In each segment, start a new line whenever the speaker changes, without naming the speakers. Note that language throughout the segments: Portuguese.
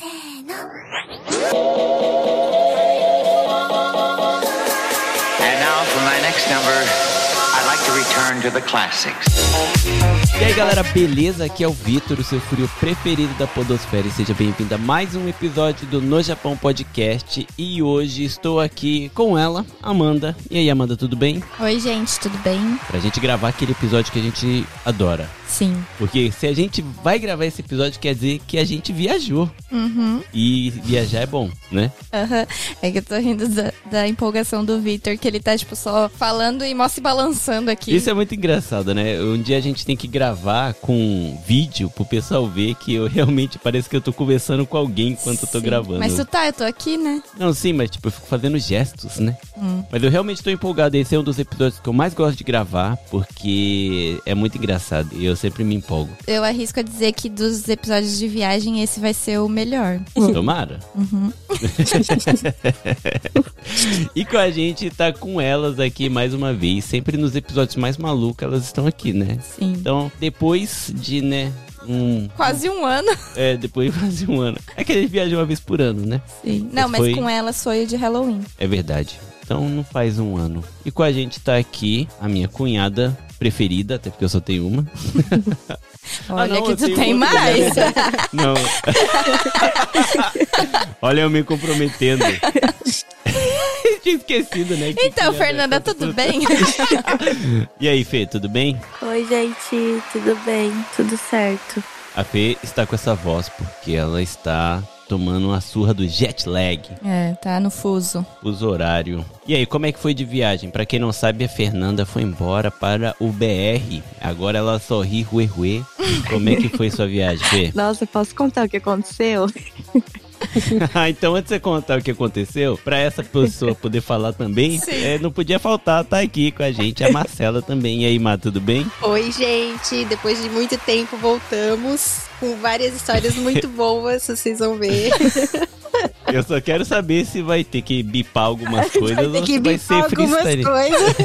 せーの。And now for my next number. Return to the classics.
E aí galera, beleza? Aqui é o Vitor, o seu frio preferido da Podosfera e seja bem-vindo a mais um episódio do No Japão Podcast. E hoje estou aqui com ela, Amanda. E aí, Amanda, tudo bem?
Oi, gente, tudo bem?
Pra gente gravar aquele episódio que a gente adora.
Sim.
Porque se a gente vai gravar esse episódio, quer dizer que a gente viajou.
Uhum.
E viajar é bom, né?
Aham. É que eu tô rindo da, da empolgação do Victor, que ele tá, tipo, só falando e mó se balançando aqui.
Isso é muito engraçado, né? Um dia a gente tem que gravar com vídeo pro pessoal ver que eu realmente parece que eu tô conversando com alguém enquanto eu tô
Sim.
gravando.
Mas tu tá, eu tô aqui, né?
Não, sim, mas tipo, eu fico fazendo gestos, né?
Hum.
Mas eu realmente tô empolgado. Esse é um dos episódios que eu mais gosto de gravar, porque é muito engraçado e eu sempre me empolgo.
Eu arrisco a dizer que dos episódios de viagem, esse vai ser o melhor.
Tomara.
Uhum.
e com a gente tá com elas aqui mais uma vez. Sempre nos episódios mais malucos elas estão aqui, né?
Sim.
Então, depois de, né, um.
Quase um ano.
É, depois de quase um ano. É que a gente viaja uma vez por ano, né?
Sim. Não, mas
foi-
com ela foi de Halloween.
É verdade. Então não faz um ano. E com a gente tá aqui a minha cunhada preferida, até porque eu só tenho uma.
Olha
Ah, não,
que tu tem mais.
Não. Olha eu me comprometendo. Tinha esquecido, né? que
Então, Fernanda, tudo
puta.
bem?
E aí, Fê, tudo bem?
Oi, gente, tudo bem? Tudo certo.
A Fê está com essa voz porque ela está tomando uma surra do jet lag,
É, tá no fuso.
uso horário. E aí, como é que foi de viagem? Pra quem não sabe, a Fernanda foi embora para o BR. Agora ela só ri ruê ruê. Como é que foi sua viagem, Fê?
Nossa, posso contar o que aconteceu?
Ah, então antes de você contar o que aconteceu, pra essa pessoa poder falar também, é, não podia faltar tá aqui com a gente, a Marcela também. E aí, Má, tudo bem?
Oi, gente. Depois de muito tempo, voltamos com várias histórias muito boas, vocês vão ver.
Eu só quero saber se vai ter que bipar algumas coisas
Vai
ou
ter que
se vai
bipar
ser
algumas coisas.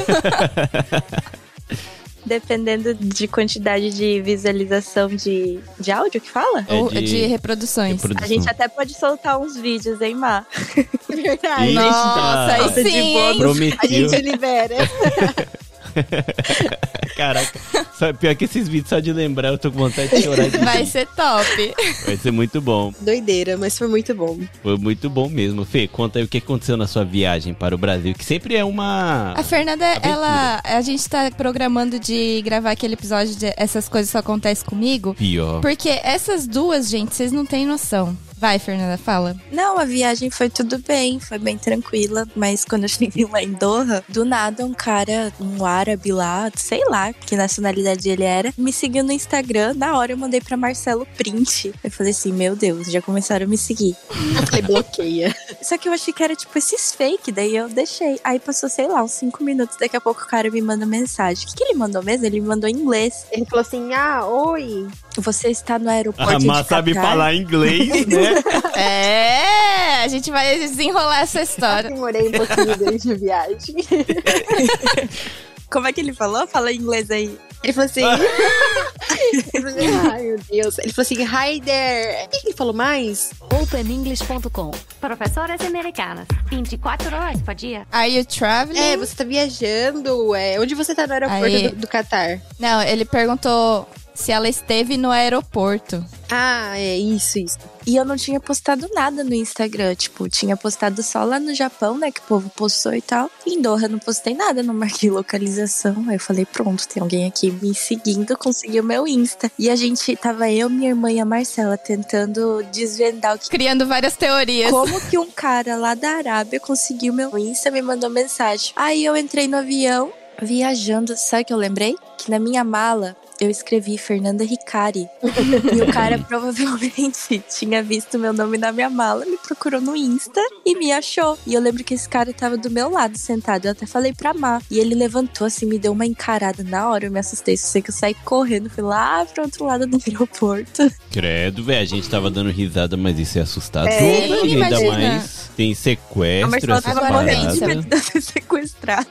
Dependendo de quantidade de visualização de, de áudio que fala?
É
Ou
de-
de, reproduções.
reprodução.
A gente até pode soltar uns vídeos, hein, Má?
Verdade.
Nossa, aí sim,
boa.
hein?
A gente libera.
Caraca, só, pior que esses vídeos, só de lembrar, eu tô com vontade de chorar de
Vai
rir.
ser top.
Vai ser muito bom.
Doideira, mas foi muito bom.
Foi muito bom mesmo. Fê, conta aí o que aconteceu na sua viagem para o Brasil, que sempre é uma.
A Fernanda,
Aventura.
ela. A gente tá programando de gravar aquele episódio de Essas Coisas Só Acontecem Comigo.
Pior.
Porque essas duas, gente, vocês não têm noção. Vai, Fernanda, fala.
Não, a viagem foi tudo bem, foi bem tranquila, mas quando eu cheguei lá em Doha, do nada um cara, um árabe lá, sei lá que nacionalidade ele era, me seguiu no Instagram. Na hora eu mandei pra Marcelo print. Eu falei assim: Meu Deus, já começaram a me seguir.
Aí bloqueia.
Só que eu achei que era tipo esses fake, daí eu deixei. Aí passou, sei lá, uns cinco minutos. Daqui a pouco o cara me manda mensagem. O que, que ele mandou mesmo? Ele me mandou em inglês.
Ele falou assim: ah, oi.
Você está no aeroporto.
A Má sabe
Qatar?"
falar inglês, né?
É, a gente vai desenrolar essa história.
Demorei um pouquinho desde a viagem.
Como é que ele falou? Fala em inglês aí.
Ele falou assim. ele falou assim, Ai, meu Deus. Ele falou assim: hi there. O que ele falou mais?
OpenEnglish.com. Professoras americanas. 24 horas por dia.
Are you traveling?
É, você tá viajando. É, onde você tá no aeroporto
Aí.
do, do Catar?
Não, ele perguntou se ela esteve no aeroporto.
Ah, é isso, isso.
E eu não tinha postado nada no Instagram. Tipo, tinha postado só lá no Japão, né? Que o povo postou e tal. E em Doha não postei nada, não marquei localização. Aí eu falei, pronto, tem alguém aqui me seguindo, conseguiu meu Insta. E a gente, tava eu, minha irmã e a Marcela tentando desvendar o que.
Criando várias teorias.
Como que um cara lá da Arábia conseguiu meu Insta me mandou mensagem? Aí eu entrei no avião, viajando. Sabe o que eu lembrei? Que na minha mala eu escrevi Fernanda Ricari. e o cara provavelmente tinha visto meu nome na minha mala, me procurou no Insta e me achou. E eu lembro que esse cara tava do meu lado sentado. Eu até falei pra Má. E ele levantou assim, me deu uma encarada na hora. Eu me assustei. Só sei que eu saí correndo, fui lá pro outro lado do aeroporto.
Credo, velho. A gente tava dando risada, mas isso é assustador.
É,
né? E ainda
imagina.
mais tem sequestro,
A Marcela tava morrendo de medo de ser sequestrada.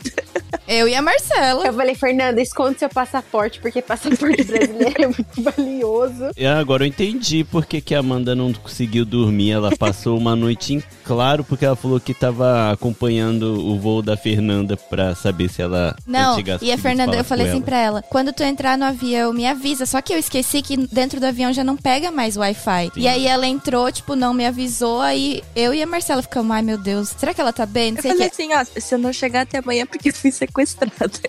Eu e a Marcela.
Eu falei, Fernanda, esconde seu passaporte, porque passaporte brasileiro é muito valioso.
E agora eu entendi por que, que a Amanda não conseguiu dormir. Ela passou uma noite em claro, porque ela falou que tava acompanhando o voo da Fernanda pra saber se ela
Não, e a Fernanda, eu falei assim
ela.
pra ela: quando tu entrar no avião, me avisa. Só que eu esqueci que dentro do avião já não pega mais Wi-Fi. E aí ela entrou, tipo, não me avisou. Aí eu e a Marcela ficamos, ai meu Deus, será que ela tá bem? Não
Eu falei
que.
assim, ó, se eu não chegar até amanhã porque eu fui sequestrada.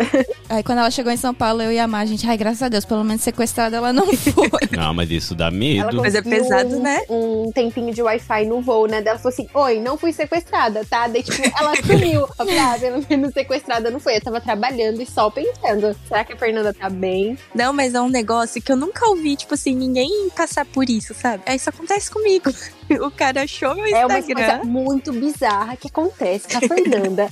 Aí quando ela chegou em São Paulo, eu e a Mar, a gente, ai, graças a Deus, pelo menos sequestrada ela não foi.
Não, mas isso dá
Ela
medo.
Mas é pesado,
um,
né?
Um tempinho de Wi-Fi no voo, né? Daí Ela falou assim: Oi, não fui sequestrada, tá? Daí, tipo, ela sumiu. Eu falei, ah, pelo menos sequestrada não foi. Eu tava trabalhando e só pensando: será que a Fernanda tá bem?
Não, mas é um negócio que eu nunca ouvi, tipo assim, ninguém passar por isso, sabe? Aí isso acontece comigo. O cara achou meu
É uma
Instagram.
coisa muito bizarra que acontece com a Fernanda.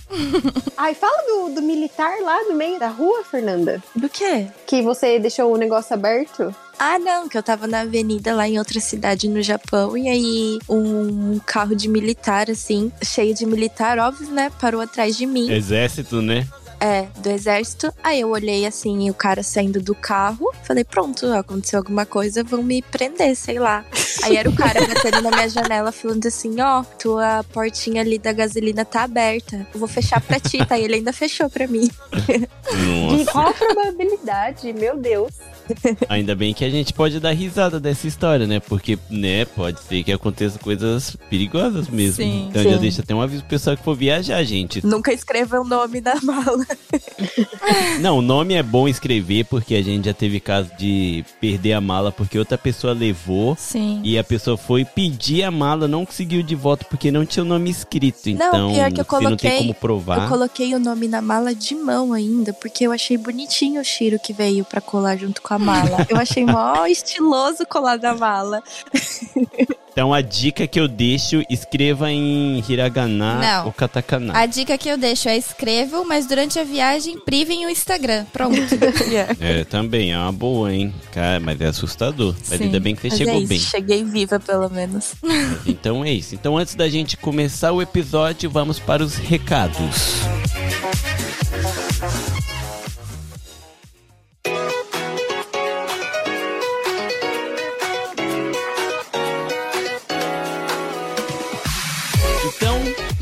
Ai, fala do, do militar lá no meio da rua, Fernanda.
Do quê?
Que você deixou o negócio aberto.
Ah, não, que eu tava na avenida lá em outra cidade no Japão e aí um carro de militar, assim, cheio de militar, óbvio, né? Parou atrás de mim.
Exército, né?
É, do exército. Aí eu olhei assim, o cara saindo do carro. Falei, pronto, aconteceu alguma coisa, vão me prender, sei lá. Aí era o cara batendo na minha janela, falando assim: ó, tua portinha ali da gasolina tá aberta. Eu vou fechar pra ti, tá? E ele ainda fechou pra mim.
De
Nossa.
qual a probabilidade? Meu Deus.
Ainda bem que a gente pode dar risada dessa história, né? Porque, né, pode ser que aconteça coisas perigosas mesmo.
Sim.
então já
Sim.
deixa até um aviso pro pessoal que for viajar, gente.
Nunca escreva o nome da mala.
Não, o nome é bom escrever porque a gente já teve caso de perder a mala porque outra pessoa levou.
Sim.
E a pessoa foi pedir a mala, não conseguiu de volta porque não tinha o nome escrito.
Não,
Então,
pior que eu
se não tem
coloquei-
como provar.
Eu coloquei o nome na mala de mão ainda, porque eu achei bonitinho o Shiro que veio pra colar junto com a mala. Eu achei mó estiloso colar na mala.
Então a dica que eu deixo, escreva em hiragana
Não.
ou katakana.
A dica que eu deixo é escrevam, mas durante a viagem privem o Instagram. Pronto.
É, também, é uma boa, hein? Cara, mas é assustador. Mas
Sim.
ainda bem que você
Mas
chegou
é isso,
bem.
cheguei viva pelo menos.
Então é isso. Então antes da gente começar o episódio, vamos para os recados. Então,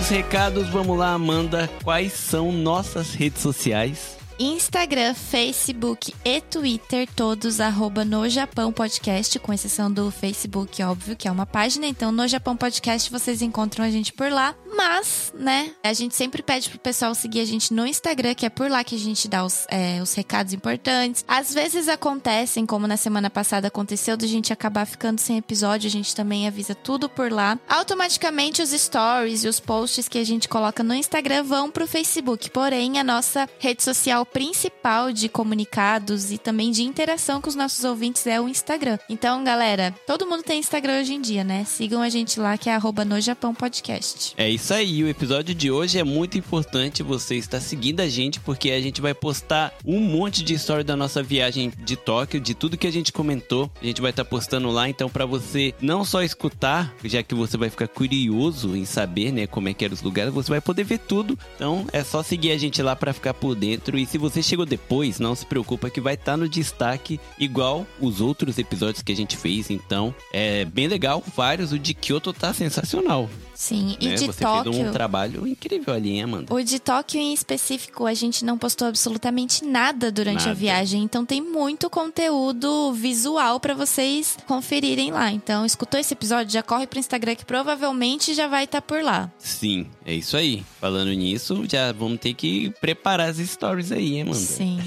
recados, vamos lá, Amanda. Quais são nossas redes sociais?
Instagram, Facebook e Twitter, todos arroba no Japão Podcast, com exceção do Facebook, óbvio, que é uma página. Então, no Japão Podcast, vocês encontram a gente por lá. Mas, né, a gente sempre pede pro pessoal seguir a gente no Instagram, que é por lá que a gente dá os, é, os recados importantes. Às vezes acontecem, como na semana passada aconteceu, da gente acabar ficando sem episódio, a gente também avisa tudo por lá. Automaticamente, os stories e os posts que a gente coloca no Instagram vão pro Facebook. Porém, a nossa rede social principal de comunicados e também de interação com os nossos ouvintes é o Instagram. Então, galera, todo mundo tem Instagram hoje em dia, né? Sigam a gente lá, que é arroba no Japão Podcast.
É isso aí, o episódio de hoje é muito importante você estar seguindo a gente, porque a gente vai postar um monte de história da nossa viagem de Tóquio, de tudo que a gente comentou. A gente vai estar postando lá, então para você não só escutar, já que você vai ficar curioso em saber, né, como é que eram os lugares, você vai poder ver tudo. Então é só seguir a gente lá para ficar por dentro. E se você chegou depois, não se preocupa que vai estar no destaque igual os outros episódios que a gente fez. Então é bem legal, vários. O de Kyoto tá sensacional
Sim, e
né?
de
Você
Tóquio.
fez um trabalho incrível ali, hein, Amanda?
O de Tóquio em específico, a gente não postou absolutamente nada durante a
Nada.
viagem, então tem muito conteúdo visual pra vocês conferirem lá. Então, escutou esse episódio, já corre pro Instagram que provavelmente já vai estar por lá.
Sim, é isso aí. Falando nisso, já vamos ter que preparar as stories aí, hein, Amanda?
Sim.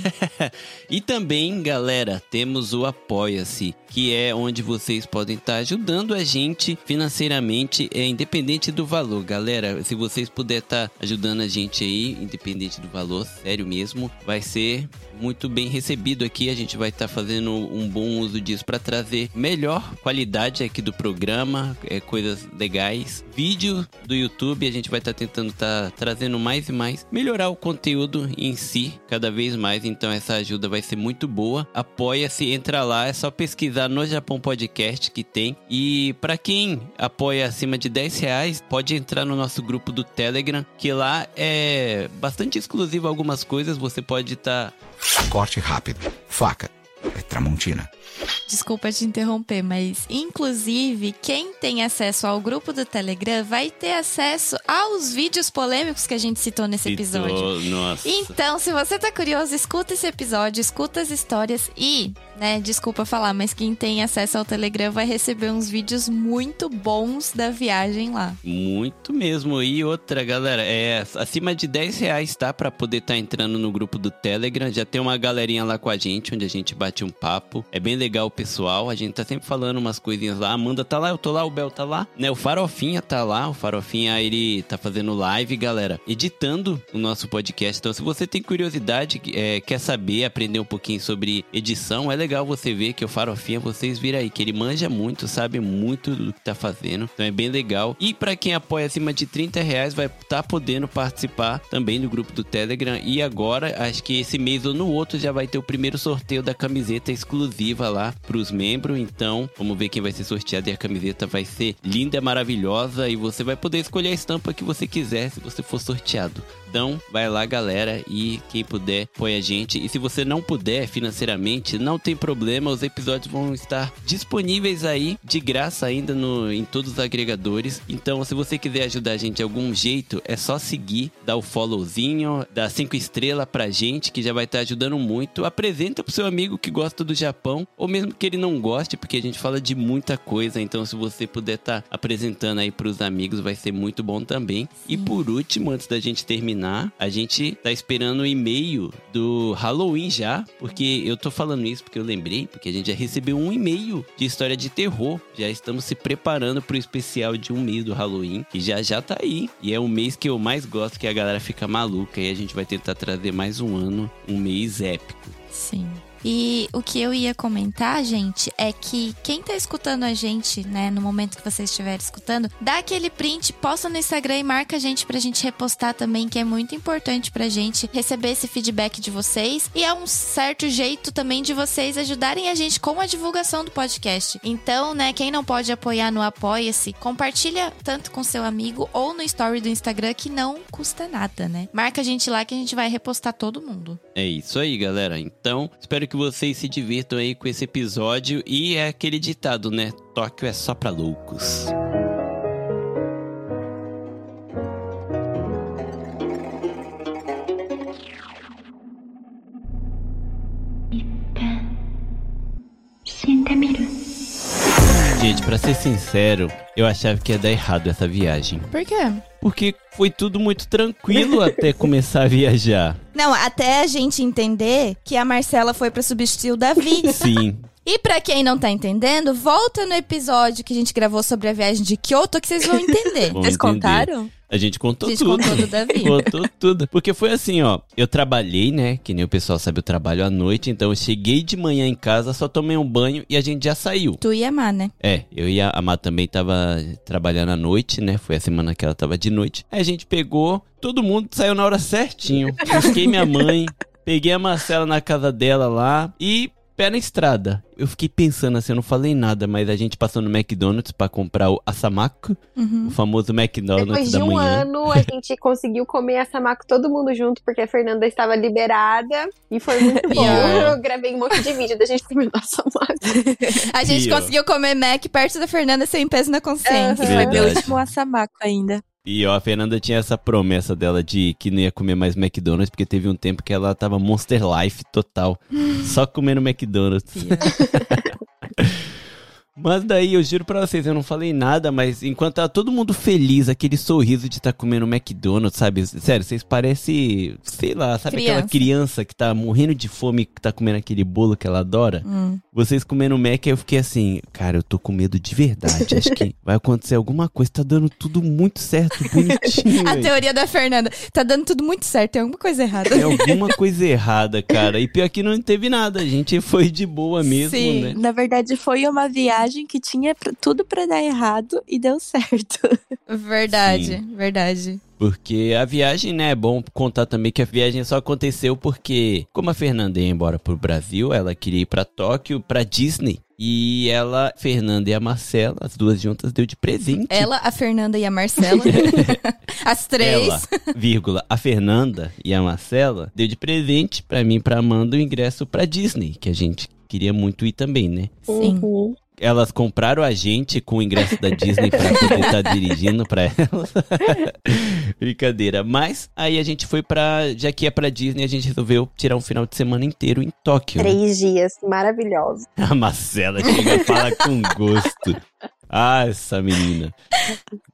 e também, galera, temos o Apoia-se, que é onde vocês podem estar ajudando a gente financeiramente, é independente do valor. Galera, se vocês puderem estar ajudando a gente aí, independente do valor, sério mesmo, vai ser muito bem recebido aqui. A gente vai estar fazendo um bom uso disso para trazer melhor qualidade aqui do programa, é, coisas legais. Vídeo do YouTube, a gente vai estar tentando estar trazendo mais e mais, melhorar o conteúdo em si cada vez mais. Então essa ajuda vai ser muito boa. Apoia-se, entra lá, é só pesquisar no Japão Podcast que tem. E para quem apoia acima de 10 reais, pode entrar no nosso grupo do Telegram, que lá é bastante exclusivo algumas coisas. Você pode estar
Corte rápido. Faca. É Tramontina.
Desculpa te interromper, mas inclusive quem tem acesso ao grupo do Telegram vai ter acesso aos vídeos polêmicos que a gente citou nesse episódio.
Citou, Nossa.
Então, se você tá curioso, escuta esse episódio, escuta as histórias e, né, desculpa falar, mas quem tem acesso ao Telegram vai receber uns vídeos muito bons da viagem lá.
Muito mesmo. E outra, galera, é acima de 10 reais, tá? Pra poder estar entrando no grupo do Telegram. Já tem uma galerinha lá com a gente, onde a gente bate um papo. É bem legal pessoal. A gente tá sempre falando umas coisinhas lá. A Amanda tá lá, eu tô lá, o Bel tá lá. Né? O Farofinha tá lá. O Farofinha, ele tá fazendo live, galera. Editando o nosso podcast. Então, se você tem curiosidade, é, quer saber, aprender um pouquinho sobre edição, é legal você ver que o Farofinha, vocês viram aí, que ele manja muito, sabe muito do que tá fazendo. Então, é bem legal. E para quem apoia acima de 30 reais, vai estar tá podendo participar também do grupo do Telegram. E agora, acho que esse mês ou no outro já vai ter o primeiro sorteio da camiseta exclusiva lá pros membros. Então, vamos ver quem vai ser sorteado e a camiseta vai ser linda, maravilhosa e você vai poder escolher a estampa que você quiser se você for sorteado. Então, vai lá, galera, e quem puder, põe a gente. E se você não puder financeiramente, não tem problema, os episódios vão estar disponíveis aí de graça ainda no, em todos os agregadores. Então, se você quiser ajudar a gente de algum jeito, é só seguir, dar o followzinho, dar cinco estrelas pra gente, que já vai estar ajudando muito. Apresenta pro seu amigo que gosta do Japão, ou mesmo que ele não goste, porque a gente fala de muita coisa. Então, se você puder estar apresentando aí pros amigos, vai ser muito bom também. E por último, antes da gente terminar, a gente tá esperando o e-mail do Halloween já, porque eu tô falando isso porque eu lembrei, porque a gente já recebeu um e-mail de história de terror. Já estamos se preparando pro especial de um mês do Halloween, que já já tá aí. E é o mês que eu mais gosto, que a galera fica maluca. E a gente vai tentar trazer mais um ano, um mês épico.
Sim. E o que eu ia comentar, gente, é que quem tá escutando a gente, né, no momento que você estiver escutando, dá aquele print, posta no Instagram e marca a gente pra gente repostar também, que é muito importante pra gente receber esse feedback de vocês. E é um certo jeito também de vocês ajudarem a gente com a divulgação do podcast. Então, né, quem não pode apoiar no Apoia-se, compartilha tanto com seu amigo ou no story do Instagram que não custa nada, né? Marca a gente lá que a gente vai repostar todo mundo.
É isso aí, galera. Então, espero que vocês se divirtam aí com esse episódio. E é aquele ditado, né? Tóquio é só pra loucos. Gente, pra ser sincero, eu achava que ia dar errado essa viagem.
Por quê?
Porque foi tudo muito tranquilo até começar a viajar.
Não, até a gente entender que a Marcela foi pra substituir o Davi.
Sim.
E pra quem não tá entendendo, volta no episódio que a gente gravou sobre a viagem de Kyoto que vocês vão entender.
Vão
Vocês
entender.
contaram?
A gente contou
A gente
tudo.
contou do Davi.
Contou tudo. Porque foi assim, ó. Eu trabalhei, né? Que nem o pessoal sabe, eu trabalho à noite. Então eu cheguei de manhã em casa, só tomei um banho e a gente já saiu.
Tu ia amar, né?
É, eu e a Má também tava trabalhando à noite, né? Foi a semana que ela tava de noite. Aí a gente pegou, todo mundo saiu na hora certinho. Busquei minha mãe, peguei a Marcela na casa dela lá e pé na estrada. Eu fiquei pensando assim, eu não falei nada, mas a gente passou no McDonald's pra comprar o Asamaku, o famoso McDonald's
Depois de
da
um
manhã.
ano, a gente conseguiu comer a Samako todo mundo junto, porque a Fernanda estava liberada. E foi muito bom.
Yeah.
Eu gravei um monte de vídeo da gente comendo a Samako.
A gente
E,
conseguiu comer Mac perto da Fernanda sem peso na consciência.
Aham.
Foi meu último assamaco ainda.
E ó, a Fernanda tinha essa promessa dela de que não ia comer mais McDonald's, porque teve um tempo que ela tava Monster Life total. só comendo McDonald's. Mas daí eu juro pra vocês, eu não falei nada, mas enquanto tá todo mundo feliz, aquele sorriso de estar comendo McDonald's, sabe? Sério, vocês parecem, sei lá, sabe aquela
Criança.
criança que tá morrendo de fome que tá comendo aquele bolo que ela adora?
Hum.
Vocês comendo Mac, aí eu fiquei assim, cara, eu tô com medo de verdade. Acho que vai acontecer alguma coisa, tá dando tudo muito certo, bonitinho.
A teoria da Fernanda. Tá dando tudo muito certo, tem alguma coisa errada.
Tem alguma coisa errada, cara. E pior que não teve nada, a gente foi de boa mesmo,
Sim.
né?
Na verdade, foi uma viagem que tinha pra- tudo pra dar errado e deu certo.
Verdade, verdade.
Porque a viagem, né, é bom contar também que a viagem só aconteceu porque, como a Fernanda ia embora pro Brasil, ela queria ir pra Tóquio, pra Disney. E ela, Fernanda e a Marcela, as duas juntas, deu de presente.
Ela, a Fernanda e a Marcela. As três.
Ela, vírgula, a Fernanda e a Marcela, deu de presente pra mim e pra Amanda o ingresso pra Disney, que a gente queria muito ir também, né?
Sim.
Uhum.
Elas compraram a gente com o ingresso da Disney pra poder estar dirigindo pra elas. Brincadeira. Mas aí a gente foi pra. Já que é pra Disney, a gente resolveu tirar um final de semana inteiro em Tóquio. né?
Três dias, maravilhoso.
A Marcela chega e fala com gosto. Ah, essa menina.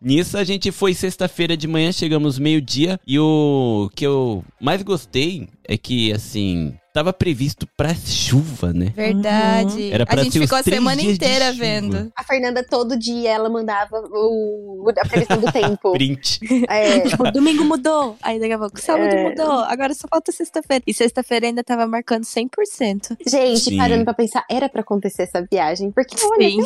Nisso a gente foi sexta-feira de manhã, chegamos meio-dia. E o que eu mais gostei é que, assim, tava previsto pra chuva, né?
Verdade.
Era pra
a gente ficou a
três
semana
dias de
inteira
chuva.
vendo.
A Fernanda, todo dia, ela mandava o, a previsão do tempo.
Print.
É,
Tipo, domingo mudou. Aí daqui a pouco, sábado
É.
mudou. Agora só falta sexta-feira. E sexta-feira ainda tava marcando 100%.
gente,
Sim.
parando pra pensar, era pra acontecer essa viagem. Porque, olha,
Sim.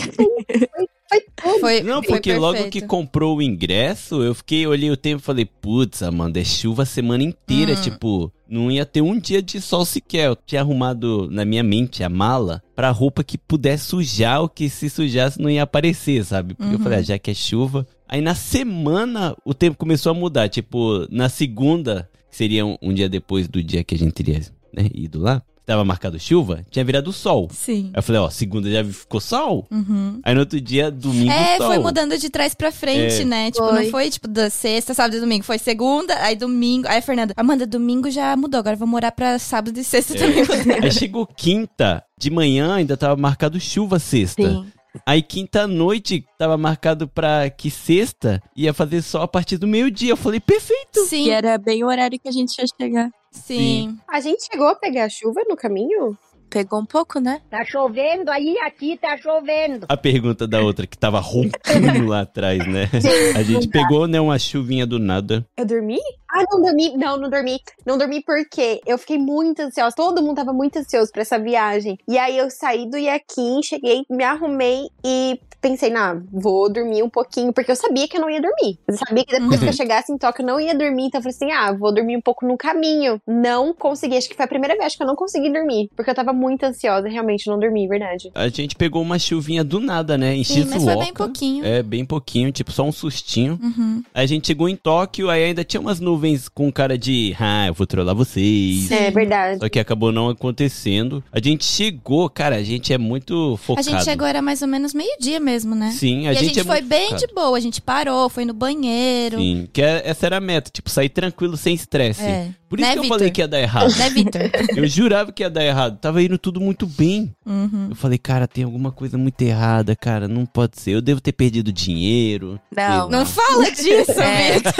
foi tudo.
Foi,
Não,
foi
porque logo que comprou o ingresso, eu fiquei, olhei o tempo e falei, putz, Amanda, é chuva a semana inteira.
Hum.
Tipo, não ia ter um dia de sol sequer. Eu tinha arrumado na minha mente a mala pra roupa que pudesse sujar, ou que se sujasse não ia aparecer, sabe? Porque eu
Uhum.
falei, ah, já que é chuva. Aí na semana o tempo começou a mudar. Tipo, na segunda, que seria um, um dia depois do dia que a gente teria né, ido lá, tava marcado chuva, tinha virado sol.
Sim.
Aí eu falei, ó, segunda já ficou sol.
Uhum.
Aí no outro dia, domingo,
É,
sol.
foi mudando de trás pra frente,
É.
né? Tipo,
Foi.
não foi tipo da sexta, sábado e domingo. Foi segunda, aí domingo. Aí, Fernanda, Amanda, domingo já mudou. Agora vamos morar pra sábado e sexta também.
Aí chegou quinta, de manhã ainda tava marcado chuva sexta.
Sim.
Aí quinta noite tava marcado pra que sexta ia fazer sol a partir do meio-dia. Eu falei, perfeito.
Sim,
E era bem o horário que a gente ia chegar.
sim.
A gente chegou a pegar chuva no caminho?
Pegou um pouco, né?
Tá chovendo aí, aqui tá chovendo.
A pergunta da outra que tava roncando lá atrás, né? A gente pegou, né, uma chuvinha do nada.
Eu dormi? Ah, não dormi. Não, não dormi. Não dormi porque eu fiquei muito ansiosa. Todo mundo tava muito ansioso pra essa viagem. E aí eu saí do Iaquim, cheguei, me arrumei e pensei, nah, vou dormir um pouquinho, porque eu sabia que eu não ia dormir. Eu sabia que depois
Uhum.
que eu chegasse em Tóquio eu não ia dormir, então eu falei assim, ah, vou dormir um pouco no caminho. Não consegui, acho que foi a primeira vez que eu não consegui dormir, porque eu tava muito ansiosa, realmente não dormi, verdade.
A gente pegou uma chuvinha do nada, né? Em
Sim, mas foi bem
Shizuoka.
pouquinho.
É, bem pouquinho, tipo só um sustinho.
Uhum.
A gente chegou em Tóquio, aí ainda tinha umas nuvens com cara de, ah, eu vou trollar vocês.
Sim.
É verdade.
Só que acabou não acontecendo. A gente chegou, cara, a gente é muito
A
focado.
gente chegou, era mais ou menos meio-dia mesmo, né?
Sim,
e
a
a
gente,
gente
é
foi bem
focado.
de boa, a gente parou, foi no banheiro.
Sim, que é- essa era a meta, tipo, sair tranquilo, sem estresse.
É.
Por isso
Né,
que eu
Vitor?
falei que ia dar errado.
Né, Vitor?
eu jurava que ia dar errado. Tava indo tudo muito bem.
Uhum.
Eu falei, cara, tem alguma coisa muito errada, cara. Não pode ser. Eu devo ter perdido dinheiro.
Não.
Não fala disso,
É.
Vitor.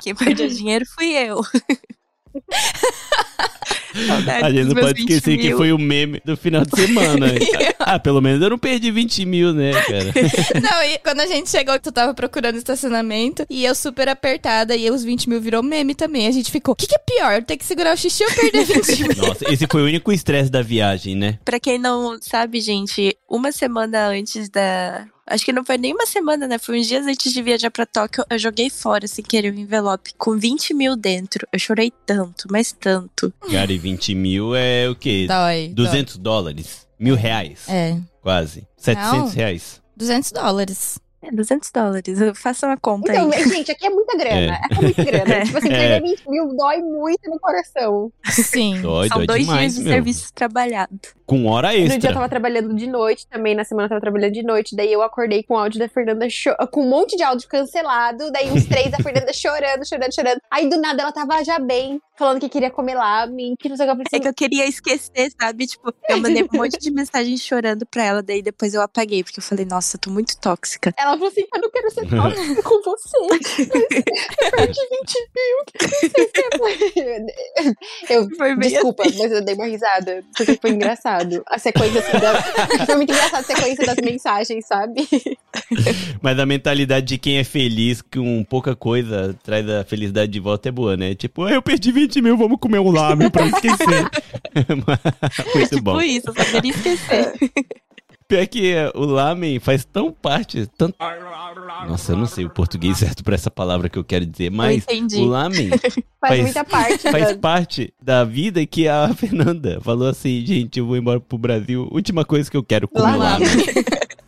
Quem perdeu dinheiro fui eu. Saudade
A gente não pode
20
esquecer que
mil.
foi o meme do final de semana. ah, pelo menos eu não perdi 20 mil, né, cara?
Não, e quando a gente chegou, tu tava procurando estacionamento e eu super apertada e os 20 mil virou meme também. A gente ficou, o que, que é pior? Ter que segurar o xixi ou perder 20 mil?
Nossa, esse foi o único estresse da viagem, né?
Pra quem não sabe, gente, uma semana antes da. Acho que não foi nem uma semana, né? Foi uns dias antes de viajar pra Tóquio. Eu joguei fora, sem querer, o envelope com 20 mil dentro. Eu chorei tanto, mas tanto.
Cara, e 20 mil é o quê?
Dói.
200 dólares? Mil reais?
dói. É,
Quase. 700
Não.
reais.
200 dólares.
É 200 dólares. Eu faço uma conta
Então,
aí.
gente, aqui é muita grana. É, muita grana.
É.
Tipo assim,
É.
perder 20 mil dói muito no coração.
Sim.
Dói,
São
dói
dois
demais,
dias de
meu.
serviço trabalhado.
Com hora
No dia eu
extra.
tava trabalhando de noite também, na semana eu tava trabalhando de noite, daí eu acordei com o áudio da Fernanda com um monte de áudio cancelado, daí uns três da Fernanda chorando, chorando, chorando. Aí do nada ela tava já bem. Falando que queria comer lamen, que não sei o que. Eu
É
assim,
que eu queria esquecer, sabe? Tipo, eu mandei um monte de mensagem chorando pra ela, daí depois eu apaguei, porque eu falei, nossa, eu tô muito tóxica.
Ela falou assim: eu não quero ser tóxica com você. Eu perdi 20 mil. Eu,
Foi bem
desculpa, mas eu dei uma risada. Porque foi engraçado. A sequência assim, da, Foi muito engraçado a sequência das mensagens, sabe?
Mas a mentalidade de quem é feliz com pouca coisa traz a felicidade de volta é boa, né? Tipo, "Ah, eu perdi 20 mil, vamos comer um lamen pra esquecer. Muito
tipo
bom.
isso, eu só queria esquecer.
Pior que eh, o lamen faz tão parte. Tanto... Nossa, eu não sei o português certo pra essa palavra que eu quero dizer, mas o lamen
Faz,
Faz-
muita parte.
faz
da-
parte da vida que a Fernanda falou assim, gente, eu vou embora pro Brasil, última coisa que eu quero comer
Lamen.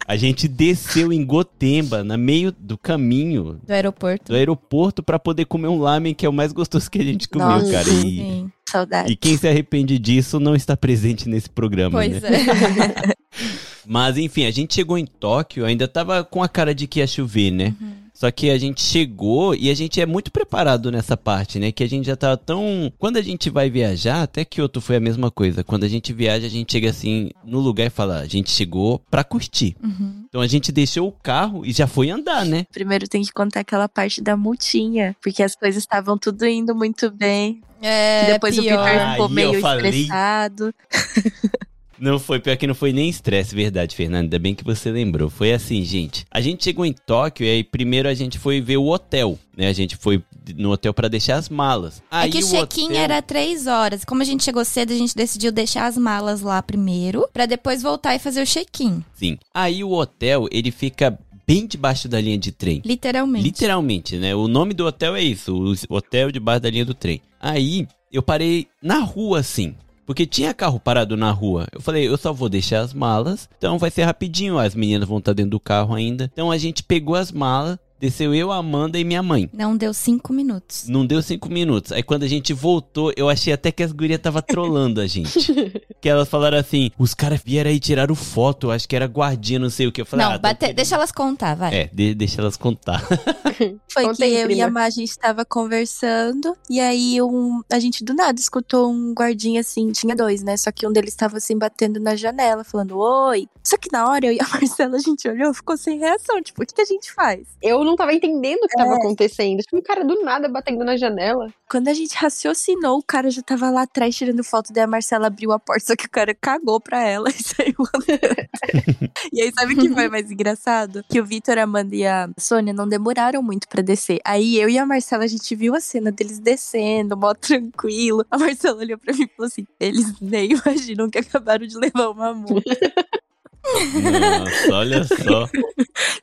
A gente desceu em Gotemba, no meio do caminho
Do aeroporto.
do aeroporto pra poder comer um lamen que é o mais gostoso que a gente comeu,
Nossa,
cara. E,
Sim.
Saudade.
e quem se arrepende disso não está presente nesse programa,
Pois
né?
é.
Mas enfim, a gente chegou em Tóquio, ainda tava com a cara de que ia chover, né? Só que a gente chegou e a gente é muito preparado nessa parte, né? Que a gente já tava tão. Quando a gente vai viajar, até Kyoto foi a mesma coisa. Quando a gente viaja, a gente chega assim no lugar e fala: a gente chegou pra curtir.
Uhum.
Então a gente deixou o carro e já foi andar, né?
Primeiro tem que contar aquela parte da multinha, porque as coisas estavam tudo indo muito bem.
É,
Depois o
pior.
Victor ficou
Aí
meio
eu falei.
estressado.
Não foi, pior que não foi nem estresse, verdade, Fernanda. Ainda bem que você lembrou. Foi assim, gente. A gente chegou em Tóquio e aí primeiro a gente foi ver o hotel, né? A gente foi no hotel pra deixar as malas.
É
Aí
que o check-in
hotel-
era três horas. Como a gente chegou cedo, a gente decidiu deixar as malas lá primeiro, pra depois voltar e fazer o check-in.
Sim. Aí o hotel, ele fica bem debaixo da linha de trem.
Literalmente.
Literalmente, né? O nome do hotel é isso, o hotel debaixo da linha do trem. Aí eu parei na rua assim, porque tinha carro parado na rua. Eu falei, eu só vou deixar as malas, então vai ser rapidinho, as meninas vão estar dentro do carro ainda. Então a gente pegou as malas, desceu eu, a Amanda e minha mãe.
Não deu cinco minutos.
Não deu cinco minutos. Aí quando a gente voltou, eu achei até que as gurias tava trolando a gente. que elas falaram assim: os caras vieram aí e tiraram foto, acho que era guardinha, não sei o que. Eu falei,
não,
ah,
bate- deixa elas contar, vai.
É, de- deixa elas contar.
Foi
Conta
que
aí,
eu e
prima.
a Má, a gente tava conversando, e aí um, a gente do nada escutou um guardinha assim, tinha dois, né? Só que um deles tava assim, batendo na janela, falando oi. Só que na hora eu e a Marcela, a gente olhou, ficou sem reação, tipo, o que, que a gente faz?
Eu não tava entendendo o que tava
É.
acontecendo. Tipo, um cara do nada batendo na janela.
Quando a gente raciocinou, o cara já tava lá atrás tirando foto, daí a Marcela abriu a porta, só que o cara cagou pra ela e saiu andando. e aí, sabe o que foi mais engraçado? Que o Vitor, a Amanda e a Sônia não demoraram muito pra descer. Aí eu e a Marcela, a gente viu a cena deles descendo, mó tranquilo. A Marcela olhou pra mim e falou assim: eles nem imaginam que acabaram de levar uma multa.
Nossa, olha só.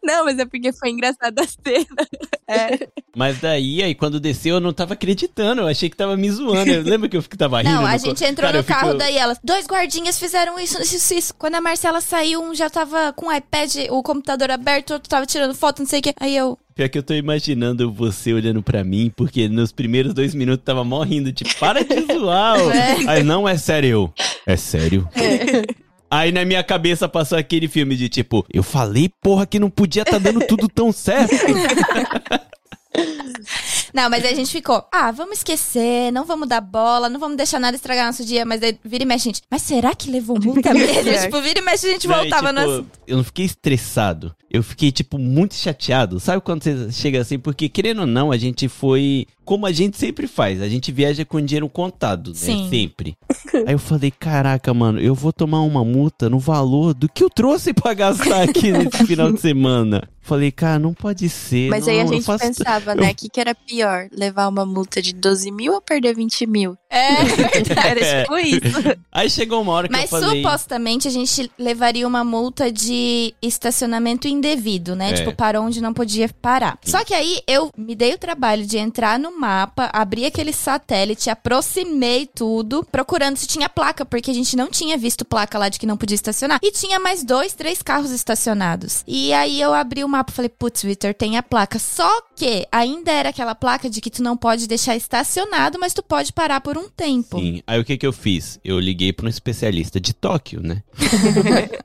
não, mas é porque foi engraçada a cena. É.
Mas daí, aí quando desceu, eu não tava acreditando. Eu achei que tava me zoando. Eu lembro que eu tava rindo.
Não, a gente
co-
entrou
Cara,
no
eu fico-
carro, daí elas. Dois guardinhas fizeram isso, isso, isso. Quando a Marcela saiu, um já tava com o iPad, o computador aberto, o outro tava tirando foto, não sei o quê. Aí eu.
Pior que eu tô imaginando você olhando pra mim, porque nos primeiros dois minutos tava morrendo, tipo, para de zoar.
É.
Aí, não, é sério. eu, É sério? Aí na minha cabeça passou aquele filme de tipo, eu falei, porra, que não podia tá dando tudo tão certo.
Não, mas aí a gente ficou, ah, vamos esquecer, não vamos dar bola, não vamos deixar nada estragar nosso dia. Mas aí vira e mexe, a gente, mas será que levou multa mesmo? tipo, vira e mexe, a gente
Não, e,
voltava
tipo,
no.
Eu não fiquei estressado. Eu fiquei, tipo, muito chateado. Sabe quando você chega assim? Porque, querendo ou não, a gente foi. Como a gente sempre faz. A gente viaja com dinheiro contado, né?
Sim.
Sempre. Aí eu falei, caraca, mano, eu vou tomar uma multa no valor do que eu trouxe pra gastar aqui nesse final de semana. Falei, cara, não pode ser.
Mas
não,
aí a
eu
gente
faço-
pensava, né? O que, que era pior? Levar uma multa de 12 mil ou perder 20 mil?
É verdade.
Era tipo isso.
Aí chegou uma hora que
Mas
eu falei.
supostamente a gente levaria uma multa de estacionamento indevido, né?
É.
Tipo, parou onde não podia parar. Só que aí eu me dei o trabalho de entrar no mapa, abrir aquele satélite, aproximei tudo, procurando se tinha placa, porque a gente não tinha visto placa lá de que não podia estacionar. E tinha mais dois, três carros estacionados. E aí eu abri o mapa e falei, putz, Victor, tem a placa. Só que ainda era aquela placa de que tu não pode deixar estacionado, mas tu pode parar por um tempo.
Sim. Aí o que que eu fiz? Eu liguei pra um especialista de Tóquio, né?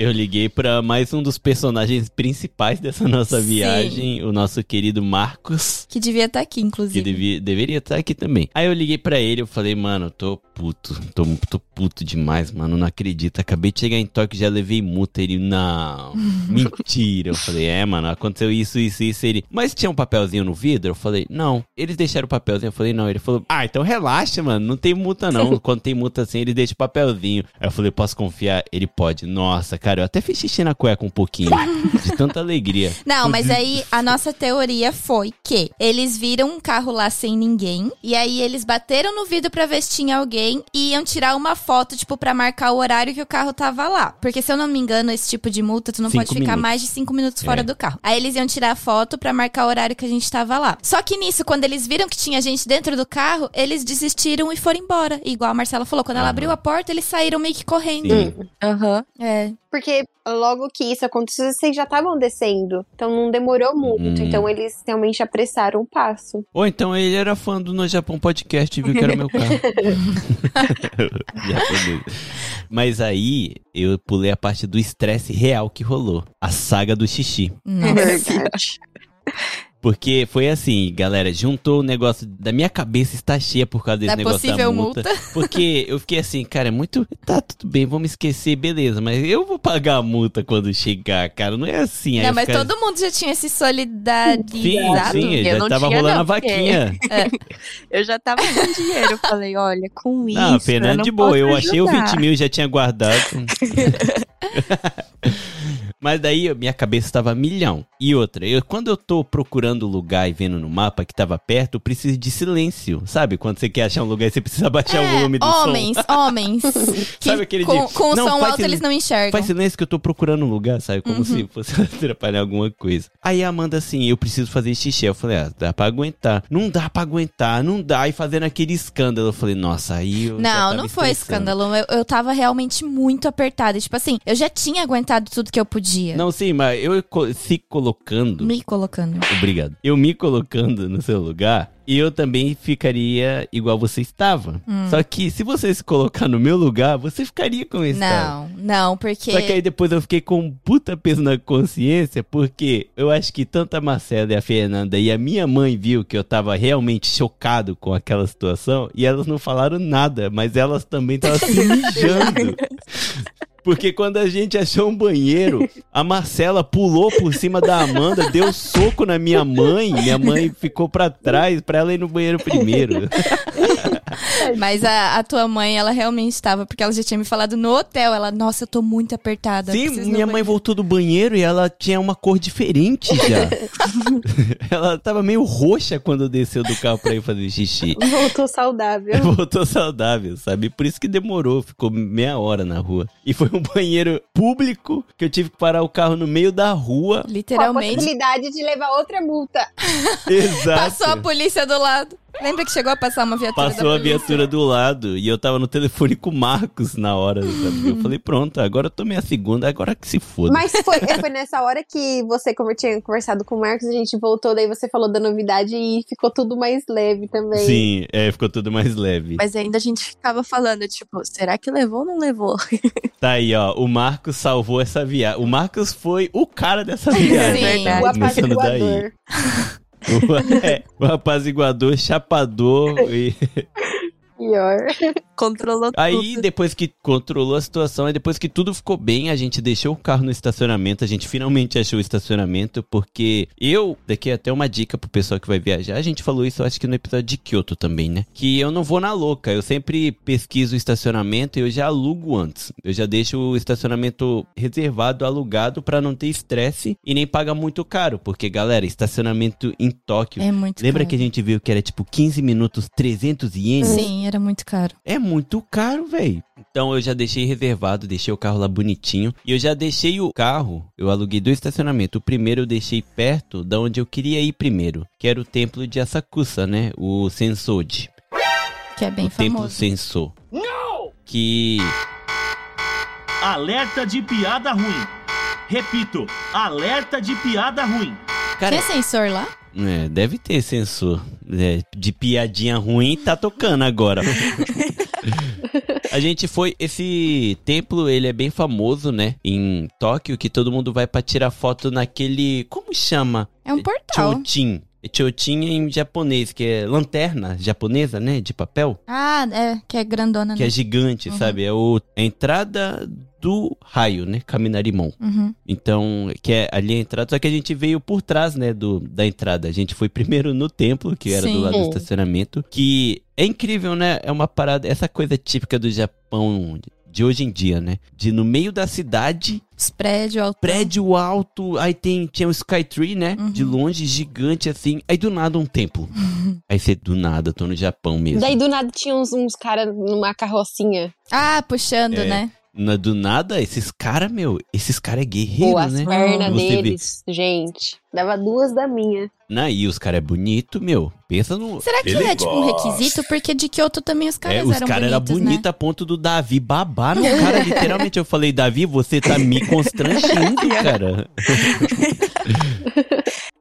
Eu liguei pra mais um dos personagens principais dessa nossa
Sim.
viagem, o nosso querido Marcos.
Que devia estar aqui,
Que
inclusive.
devia, deveria estar aqui também. Aí eu liguei pra ele, eu falei, mano, tô puto, tô, tô puto demais, mano, não acredito. Acabei de chegar em Tóquio já levei multa. Ele, não, mentira. Eu falei, é, mano, aconteceu isso, isso, isso. Ele, mas tinha um papelzinho no vidro? Eu falei, não. Eles deixaram o papelzinho? Eu falei, não. Ele falou, ah, então relaxa, mano, não tem multa não. Quando tem multa assim, eles deixam o papelzinho. Aí eu falei, posso confiar? Ele pode. Nossa, cara, eu até fiz xixi na cueca um pouquinho, de tanta alegria.
Não, mas aí a nossa teoria foi que eles viram um carro lá sem ninguém. E aí eles bateram no vidro pra ver se tinha alguém e iam tirar uma foto, tipo, pra marcar o horário que o carro tava lá. Porque se eu não me engano, esse tipo de multa, tu não
Cinco
pode ficar
minutos.
mais de cinco minutos fora
É.
do carro. Aí eles iam tirar a foto pra marcar o horário que a gente tava lá. Só que nisso, quando eles viram que tinha gente dentro do carro, eles desistiram e foram embora. Igual a Marcela falou, quando ela abriu a porta, eles saíram meio que correndo.
Aham.
É.
Porque logo que isso aconteceu, vocês já estavam descendo. Então não demorou muito.
Hum.
Então eles realmente apressaram o passo.
Ou então ele era fã do No Japão Podcast e viu que era meu carro. Mas aí eu pulei a parte do estresse real que rolou. A saga do xixi.
Nossa.
Porque foi assim, galera, juntou o negócio da minha cabeça está cheia por causa desse
Da
negócio da
possível
multa.
multa.
Porque eu fiquei assim, cara, é muito. Tá, tudo bem, vamos esquecer, beleza, mas eu vou pagar a multa quando chegar, cara. Não é assim.
Não, mas todo mundo já tinha se
Sim,
solidarizado.
sim,
Eu
já
não
tava
tinha,
rolando
não,
a
porque-
vaquinha.
Eu já tava com dinheiro. Eu falei, olha, com isso.
Não,
eu
Fernando de boa. Eu achei o
ajudar.
20 mil e já tinha guardado. Mas daí minha cabeça estava milhão. E outra, eu, quando eu tô procurando lugar e vendo no mapa que tava perto, eu preciso de silêncio. Sabe? Quando você quer achar um lugar, você precisa baixar o
É,
volume do
homens,
som.
homens. que
Sabe aquele
com,
de-
com o som alto eles não enxergam.
Faz silêncio que eu tô procurando um lugar, sabe? Como
Uhum.
se fosse atrapalhar alguma coisa. Aí a Amanda assim, eu preciso fazer xixi. Eu falei, ah, dá pra aguentar. Não dá pra aguentar, não dá. E fazendo aquele escândalo. Eu falei, nossa, aí eu.
Não, não foi escândalo. Eu, eu tava realmente muito apertada. Tipo assim, eu já tinha aguentado tudo que eu podia.
Não, sim, mas eu se colocando.
Me colocando.
Obrigado. Eu me colocando no seu lugar, eu também ficaria igual você estava.
Hum.
Só que se você se colocar no meu lugar, você ficaria com esse.
Não, não, porque.
Só que aí depois eu fiquei com um puta peso na consciência, porque eu acho que tanto a Marcela e a Fernanda e a minha mãe viu que eu tava realmente chocado com aquela situação e elas não falaram nada, mas elas também estavam se mijando. Porque quando a gente achou um banheiro, a Marcela pulou por cima da Amanda, deu soco na minha mãe, minha mãe ficou pra trás pra ela ir no banheiro primeiro.
Mas a, a tua mãe, ela realmente estava, porque ela já tinha me falado no hotel. Ela, nossa, eu tô muito apertada.
Sim, minha mãe
banheiro."
voltou do banheiro e ela tinha uma cor diferente já. ela tava meio roxa quando desceu do carro pra ir fazer xixi.
Voltou saudável.
Voltou saudável, sabe? Por isso que demorou, ficou meia hora na rua. E foi um banheiro público que eu tive que parar o carro no meio da rua.
Com a
Literalmente.
possibilidade de levar outra multa.
Exato.
Passou a polícia do lado. Lembra que chegou a passar uma viatura
Passou
da
a viatura do lado e eu tava no telefone com o Marcos na hora. Sabe? Eu falei, pronto, agora eu tomei a segunda, agora que se foda.
Mas foi, foi nessa hora que você, como eu tinha conversado com o Marcos, a gente voltou, daí você falou da novidade e ficou tudo mais leve também.
Sim, é, ficou tudo mais leve.
Mas ainda a gente ficava falando, tipo, será que levou ou não levou?
Tá aí, ó. O Marcos salvou essa viagem. O Marcos foi o cara dessa viagem.
Sim.
tá?
O
Começando daí.
apaziguador.
O, é, o apaziguador, chapador. E...
Pior.
Controlou
Aí,
tudo.
depois que controlou a situação, aí depois que tudo ficou bem, a gente deixou o carro no estacionamento. A gente finalmente achou o estacionamento, porque eu, daqui até uma dica pro pessoal que vai viajar. A gente falou isso, eu acho que no episódio de Kyoto também, né? Que eu não vou na louca. Eu sempre pesquiso o estacionamento e eu já alugo antes. Eu já deixo o estacionamento reservado, alugado, pra não ter estresse e nem pagar muito caro. Porque, galera, estacionamento em Tóquio.
É muito
Lembra
caro.
que a gente viu que era tipo 15 minutos, 300 ienes?
Sim, era muito caro.
É muito caro, velho. Então eu já deixei reservado, deixei o carro lá bonitinho. E eu já deixei o carro, eu aluguei dois estacionamentos. O primeiro eu deixei perto da onde eu queria ir primeiro, que era o templo de Asakusa, né? O Sensoji.
Que é bem
o templo
famoso.
Sensô. Que
Alerta de piada ruim. Repito, alerta de piada ruim.
Cara,
Tinha sensor lá?
é, deve ter sensor é, de piadinha ruim, tá tocando agora. A gente foi. Esse templo, ele é bem famoso, né? Em Tóquio, que todo mundo vai pra tirar foto naquele. Como chama?
É um portal.
Chotin. Chotin em japonês, que é lanterna japonesa, né? De papel.
Ah, é, que é grandona,
Que é
né?
gigante,
Uhum.
sabe? É o, a entrada do raio, né? Caminarimon.
Uhum.
Então, que é ali a entrada. Só que a gente veio por trás, né, do, da entrada. A gente foi primeiro no templo, que era do
Sim.
lado do estacionamento. Que é incrível, né? É uma parada, essa coisa típica do Japão de hoje em dia, né? De no meio da cidade,
Os prédios altos.
prédio alto, aí tem, tinha um Skytree, né?
Uhum.
De longe, gigante assim. Aí do nada um templo. aí você, do nada, tô no Japão mesmo.
Daí do nada tinha uns, uns caras numa carrocinha.
Ah, puxando,
É.
né?
Na- do nada, esses caras, meu, esses caras é guerreiro,
Pô, as
né?
pernas
Você vê.
deles, gente. Dava duas da minha.
Não, e os caras é bonito, meu. Pensa no.
Será que
Ele
é tipo um requisito? Porque de Kyoto também os caras
é, os
eram
caras eram
bonitos,
bonitos
né?
a ponto do Davi babar no cara. Literalmente, eu falei, Davi, você tá me constrangendo, cara.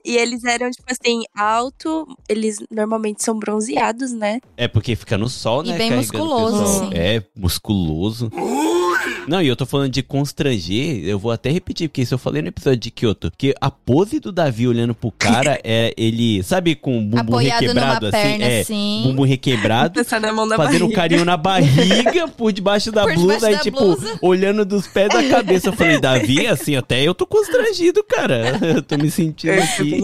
E eles eram, tipo assim, alto. Eles normalmente são bronzeados, né?
É porque fica no sol,
E
né?
bem
carregando o
musculoso, assim.
É, musculoso. Não, e eu tô falando de constranger, eu vou até repetir, porque isso eu falei no episódio de Kyoto. Que a pose do Davi olhando pro cara é ele, sabe, com o bumbum
Apoiado
requebrado
numa
assim?
perna,
é,
assim.
bumbum requebrado. Fazendo um
barriga.
carinho na barriga por debaixo da
Por
blusa
debaixo
aí,
da
tipo,
blusa.
olhando dos pés da cabeça. Eu falei, Davi, assim, até eu tô constrangido, cara. Eu tô me sentindo aqui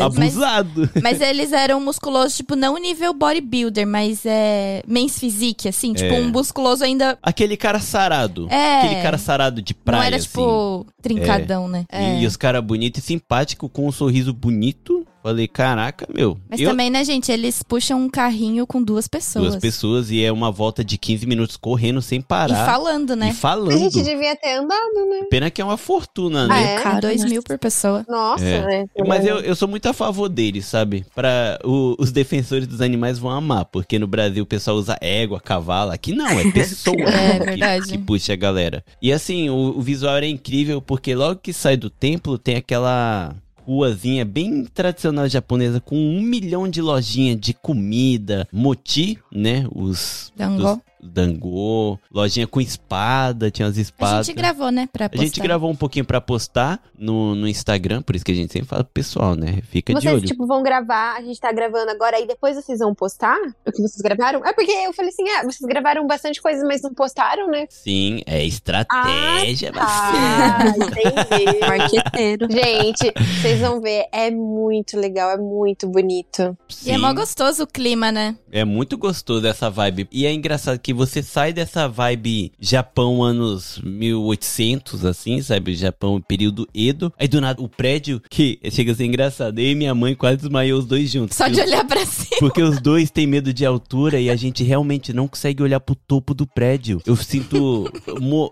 abusado.
Mas eles eram musculosos, tipo, não nível bodybuilder, mas é men's physique, assim, tipo,
É.
um musculoso ainda.
Aquele cara sarado.
É.
Aquele cara sarado de praia,
não era,
assim.
tipo, trincadão, né? É.
E os caras bonitos e simpáticos, com um sorriso bonito. Falei, caraca, meu.
Mas
eu-
também, né, gente, eles puxam um carrinho com duas pessoas.
Duas pessoas e é uma volta de 15 minutos correndo sem
E
parar.
falando, né?
E
A
falando.
gente devia ter andado, né?
Pena que é uma fortuna, né?
Ah, é?
Caro,
Dois
né?
mil por pessoa.
Nossa,
É.
né?
Mas eu, eu sou muito a favor deles, sabe? Para os defensores dos animais vão amar, porque no Brasil o pessoal usa égua, cavalo. Aqui não, é pessoa
É,
que-
verdade.
que, puxa a galera. E assim, o, o visual era incrível, porque logo que sai do templo tem aquela ruazinha bem tradicional japonesa com um milhão de lojinhas de comida, moti, né? Os
Dangô.
dos- Dangô, lojinha com espada, tinha as
A
espadas.
gente gravou, né, pra
A
postar.
gente gravou um pouquinho pra postar no, no Instagram, por isso que a gente sempre fala pro pessoal, né? Fica de
Vocês,
olho.
tipo, vão gravar, a gente tá gravando agora e depois vocês vão postar o que vocês gravaram? É porque eu falei assim, ah, vocês gravaram bastante coisa, mas não postaram, né?
Sim, é estratégia,
Ah, entendi.
Marqueteiro.
Gente, vocês vão ver, é muito legal, é muito bonito.
E é
Sim,
mó gostoso o clima, né?
é muito gostoso essa vibe. E é engraçado que você sai dessa vibe Japão anos 1800, assim, sabe? Japão período Edo. Aí do nada o prédio, que chega a ser engraçado. Eu e minha mãe quase desmaiou os dois juntos.
Só de olhar pra cima.
Porque os dois têm medo de altura e a gente realmente não consegue olhar pro topo do prédio. Eu sinto.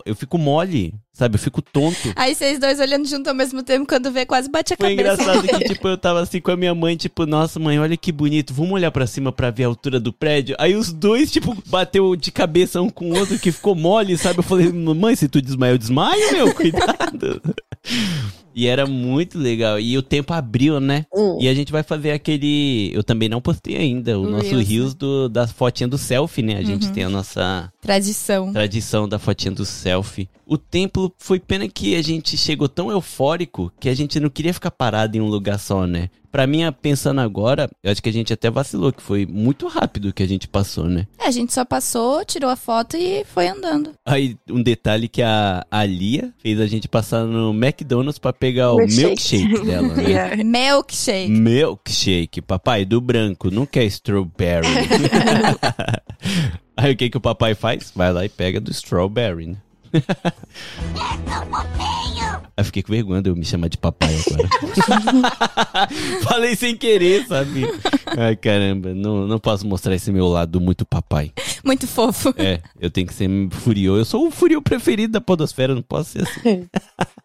Eu fico mole, sabe? Eu fico tonto.
Aí vocês dois olhando junto ao mesmo tempo, quando vê, quase bate a
Foi
cabeça.
engraçado que, tipo, eu tava assim com a minha mãe, tipo, nossa, mãe, olha que bonito, vamos olhar pra cima pra ver a altura do prédio. Aí os dois, tipo, bateu de cabeça um com o outro, que ficou mole, sabe? Eu falei, mãe, se tu desmaiou, eu desmaio, meu, cuidado. E era muito legal. E o tempo abriu, né?
Hum.
E a gente vai fazer aquele. Eu também não postei ainda. O
O
nosso Rios do, das fotinhas do selfie, né? A gente
Uhum.
tem a nossa
Tradição.
tradição da fotinha do selfie. O templo foi pena que a gente chegou tão eufórico que a gente não queria ficar parado em um lugar só, né? Pra mim, pensando agora, eu acho que a gente até vacilou, que foi muito rápido que a gente passou, né?
É, a gente só passou, tirou a foto e foi andando.
Aí, um detalhe que a, a Lia fez a gente passar no McDonald's pra pegar o
Milkshake.
milkshake dela, né?
Yeah.
Milkshake.
Milkshake, papai, do branco, não quer strawberry. Aí o que que o papai faz? Vai lá e pega do strawberry, né? Aí eu fiquei com vergonha de eu me chamar de papai agora. Falei sem querer, sabe? Ai, caramba, não, não posso mostrar esse meu lado muito papai.
Muito fofo.
É, eu tenho que ser furiô. Eu sou o furiô preferido da podosfera, não posso ser assim.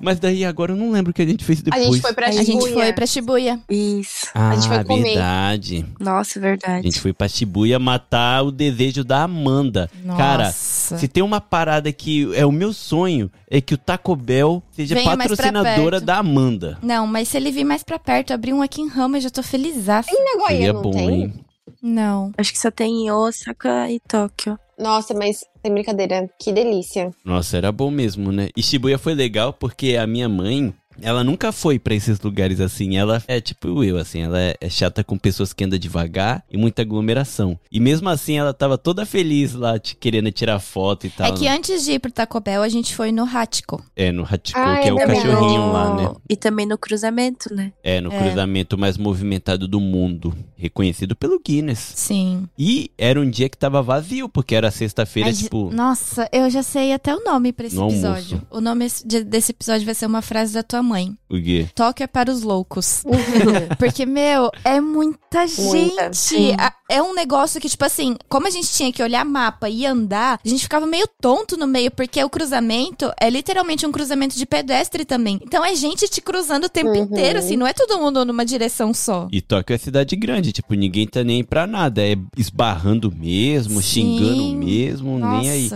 Mas daí agora eu não lembro o que a gente fez
A
depois.
gente foi pra
A gente
Shibuya.
foi pra Shibuya.
Isso.
Ah,
gente foi comer.
verdade.
Nossa,
A
verdade.
gente foi pra Shibuya matar o desejo da Amanda. Cara,
Nossa.
se tem uma parada que é o meu sonho, é que o Taco Bell seja
Venha
patrocinadora da Amanda.
Não, mas se ele vir mais pra perto, abrir um aqui em Rama, eu já tô feliz.
Em Nagoya
Seria
não
bom,
tem?
hein?
Não.
Acho que só tem em Osaka e Tóquio.
Nossa, mas sem brincadeira, que delícia.
Nossa, era bom mesmo, né? E Shibuya foi legal porque a minha mãe, ela nunca foi pra esses lugares assim. Ela é tipo eu, assim. Ela é- é chata com pessoas que andam devagar e muita aglomeração. E mesmo assim, ela tava toda feliz lá, te- querendo tirar foto e tal.
É que antes de ir pro Taco Bell, a gente foi no Hachiko.
É, no Hachiko,
Ah,
que é,
é
o cachorrinho lá, né?
E também no cruzamento, né?
É, no
É.
cruzamento mais movimentado do mundo. Reconhecido pelo Guinness.
Sim.
E era um dia que tava vazio, porque era sexta-feira, tipo.
Nossa, eu já sei até o nome pra esse
No almoço.
episódio. O nome de- desse episódio vai ser uma frase da tua mãe.
O quê?
Tóquio é para os loucos. Porque, meu, é muita
Muita,
gente. A- É um negócio que, tipo assim, como a gente tinha que olhar mapa e andar, a gente ficava meio tonto no meio, porque o cruzamento é literalmente um cruzamento de pedestre também. Então é gente te cruzando o tempo
Uhum.
inteiro, assim, não é todo mundo numa direção só.
E Tóquio é cidade grande, tipo, ninguém tá nem pra nada. É esbarrando mesmo,
Sim.
xingando mesmo, nem aí.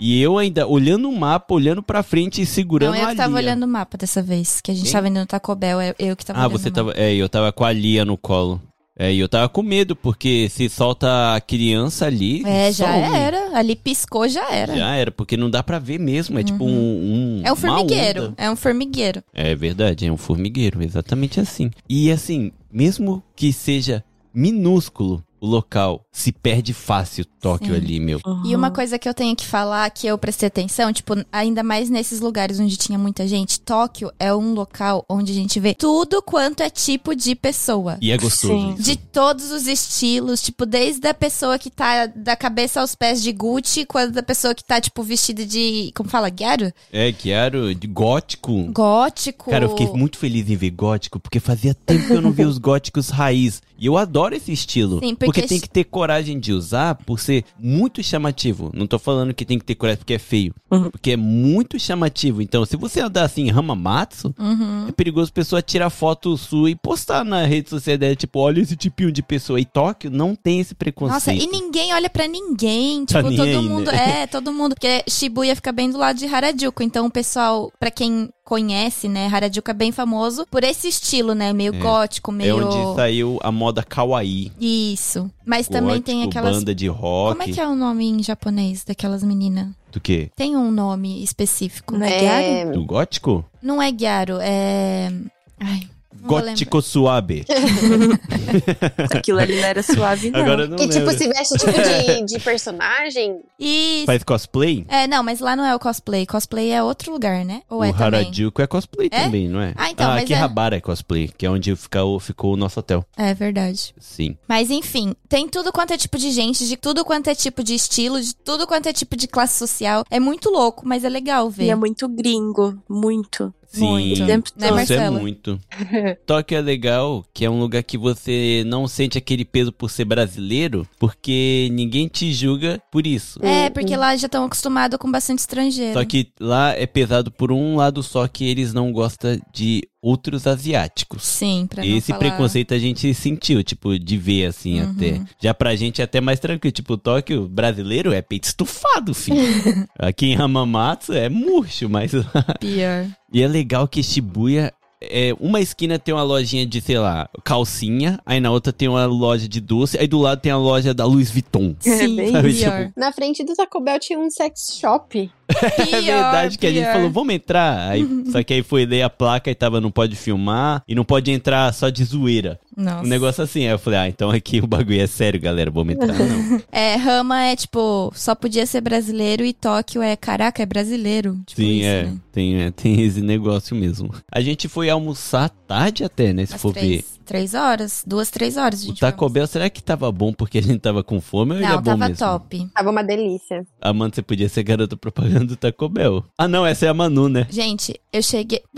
E eu ainda olhando o mapa, olhando pra frente e segurando
Não, eu
a
que tava
Lia.
olhando o mapa dessa vez, que a gente
Quem?
tava indo no Taco Bell, é eu que tava
Ah,
olhando
você
o mapa.
tava. É, eu tava com a Lia no colo. É, e eu tava com medo, porque se solta a criança ali.
É, já
some.
era. Ali piscou, já era.
Já era, porque não dá pra ver mesmo. É tipo um. um
É um formigueiro. É um formigueiro.
É verdade, é um formigueiro, exatamente assim. E assim, mesmo que seja minúsculo o local, se perde fácil Tóquio
Sim.
ali, meu.
E uma coisa que eu tenho que falar, que eu prestei atenção, tipo, ainda mais nesses lugares onde tinha muita gente, Tóquio é um local onde a gente vê tudo quanto é tipo de pessoa.
E é gostoso.
De todos os estilos, tipo, desde a pessoa que tá da cabeça aos pés de Gucci, quando da pessoa que tá, tipo, vestida de. Como fala? Guero?
É, era de gótico.
Gótico.
Cara, eu fiquei muito feliz em ver gótico, porque fazia tempo que eu não via os góticos raiz. E eu adoro esse estilo.
Sim,
porque...
porque
tem que ter coragem de usar por ser muito chamativo. Não tô falando que tem que ter coragem porque é feio.
Uhum.
Porque é muito chamativo. Então, se você andar assim em Hamamatsu,
Uhum.
é perigoso a pessoa tirar foto sua e postar na rede social dela, tipo, olha esse tipinho de pessoa. E Tóquio não tem esse preconceito.
Nossa, e ninguém olha pra ninguém. Tipo,
nem
todo
aí,
mundo.
né?
É, todo mundo. Porque Shibuya fica bem do lado de Harajuku. Então, o pessoal, pra quem conhece, né, Harajuku é bem famoso por esse estilo, né? Meio
É.
gótico,
É
meio.
onde saiu a moda kawaii.
Isso. Mas também tem aquelas.
banda de rock.
Como é que é o nome em japonês daquelas meninas?
Do quê?
Tem um nome específico.
Não é Gyaro?
Do gótico?
Não é Gyaro, é. Ai.
Gótico suave.
Aquilo ali não era suave, não.
Agora não
Que tipo,
lembro.
se veste tipo de, de personagem.
Isso.
Faz cosplay?
É, não, mas lá não é o cosplay. Cosplay é outro lugar, né? Ou
o
é também?
Harajuku é cosplay
É?
também, não é?
Ah, então,
ah
mas é-
Akihabara é cosplay, que é onde ficou, ficou o nosso hotel.
É verdade.
Sim.
Mas enfim, tem tudo quanto é tipo de gente, de tudo quanto é tipo de estilo, de tudo quanto é tipo de classe social. É muito louco, mas é legal ver.
E é muito gringo, muito.
Sim,
Muito.
O tempo
Né,
isso é
Marcela?
muito. Tóquio é legal, que é um lugar que você não sente aquele peso por ser brasileiro, porque ninguém te julga por isso.
É, porque lá já estão acostumados com bastante estrangeiro.
Só que lá é pesado por um lado só que eles não gostam de outros asiáticos.
Sim, pra
Esse
falar...
preconceito a gente sentiu, tipo, de ver assim
Uhum.
até. Já pra gente é até mais tranquilo. Tipo, o Tóquio brasileiro é peito estufado, filho. Aqui em Hamamatsu é murcho, mas.
Pior.
e é legal que Shibuya. É, uma esquina tem uma lojinha de, sei lá, calcinha, aí na outra tem uma loja de doce, aí do lado tem a loja da Louis Vuitton.
Sim,
bem
Sabe,
pior.
Na frente do Taco Bell tinha um sex shop.
É verdade que a gente
pior.
falou, vamos entrar. Aí, só que aí foi ler a placa e tava, não pode filmar e não pode entrar só de zoeira.
Nossa.
Um negócio assim. Aí eu falei, ah, então aqui o bagulho é sério, galera, vamos entrar. Não.
É, Rama é tipo, só podia ser brasileiro e Tóquio é, caraca, é brasileiro. Tipo
Sim,
isso,
é,
né?
tem, é. Tem esse negócio mesmo. A gente foi almoçar tarde até, né? Se
Às
for ver.
Três, horas, duas, três horas.
O Taco Bell, será que tava bom porque a gente tava com fome ou ele é
Não,
bom
tava
mesmo?
top.
Tava uma delícia.
Amanda, você podia ser garota propaganda do Taco Bell. Ah, não, essa é a Manu, né?
Gente, eu cheguei.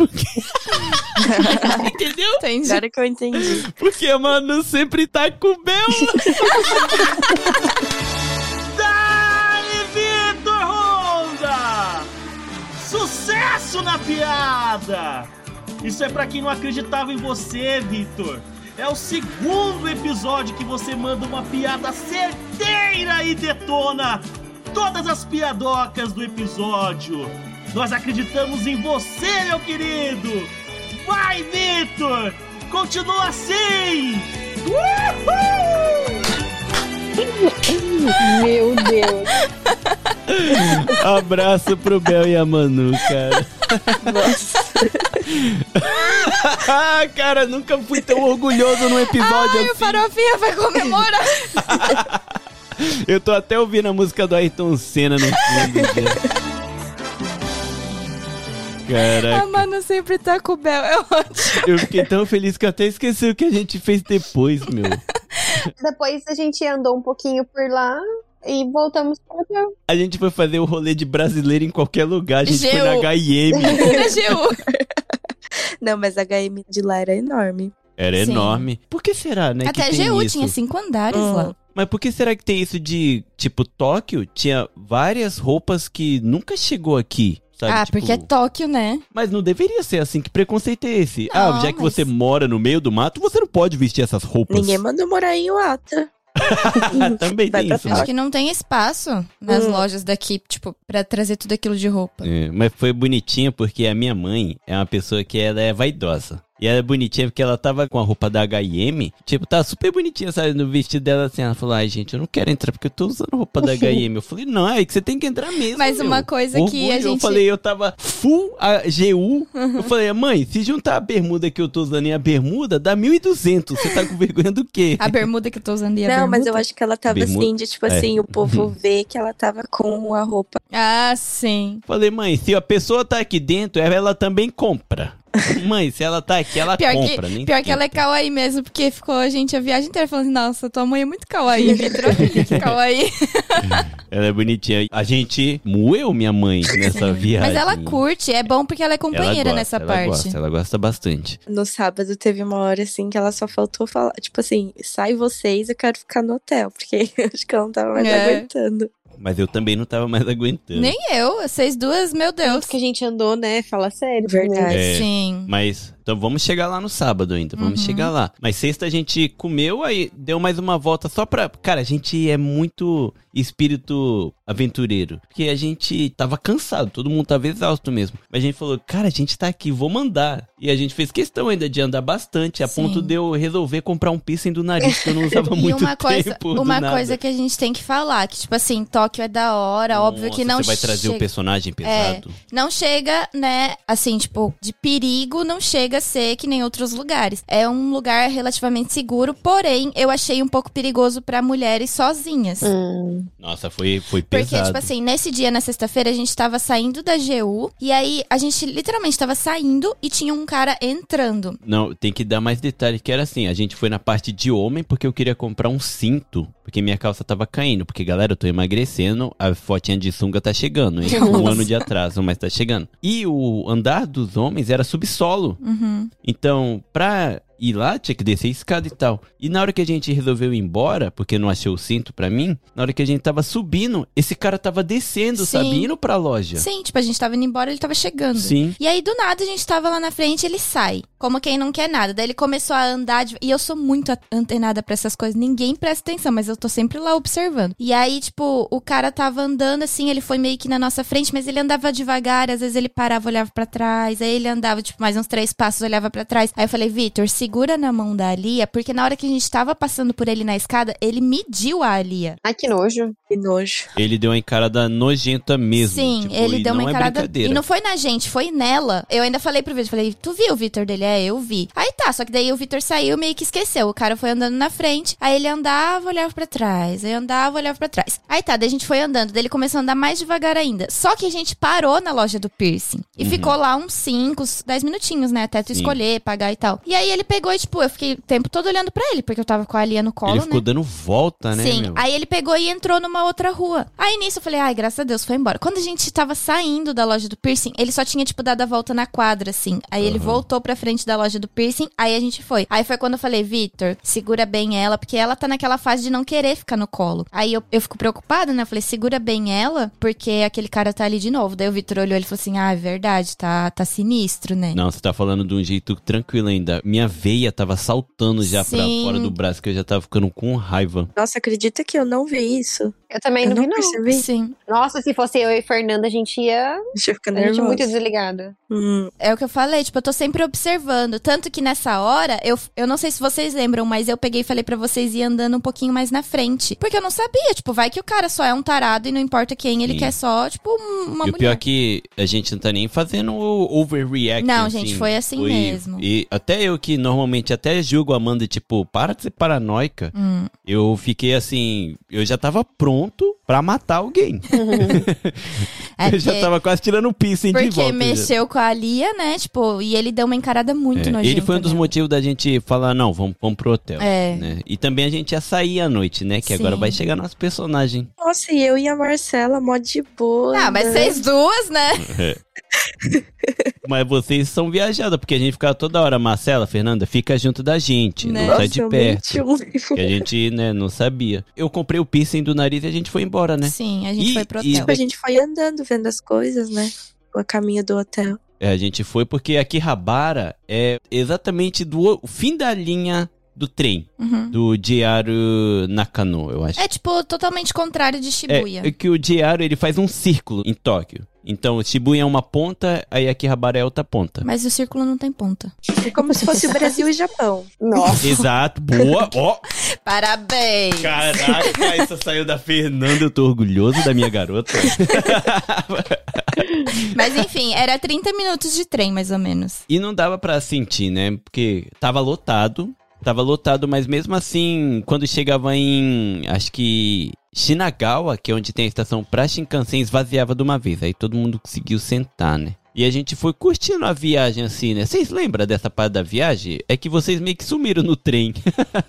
Entendeu?
Entendi.
Agora que eu entendi.
Porque a Manu sempre tá com Bell.
Dale, Vitor Honda! Sucesso na piada! Isso é pra quem não acreditava em você, Vitor. É o segundo episódio que você manda uma piada certeira e detona todas as piadocas do episódio. Nós acreditamos em você, meu querido. Vai, Vitor! Continua assim! Uhul!
Meu Deus.
Abraço pro Bel e a Manu, cara. Ah, cara, nunca fui tão orgulhoso num episódio
Ai, o
assim.
Farofinha vai comemorar.
Eu tô até ouvindo a música do Ayrton Senna no fundo. Gente.
A
Caraca,
Manu sempre tá com o Bel. É ótimo.
eu fiquei tão feliz que eu até esqueci o que a gente fez depois, meu.
Depois a gente andou um pouquinho por lá e voltamos para hotel.
A gente foi fazer o rolê de brasileiro em qualquer lugar. A gente foi
Geu.
na HM.
Na GU.
Não, mas a HM de lá era enorme.
Era
Sim.
enorme. Por que será, né?
Até
que
a
tem
GU
isso?
tinha cinco andares
Hum.
lá.
Mas por que será que tem isso de, tipo, Tóquio tinha várias roupas que nunca chegou aqui? Sabe?
Ah,
Tipo,
porque é Tóquio, né?
Mas não deveria ser assim. Que preconceito é esse? ah,
Não,
já que
mas-
você mora no meio do mato, você não pode vestir essas roupas.
Ninguém mandou morar em Iwata.
Também
Vai
tem isso.
Acho que não tem espaço nas
Hum.
lojas daqui, tipo, pra trazer tudo aquilo de roupa.
É, mas foi bonitinho porque a minha mãe é uma pessoa que ela é vaidosa. E ela é bonitinha porque ela tava com a roupa da H&M. Tipo, tá super bonitinha, sabe? No vestido dela assim. Ela falou, ai, gente, eu não quero entrar porque eu tô usando roupa da H&M. Eu falei, não, é que você tem que entrar mesmo,
Mas
meu.
uma coisa que
Orgulho.
a
Eu
gente-
falei, eu tava full a GU. Eu falei, mãe, se juntar a bermuda que eu tô usando e a bermuda, dá 1.200. Você tá com vergonha do quê?
A bermuda que eu tô usando e a
Não,
bermuda.
mas eu acho que ela tava
Bermuda?
assim, de tipo
É.
assim, o povo vê que ela tava com a roupa.
Ah, sim.
Falei, mãe, se a pessoa tá aqui dentro, ela também compra. Mãe, se ela tá aqui, ela
Pior,
compra.
que,
nem
pior que ela é kawaii mesmo, porque ficou a gente a viagem inteira falando assim, nossa, tua mãe é muito kawaii. Olha que kawaii.
Ela é bonitinha. A gente moeu minha mãe nessa viagem.
Mas ela curte, é bom porque ela é
Ela
companheira
gosta,
nessa
ela
parte.
Gosta, ela gosta bastante.
No sábado teve uma hora assim que ela só faltou falar, tipo assim, sai vocês, eu quero ficar no hotel, porque acho que ela não tava mais
É.
aguentando.
Mas eu também não tava mais aguentando.
Nem eu, vocês duas, meu Deus.
Tanto que a gente andou, né? Fala sério.
Verdade.
É.
Sim.
Mas, então vamos chegar lá no sábado ainda, vamos
Uhum.
chegar lá. Mas sexta a gente comeu, aí deu mais uma volta só pra... Cara, a gente é muito espírito aventureiro. Porque a gente tava cansado, todo mundo tava exausto mesmo. Mas a gente falou, cara, a gente tá aqui, vamos andar. E a gente fez questão ainda de andar bastante, a
Sim.
ponto de eu resolver comprar um piercing do nariz, que eu não usava muito
uma coisa,
tempo.
uma
nada.
coisa que a gente tem que falar, que tipo assim, Tóquio é da hora, óbvio que
Nossa,
não
Você vai trazer o personagem pesado.
Não chega, né, assim, tipo, de perigo, não chega a ser que nem outros lugares. É um lugar relativamente seguro, porém, eu achei um pouco perigoso pra mulheres sozinhas.
Hum.
Nossa, foi, foi
Porque,
pesado.
tipo assim, nesse dia, na sexta-feira, a gente tava saindo da GU, e aí a gente literalmente tava saindo e tinha um cara entrando.
Não, tem que dar mais detalhes, que era assim, a gente foi na parte de homem porque eu queria comprar um cinto, porque minha calça tava caindo, porque galera, eu tô emagrecendo, a fotinha de sunga tá chegando, hein? Um ano de atraso, mas tá chegando. E o andar dos homens era subsolo,
Uhum.
então pra ir lá tinha que descer a escada e tal. E na hora que a gente resolveu ir embora, porque não achei o cinto pra mim, na hora que a gente tava subindo, esse cara tava descendo,
Sim.
sabe? Indo pra loja.
Sim, tipo, a gente tava indo embora, ele tava chegando.
Sim.
E aí, do nada, a gente tava lá na frente, ele sai. Como quem não quer nada. Daí ele começou a andar. de- E eu sou muito antenada pra essas coisas. Ninguém presta atenção, mas eu tô sempre lá observando. E aí, tipo, o cara tava andando assim, ele foi meio que na nossa frente, mas ele andava devagar. Às vezes ele parava, olhava pra trás. Aí ele andava, tipo, mais uns três passos, olhava pra trás. Aí eu falei, Vitor, segura na mão da Alia, porque na hora que a gente tava passando por ele na escada, ele mediu a Alia.
Ai, que nojo.
Que nojo.
Ele deu uma encarada nojenta mesmo.
Sim,
tipo,
ele deu uma
é
encarada.
brincadeira.
e não foi na gente, foi nela. Eu ainda falei pro Vitor, falei, tu viu o Vitor dele? É, eu vi. Aí tá, só que daí o Vitor saiu meio que esqueceu. O cara foi andando na frente, aí ele andava, olhava pra trás. Aí andava, olhava pra trás. Aí tá, daí a gente foi andando, daí ele começou a andar mais devagar ainda. Só que a gente parou na loja do piercing. E
Uhum.
ficou lá uns 5, 10 minutinhos, né? Até tu
Sim.
escolher, pagar e tal. E aí ele pegou e, tipo, eu fiquei o tempo todo olhando pra ele, porque eu tava com a Alia no colo,
Ele
né?
ficou dando volta, né,
Sim,
meu?
aí ele pegou e entrou numa outra rua. Aí nisso eu falei, ai, graças a Deus, foi embora. Quando a gente tava saindo da loja do piercing, ele só tinha, tipo, dado a volta na quadra, assim. Aí ele
Aham.
voltou pra frente da loja do piercing, aí a gente foi. Aí foi quando eu falei, Vitor, segura bem ela, porque ela tá naquela fase de não querer ficar no colo. Aí eu, eu fico preocupada, né? Eu falei, segura bem ela, porque aquele cara tá ali de novo. Daí o Vitor olhou e falou assim, ah, é verdade, tá, tá sinistro, né?
Não, você tá falando de um jeito tranquilo ainda. Minha veia tava saltando já pra
Sim.
fora do braço, que eu já tava ficando com raiva.
Nossa, acredita que eu não vi isso?
Eu também
Eu
não,
não
vi, não.
percebi.
Sim.
Nossa, se fosse eu e Fernanda, a gente ia.
Deixa eu ficar
A gente muito desligada.
Hum,
É o que eu falei, tipo, eu tô sempre observando. Tanto que nessa hora, eu, eu não sei se vocês lembram, mas eu peguei e falei pra vocês ir andando um pouquinho mais na frente. Porque eu não sabia, tipo, vai que o cara só é um tarado e não importa quem, ele
Sim.
quer só, tipo, um- uma
e o pior
mulher.
é que a gente não tá nem fazendo o overreact.
Não,
assim.
gente, foi assim mesmo.
E até eu que normalmente até julgo a Amanda, tipo, para de ser paranoica.
Hum.
Eu fiquei assim, eu já tava pronto pra matar alguém.
É
eu já
porque-
tava quase tirando o piercing de
Porque
volta. já.
mexeu com a Lia, né? Tipo, e ele deu uma encarada muito
É,
nojenta.
ele foi um dos
nela.
motivos da gente falar, não, vamos, vamos pro hotel.
É.
né? E também a gente ia sair à noite, né? Que agora
Sim.
vai chegar nosso personagem.
Nossa, e eu e a Marcela, mó de boa.
Ah, mas
né?
vocês duas, né?
Mas vocês são viajadas, porque a gente ficava toda hora, Marcela, Fernanda, fica junto da gente,
Né?
não sai de perto. Que a gente, né, não sabia. Eu comprei o piercing do nariz e a gente foi embora, né?
Sim, a gente
E-
foi pro
e-
hotel.
A gente foi andando, vendo as coisas, né? A caminho do hotel.
É, a gente foi porque Akihabara é exatamente do o fim da linha do trem,
Uhum.
do Diário Nakano, eu acho.
É tipo totalmente contrário de Shibuya.
É, é que o Diário ele faz um círculo em Tóquio. Então, Shibuya é uma ponta, aí Akihabara é outra ponta.
Mas o círculo não tem ponta.
É como se fosse o Brasil e Japão.
Nossa.
Exato, boa, ó.
Parabéns!
Caraca, essa saiu da Fernanda, eu tô orgulhoso da minha garota.
Mas enfim, era 30 minutos de trem, mais ou menos.
E não dava pra sentir, né? Porque tava lotado, tava lotado, mas mesmo assim, quando chegava em, acho que Shinagawa, que é onde tem a estação pra Shinkansen, esvaziava de uma vez. Aí todo mundo conseguiu sentar, né? E a gente foi curtindo a viagem assim, né? Vocês lembram dessa parte da viagem? É que vocês meio que sumiram no trem.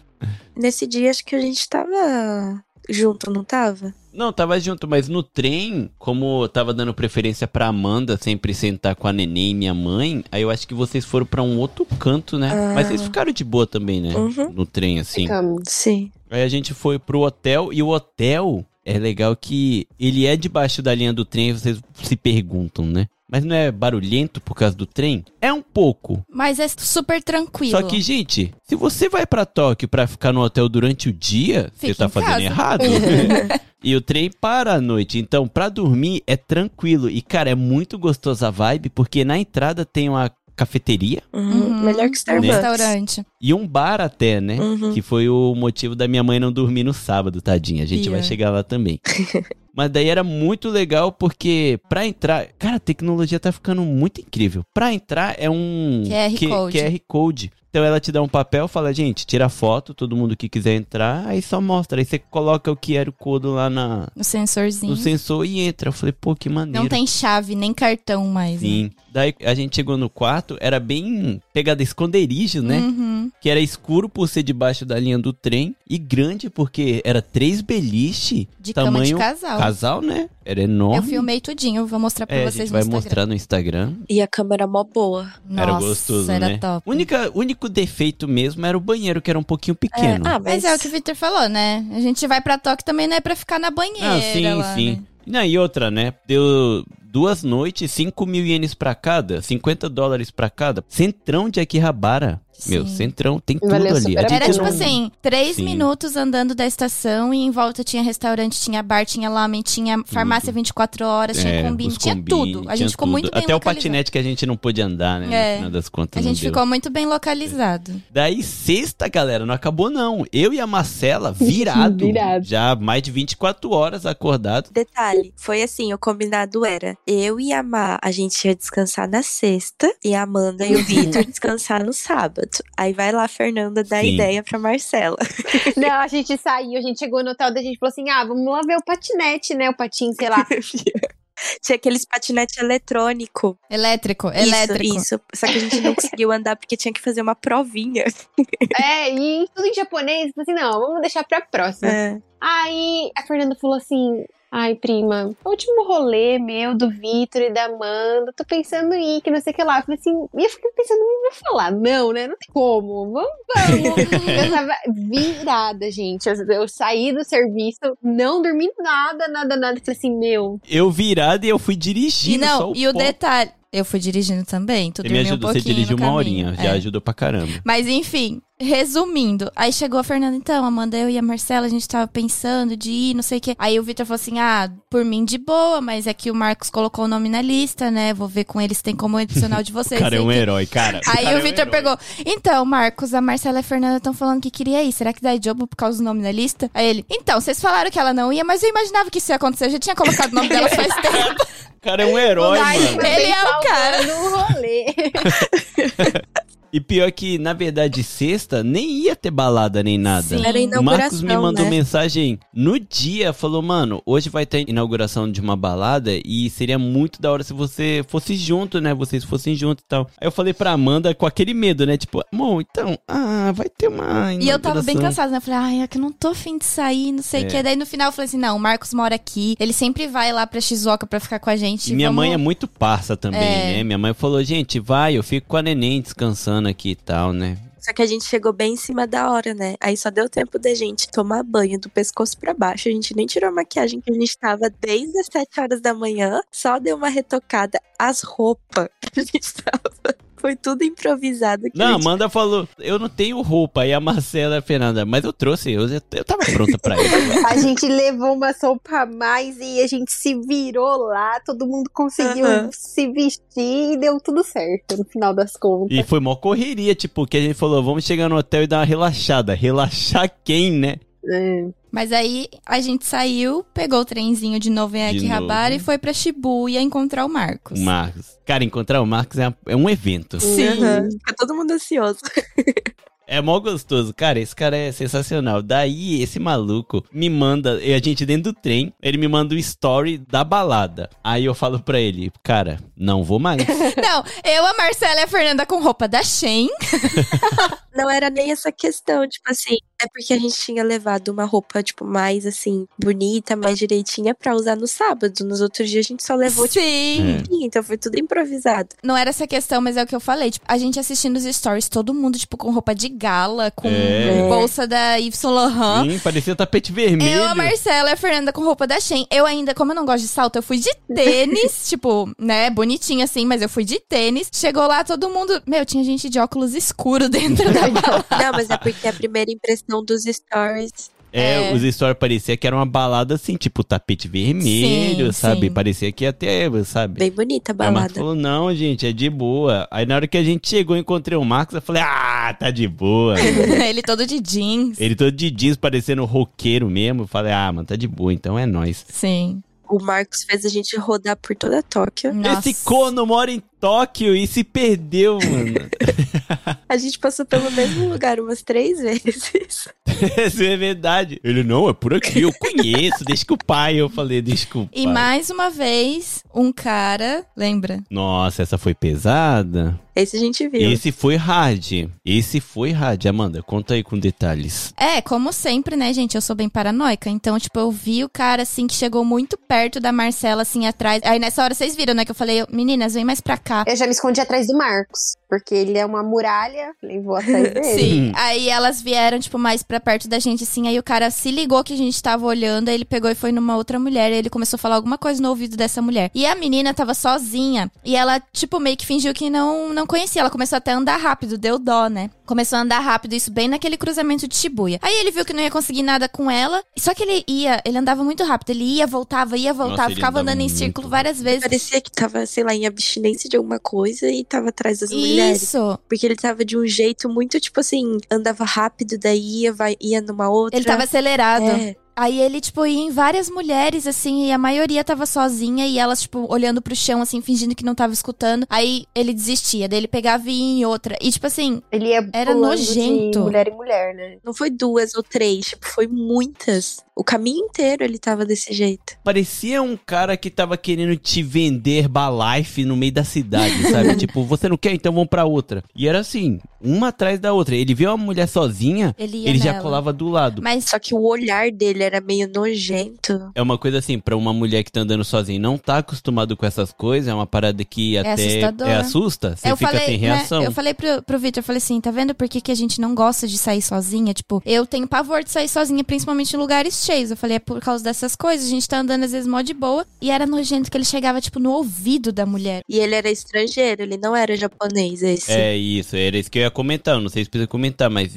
Nesse dia, acho que a gente tava junto, não tava?
Não, tava junto, mas no trem, como eu tava dando preferência pra Amanda sempre sentar com a neném e minha mãe, aí eu acho que vocês foram pra um outro canto, né?
Ah.
Mas vocês ficaram de boa também, né?
Uhum.
No trem, assim.
Ficamos.
Sim.
Aí a gente foi pro hotel e o hotel é legal que ele é debaixo da linha do trem, vocês se perguntam, né? Mas não é barulhento por causa do trem? É um pouco.
Mas é super tranquilo.
Só que, gente, se você vai pra Tóquio pra ficar no hotel durante o dia,
Fica
você tá fazendo
casa.
errado. e o trem para à noite. Então, pra dormir é tranquilo. E, cara, é muito gostosa a vibe, porque na entrada tem uma cafeteria
Uhum. Melhor que
Um
Starbucks.
restaurante.
E um bar até, né?
Uhum.
Que foi o motivo da minha mãe não dormir no sábado, tadinha. A gente
Pior.
vai chegar lá também. Mas daí era muito legal porque pra entrar, cara, a tecnologia tá ficando muito incrível. Pra entrar é um
QR
Q-
Code.
QR Code. Então ela te dá um papel, fala, gente, tira foto, todo mundo que quiser entrar, aí só mostra. Aí você coloca o QR Code lá na,
O sensorzinho.
no sensor e entra. Eu falei, pô, que maneiro.
Não tem chave, nem cartão mais. né?
Sim. Daí a gente chegou no quarto, era bem pegada esconderijo, né?
Uhum.
Que era escuro por ser debaixo da linha do trem e grande porque era três beliche,
De cama
tamanho
de casal.
casal, né? Era enorme.
Eu filmei tudinho, vou mostrar pra
É, a
vocês
gente
no
vai
Instagram.
mostrar no Instagram.
E a câmera mó boa.
era
Nossa,
gostoso,
era
né?
top.
Única, único defeito mesmo era o banheiro, que era um pouquinho pequeno.
É, ah,
Mas
mas,
é o que o Victor falou, né? A gente vai pra Tóquio também não é pra ficar na banheira
Ah, sim,
lá,
sim.
né?
Não, e outra, né? Deu duas noites, 5 mil ienes pra cada, 50 dólares pra cada. Centrão de Akihabara. Meu,
Sim.
centrão, tem tudo
Valeu
ali.
Era tipo
não-
assim, três
Sim.
minutos andando da estação e em volta tinha restaurante, tinha bar, tinha lamen, tinha farmácia 24 horas, tinha
É,
combine, tinha
combine,
tudo. A gente ficou
tudo.
muito bem
Até o
localizado.
patinete que a gente não pôde andar, né?
É.
No final das contas.
A gente
deu.
ficou muito bem localizado.
Daí, sexta, galera, não acabou não. Eu e a Marcela, virado.
Virado.
Já mais de 24 horas acordado.
Detalhe, foi assim, o combinado era eu e a Má, a gente ia descansar na sexta e a Amanda e o Vitor descansar no sábado. Aí vai lá a Fernanda dar
Sim.
ideia pra Marcela.
Não, a gente saiu, a gente chegou no hotel, a gente falou assim: ah, vamos lá ver o patinete, né? O patinho, sei lá.
Tinha aqueles patinete eletrônico.
Elétrico, elétrico.
Isso, isso. Só que a gente não conseguiu andar porque tinha que fazer uma provinha.
é, e tudo em japonês. assim: não, vamos deixar pra próxima.
É.
Aí a Fernanda falou assim: Ai, prima, último rolê meu, do Vitor e da Amanda, tô pensando em ir, que não sei o que lá. Eu falei assim, e eu fiquei pensando, não vou falar, não, né? Não tem como, vamos, vamos. eu tava virada, gente. Eu, eu saí do serviço, não dormi nada, nada, nada. Falei assim, meu,
Eu virado e eu fui
E
dirigindo. só
não, e o
pó.
detalhe. Eu fui dirigindo também, tu
Você me
dormiu um
ajudou, você
pouquinho
dirigiu
no
uma horinha,
é.
já ajudou pra caramba.
Mas enfim, resumindo, aí chegou a Fernanda, então, Amanda, eu e a Marcela, a gente tava pensando de ir, não sei o quê. Aí o Vitor falou assim: ah, por mim de boa, mas é que o Marcos colocou o nome na lista, né? Vou ver com ele se tem como adicionar o de vocês.
O cara é um
que-
herói, cara.
Aí
cara é
o
um
Vitor
herói.
pegou. Então, Marcos, a Marcela e a Fernanda estão falando que queria ir. Será que dá job por causa do nome na lista? Aí ele. Então, vocês falaram que ela não ia, mas eu imaginava que isso ia acontecer. Eu já tinha colocado o nome dela faz tempo.
O cara é um herói, mano.
Ele é o cara.
salvando o rolê.
E pior que, na verdade, sexta nem ia ter balada nem nada.
Sim.
Era inauguração,
Marcos me mandou
né?
mensagem no dia, falou, mano, hoje vai ter inauguração de uma balada e seria muito da hora se você fosse junto, né? Vocês fossem junto e tal. Aí eu falei pra Amanda com aquele medo, né? Tipo, amor, então, ah, vai ter uma
E eu tava bem
inauguração."
cansada, né? Eu falei, ai, é que eu não tô afim de sair, não sei o
É.
quê. Daí no final eu falei assim: não, o Marcos mora aqui. Ele sempre vai lá pra Shizuoka pra ficar com a gente.
Minha
vamos-
mãe é muito parça também,
É.
né? Minha mãe falou, gente, vai, eu fico com a neném descansando aqui e tal, né?
Só que a gente chegou bem em cima da hora, né? Aí só deu tempo da gente tomar banho do pescoço pra baixo. A gente nem tirou a maquiagem que a gente tava desde as 7 horas da manhã. Só deu uma retocada. As roupas que a gente tava. Foi tudo improvisado.
Não,
gente-
Amanda falou, eu não tenho roupa. Aí a Marcela e a Fernanda, mas eu trouxe, eu, eu tava pronta pra isso.
A gente levou uma sopa a mais e a gente se virou lá, todo mundo conseguiu
Aham.
se vestir e deu tudo certo no final das contas.
E foi mó correria, tipo, que a gente falou, vamos chegar no hotel e dar uma relaxada. Relaxar quem, né?
É.
Mas aí a gente saiu, pegou o trenzinho de novo em Akihabara e foi pra Shibuya encontrar o Marcos.
Marcos. Cara, encontrar o Marcos é, é um evento.
Sim.
Aham. Fica todo mundo ansioso.
É mó gostoso. Cara, esse cara é sensacional. Daí, esse maluco me manda, e a gente dentro do trem, ele me manda o story da balada. Aí eu falo pra ele, cara, não vou mais.
Não, eu, a Marcela e a Fernanda com roupa da Shein.
Não era nem essa questão, tipo assim, é porque a gente tinha levado uma roupa, tipo, mais assim, bonita, mais direitinha pra usar no sábado. Nos outros dias a gente só levou, tipo,
Sim.
É.
então foi tudo improvisado.
Não era essa questão, mas é o que eu falei. Tipo, a gente assistindo os stories, todo mundo, tipo, com roupa de gala, com
É.
bolsa da Yves Saint Laurent.
Sim, parecia tapete vermelho.
Eu, a Marcela e a Fernanda com roupa da Shein. Eu ainda, como eu não gosto de salto, eu fui de tênis, tipo, né, bonitinha assim, mas eu fui de tênis. Chegou lá, todo mundo... Meu, tinha gente de óculos escuro dentro da balada.
Não, mas é porque a primeira impressão dos stories.
É,
É.
os stories parecia que era uma balada assim, tipo tapete vermelho,
Sim,
sabe?
sim.
Parecia que ia ter, sabe?
Bem bonita a
Aí o
balada.
falou, não, gente, é de boa. Aí na hora que a gente chegou, encontrei o Marcos, eu falei, ah, tá de boa.
Ele todo de jeans.
Ele todo de jeans, parecendo roqueiro mesmo. Eu falei, ah, mano, tá de boa, então é nóis.
Sim.
O Marcos fez a gente rodar por toda Tóquio.
Nossa.
Esse corno mora em Tóquio e se perdeu, mano.
A gente passou pelo mesmo lugar umas três vezes.
Isso é verdade. Ele, não, é por aqui, eu conheço, deixa que o pai. Eu falei, o
E mais uma vez, um cara, lembra?
Nossa, essa foi pesada.
Esse a gente viu.
Esse foi hard. Esse foi hard. Amanda, conta aí com detalhes.
É, como sempre, né, gente? Eu sou bem paranoica. Então, tipo, eu vi o cara, assim, que chegou muito perto da Marcela, assim, atrás. Aí nessa hora vocês viram, né? Que eu falei, meninas, vem mais pra cá.
Eu já me escondi atrás do Marcos, porque ele é uma muralha, falei, vou atrás dele.
Sim. Aí elas vieram, tipo, mais pra perto da gente, assim. Aí o cara se ligou que a gente tava olhando. Aí ele pegou e foi numa outra mulher. E ele começou a falar alguma coisa no ouvido dessa mulher. E a menina tava sozinha. E ela, tipo, meio que fingiu que não, não conhecia. Ela começou até a andar rápido, deu dó, né? Começou a andar rápido, isso bem naquele cruzamento de Shibuya. Aí ele viu que não ia conseguir nada com ela. Só que ele ia, ele andava muito rápido. Ele ia, voltava, ia, voltava,
ele
ficava andando em círculo várias vezes.
Parecia que tava, sei lá, em abstinência de alguma coisa e tava atrás das mulheres.
Isso.
Porque ele tava de um jeito muito, tipo assim, andava rápido, daí ia, vai, ia numa outra.
Ele tava acelerado.
É.
Aí ele, tipo, ia em várias mulheres, assim, e a maioria tava sozinha, e elas, tipo, olhando pro chão, assim, fingindo que não tava escutando. Aí ele desistia, daí ele pegava e ia em outra. E, tipo assim,
Ele ia
Era nojento.
de mulher em mulher, né?
Não foi duas ou três, tipo, foi muitas. O caminho inteiro ele tava desse jeito.
Parecia um cara que tava querendo te vender Herbalife no meio da cidade, sabe? tipo, você não quer? Então vamos pra outra. E era assim, uma atrás da outra. Ele viu uma mulher sozinha,
ele ia
ele já colava do lado.
Mas
Só que o olhar dele ele era meio nojento.
É uma coisa assim, pra uma mulher que tá andando sozinha e não tá acostumado com essas coisas, é uma parada que até
assustador.
é assusta. Você
eu
fica
falei,
tem
né,
reação.
eu falei pro, pro Vitor, eu falei assim, tá vendo por que, que a gente não gosta de sair sozinha? Tipo, eu tenho pavor de sair sozinha, principalmente em lugares cheios. Eu falei, é por causa dessas coisas, a gente tá andando às vezes mó de boa. E era nojento que ele chegava, tipo, no ouvido da mulher.
E ele era estrangeiro, ele não era japonês, esse.
É isso, era isso que eu ia comentar. eu Não sei se precisa comentar, mas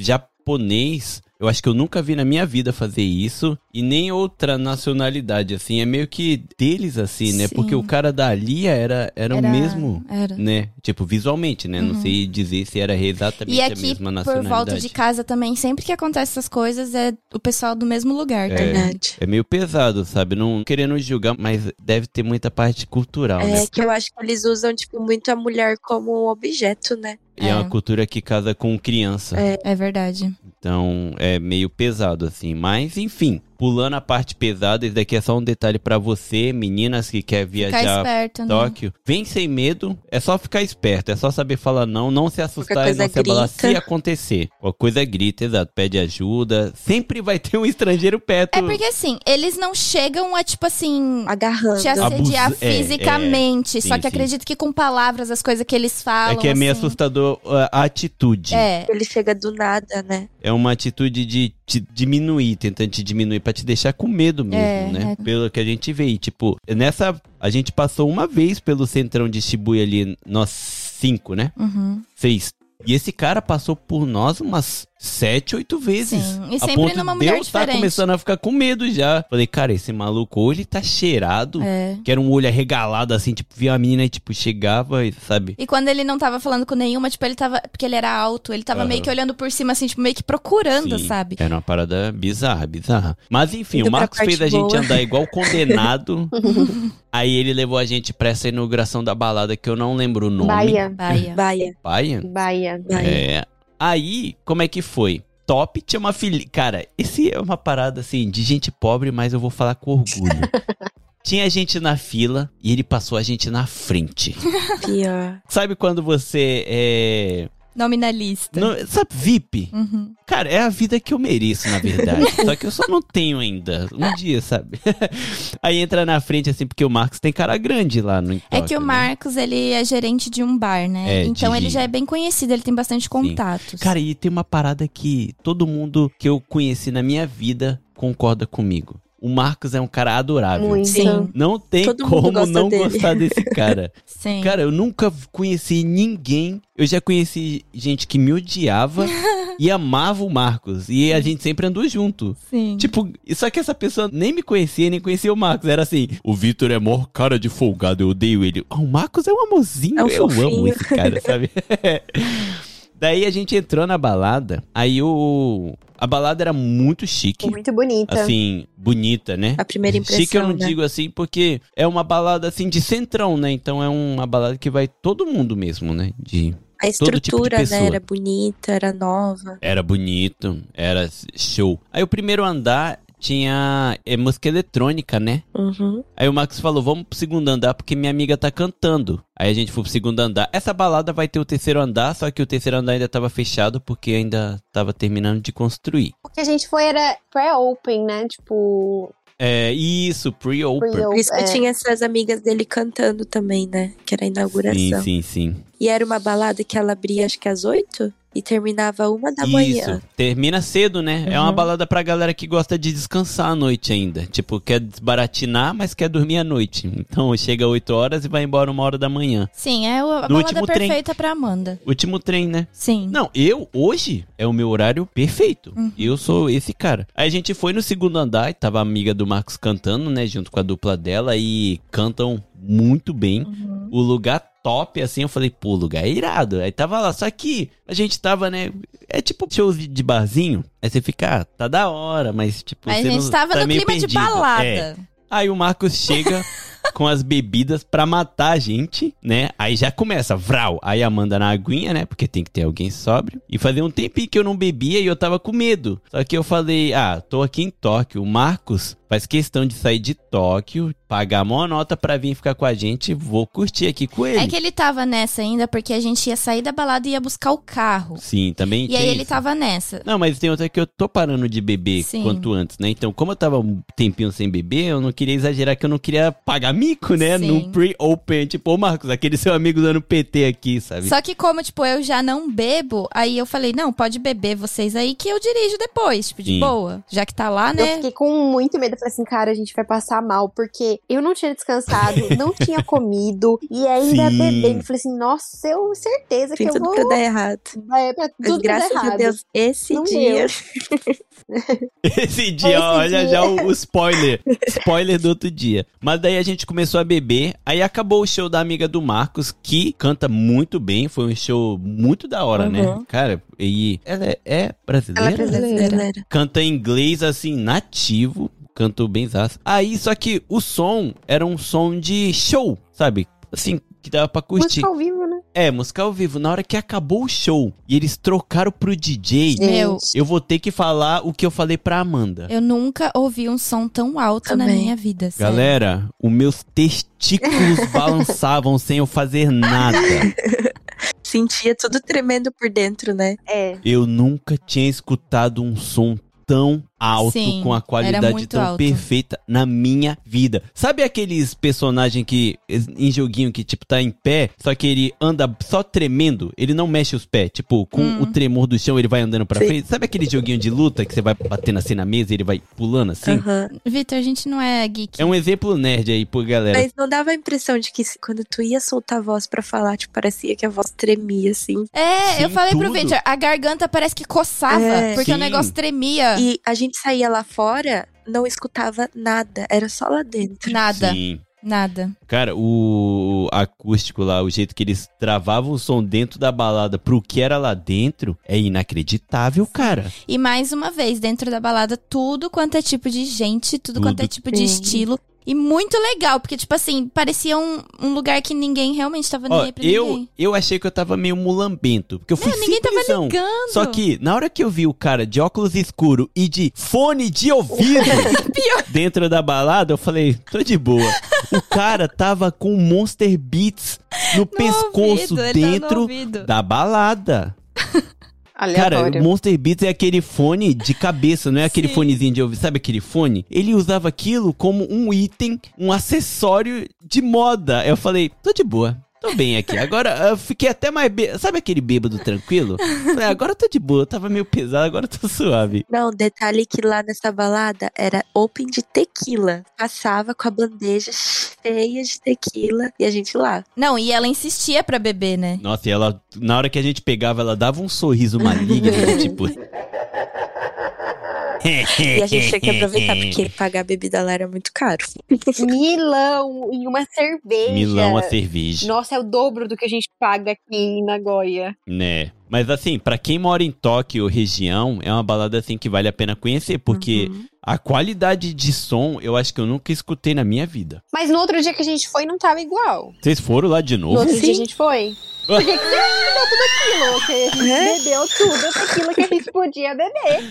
japonês, eu acho que eu nunca vi na minha vida fazer isso. E nem outra nacionalidade, assim. É meio que deles, assim, né?
Sim.
Porque o cara da Lia era, era,
Era-
o mesmo,
era.
né? Tipo, visualmente, né? Não
Uhum.
sei dizer se era exatamente
E
a
aqui,
mesma
por
nacionalidade.
volta de casa também, sempre que acontece essas coisas, é o pessoal do mesmo lugar. tá?
Verdade.
É meio pesado, sabe? Não querendo julgar, mas deve ter muita parte cultural, né?
É que eu acho que eles usam, tipo, muito a mulher como objeto, né?
E é.
É.
uma cultura que casa com criança.
É.
É verdade.
Então é meio pesado, assim. Mas, enfim, pulando a parte pesada, esse daqui é só um detalhe pra você, meninas que quer
Ficar
viajar
esperto, né?
Tóquio. Vem sem medo, é só ficar esperto, é só saber falar não, não se assustar e não se abalar se acontecer. Qualquer coisa grita, exato, pede ajuda. Sempre vai ter um estrangeiro perto.
É porque assim, eles não chegam a, tipo assim,
Agarrando.
te assediar
é,
fisicamente.
é.
só
Sim,
que
sim.
acredito que com palavras, as coisas que eles falam.
É que é meio
assim,
assustador uh, a atitude.
É.
Ele chega do nada, né?
É uma atitude de te diminuir, tentando te diminuir pra te deixar com medo mesmo,
É,
né?
é.
Pelo que a gente vê. E, tipo, nessa. A gente passou uma vez pelo centrão de Shibuya ali, nós cinco, né?
Uhum.
Seis. E esse cara passou por nós umas sete, oito vezes.
Sim, e
a
sempre
ponto
numa mulher
eu tá
diferente.
começando a ficar com medo já. Falei, cara, esse maluco ou ele tá cheirado,
É.
que era um olho arregalado assim, tipo, via a menina e tipo, chegava e, sabe?
E quando ele não tava falando com nenhuma, tipo, ele tava. Porque ele era alto, ele tava
Aham.
meio que olhando por cima, assim, tipo, meio que procurando,
Sim,
sabe?
Era uma parada bizarra, bizarra. Mas enfim,
Indo
o Marcos fez a gente
boa.
andar igual condenado. aí ele levou a gente pra essa inauguração da balada que eu não lembro o nome.
Bahia.
Baia.
Baia.
Baia? É. Aí, como é que foi? Top tinha uma filha. Cara, esse é uma parada assim de gente pobre, mas eu vou falar com orgulho. Tinha gente na fila e ele passou a gente na frente.
Pior.
Sabe quando você é.
Nominalista.
não- sabe, VIP?
Uhum.
Cara, é a vida que eu mereço, na verdade. Só que eu só não tenho ainda. Um dia, sabe? Aí entra na frente, assim, porque o Marcos tem cara grande lá no
É
Tóquio,
que o
né?
Marcos, ele é gerente de um bar, né?
É,
então
de-
ele já é bem conhecido, ele tem bastante contatos.
Cara, e tem uma parada que todo mundo que eu conheci na minha vida concorda comigo. O Marcos é um cara adorável.
Muito.
Sim.
Não tem
Todo
como
gosta
não
dele.
gostar desse cara.
Sim.
Cara, eu nunca conheci ninguém. Eu já conheci gente que me odiava e amava o Marcos. E a gente sempre andou junto.
Sim.
Tipo, só que essa pessoa nem me conhecia, nem conhecia o Marcos. Era assim, o Vitor é maior cara de folgado, eu odeio ele. Ah, o Marcos é um amorzinho,
É um
eu
fofinho.
amo esse cara, sabe? Daí a gente entrou na balada, aí o... A balada era muito chique.
Muito bonita.
Assim, bonita, né?
A primeira impressão,
Chique eu não
né?
digo assim, porque é uma balada assim de centrão, né? Então é uma balada que vai todo mundo mesmo, né? De
A
Todo tipo de
estrutura,
pessoa.
né? Era bonita, era nova.
Era bonito, era show. Aí o primeiro andar tinha é, música eletrônica, né?
Uhum.
Aí o Max falou, vamos pro segundo andar porque minha amiga tá cantando. Aí a gente foi pro segundo andar. Essa balada vai ter o terceiro andar, só que o terceiro andar ainda tava fechado porque ainda tava terminando de construir.
O que a gente foi era pré-open, né? Tipo,
É, isso, pre-open.
pre-open.
Por isso que
é.
tinha essas amigas dele cantando também, né? Que era a inauguração.
Sim, sim, sim.
E era uma balada que ela abria acho que às oito e terminava uma da manhã.
Isso, termina cedo, né? É uma
Uhum.
balada pra galera que gosta de descansar à noite ainda. Tipo, quer desbaratinar, mas quer dormir à noite. Então chega 8 horas e vai embora uma hora da manhã.
Sim, é o- a
No
balada
último trem.
perfeita pra Amanda.
Último trem, né?
Sim.
Não, eu, hoje, é o meu horário perfeito.
Uhum.
Eu sou esse cara. Aí a gente foi no segundo andar e tava a amiga do Marcos cantando, né? Junto com a dupla dela e cantam muito bem.
Uhum.
O lugar top, assim, eu falei, pô, lugar é irado. Aí tava lá, só que a gente tava, né? É tipo shows de barzinho. Aí você fica, ah, tá da hora, mas tipo.
Mas a gente
não-
tava
tá
no clima de
perdido.
balada.
É. Aí o Marcos chega com as bebidas pra matar a gente, né? Aí já começa, vral. Aí a Amanda na aguinha, né? Porque tem que ter alguém sóbrio. E fazia um tempinho que eu não bebia e eu tava com medo. Só que eu falei, ah, tô aqui em Tóquio. O Marcos faz questão de sair de Tóquio, pagar uma nota pra vir ficar com a gente, vou curtir aqui com ele.
É que ele tava nessa ainda porque a gente ia sair da balada e ia buscar o carro.
Sim, também
E aí ele
isso.
tava nessa.
Não, mas tem outra que eu tô parando de beber
Sim.
quanto antes, né? Então, como eu tava um tempinho sem beber, eu não queria exagerar que eu não queria pagar mico, né?
Sim.
No pre-open. Tipo, ô Marcos, aquele seu amigo dando PT aqui, sabe?
Só que como, tipo, eu já não bebo, aí eu falei, não, pode beber vocês aí que eu dirijo depois, tipo, de
Sim.
boa. Já que tá lá,
Eu
né?
fiquei com muito medo. Eu falei assim, cara, a gente vai passar mal, porque eu não tinha descansado, não tinha comido, e ainda
Sim.
bebendo. Eu falei assim, nossa, eu tenho certeza
Tem
que eu
tudo
vou.
pra dar errado.
É, pra
Mas
tudo dar
graças a
errado.
Deus, esse
Não
dia.
Esse dia,
Esse
olha
dia.
já o, o spoiler. Spoiler do outro dia. Mas daí a gente começou a beber. Aí acabou o show da amiga do Marcos, que canta muito bem. Foi um show muito da hora, né?
Uhum.
Cara, e ela é, é brasileira?
Ela é brasileira.
Brasileira.
Canta em inglês, assim, nativo. Cantou bem zaço. Aí, só que o som era um som de show, sabe? Assim, que dava pra curtir.
Música ao vivo, né?
É, música ao vivo. Na hora que acabou o show e eles trocaram pro DJ,
Meu,
eu vou ter que falar o que eu falei pra Amanda.
eu nunca ouvi um som tão alto na
Também.
minha vida. sério.
Galera, os meus testículos balançavam sem eu fazer nada.
Sentia tudo tremendo por dentro, né?
É.
Eu nunca tinha escutado um som tão alto,
Sim,
com a qualidade tão
alto.
perfeita na minha vida. Sabe aqueles personagens que, em joguinho, que tipo tá em pé, só que ele anda só tremendo, ele não mexe os pés, tipo, com
Hum.
o tremor do chão ele vai andando pra
Sim.
frente. Sabe aquele joguinho de luta que você vai batendo assim na mesa e ele vai pulando assim?
Aham.
Vitor, a gente não é geek.
É um exemplo nerd aí por galera.
Mas não dava a impressão de que se- quando tu ia soltar a voz pra falar, tipo, parecia que a voz tremia, assim.
É, eu
Sim,
falei pro
tudo.
Victor, a garganta parece que coçava,
É.
porque o negócio tremia.
E a gente saía lá fora, não escutava nada. Era só lá dentro.
Nada,
Sim.
nada.
Cara, o acústico lá, o jeito que eles travavam o som dentro da balada pro que era lá dentro, é inacreditável, cara.
E mais uma vez, dentro da balada, tudo quanto é tipo de gente, tudo, quanto é
Tudo.
tipo de
Sim.
estilo. E muito legal, porque, tipo assim, parecia um, um lugar que ninguém realmente tava nem aí pra
eu,
ninguém.
eu achei que eu tava meio mulambento, porque eu fui
Meu, ninguém tava ligando.
Só que, na hora que eu vi o cara de óculos escuro e de fone de ouvido dentro da balada, eu falei, tô de boa. O cara tava com Monster Beats no, pescoço
ouvido, no
dentro da balada. Cara,
Aleatório.
o Monster Beats é aquele fone de cabeça, não é aquele
Sim.
fonezinho de ouvido. Sabe aquele fone? Ele usava aquilo como um item, um acessório de moda. Eu falei, tô de boa. Tô bem aqui. Agora eu fiquei até mais. Sabe aquele bêbado tranquilo? Falei, agora eu tô de boa. Eu tava meio pesado, agora eu tô suave.
Não, detalhe que lá nessa balada era open de tequila. Passava com a bandeja cheia de tequila e a gente lá.
Não, e ela insistia pra beber, né?
Nossa, e ela, na hora que a gente pegava, ela dava um sorriso maligno, tipo.
E a gente tinha que aproveitar, porque pagar a bebida lá era muito caro.
Milão e uma cerveja.
Milão a cerveja.
Nossa, é o dobro do que a gente paga aqui em Nagoya.
Né. Mas assim, pra quem mora em Tóquio, região, é uma balada assim que vale a pena conhecer, porque
Uhum.
a qualidade de som eu acho que eu nunca escutei na minha vida.
Mas no outro dia que a gente foi, não tava igual.
Vocês foram lá de
No
novo?
outro dia a
Sim.
gente foi. Por que, que você bebeu tudo aquilo? Que a gente
É?
bebeu tudo aquilo que a gente podia beber.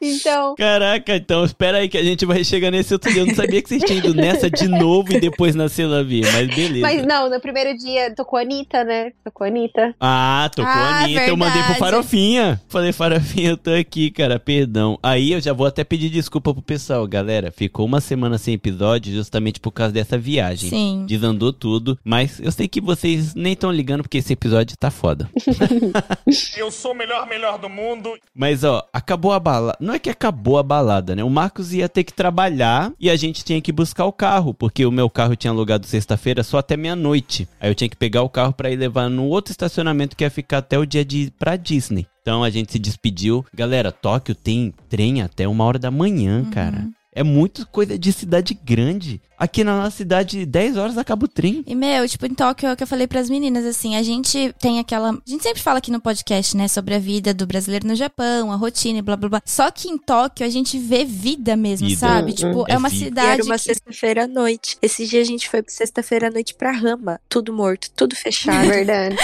Então,
Caraca, então espera aí que a gente vai chegar nesse outro dia. Eu não sabia que vocês tinham ido nessa de novo e depois na Cela V, mas beleza.
mas não, no primeiro dia tocou a Anitta, né? Tocou a Anitta.
Ah, tocou
Ah,
a Anitta, eu mandei pro
verdade.
Farofinha. Falei, Farofinha, eu tô aqui, cara, perdão. Aí eu já vou até pedir desculpa pro pessoal, galera. Ficou uma semana sem episódio justamente por causa dessa viagem.
Sim.
Desandou tudo, mas eu sei que vocês nem estão ligando porque esse episódio tá foda.
Eu sou o melhor, melhor do mundo.
Mas ó, acabou a balada. Não é que acabou a balada, né? O Marcos ia ter que trabalhar e a gente tinha que buscar o carro, porque o meu carro tinha alugado sexta-feira só até meia-noite. Aí eu tinha que pegar o carro pra ir levar no outro estacionamento que ia ficar até o dia de ir pra Disney. Então a gente se despediu. Galera, Tóquio tem trem até uma hora da manhã, cara. É muito coisa de cidade grande. Aqui na nossa cidade, 10 horas acaba o trem.
E, meu, tipo, em Tóquio, é o que eu falei pras meninas, assim, a gente tem aquela. A gente sempre fala aqui no podcast, né, sobre a vida do brasileiro no Japão, a rotina e blá blá blá. Só que em Tóquio a gente vê vida mesmo,
Vida.
sabe? Tipo, é,
É
uma
vida.
E
cidade.
era uma
que-
sexta-feira à noite. Esse dia a gente foi sexta-feira à noite pra Rama. Tudo morto, tudo fechado.
Verdade.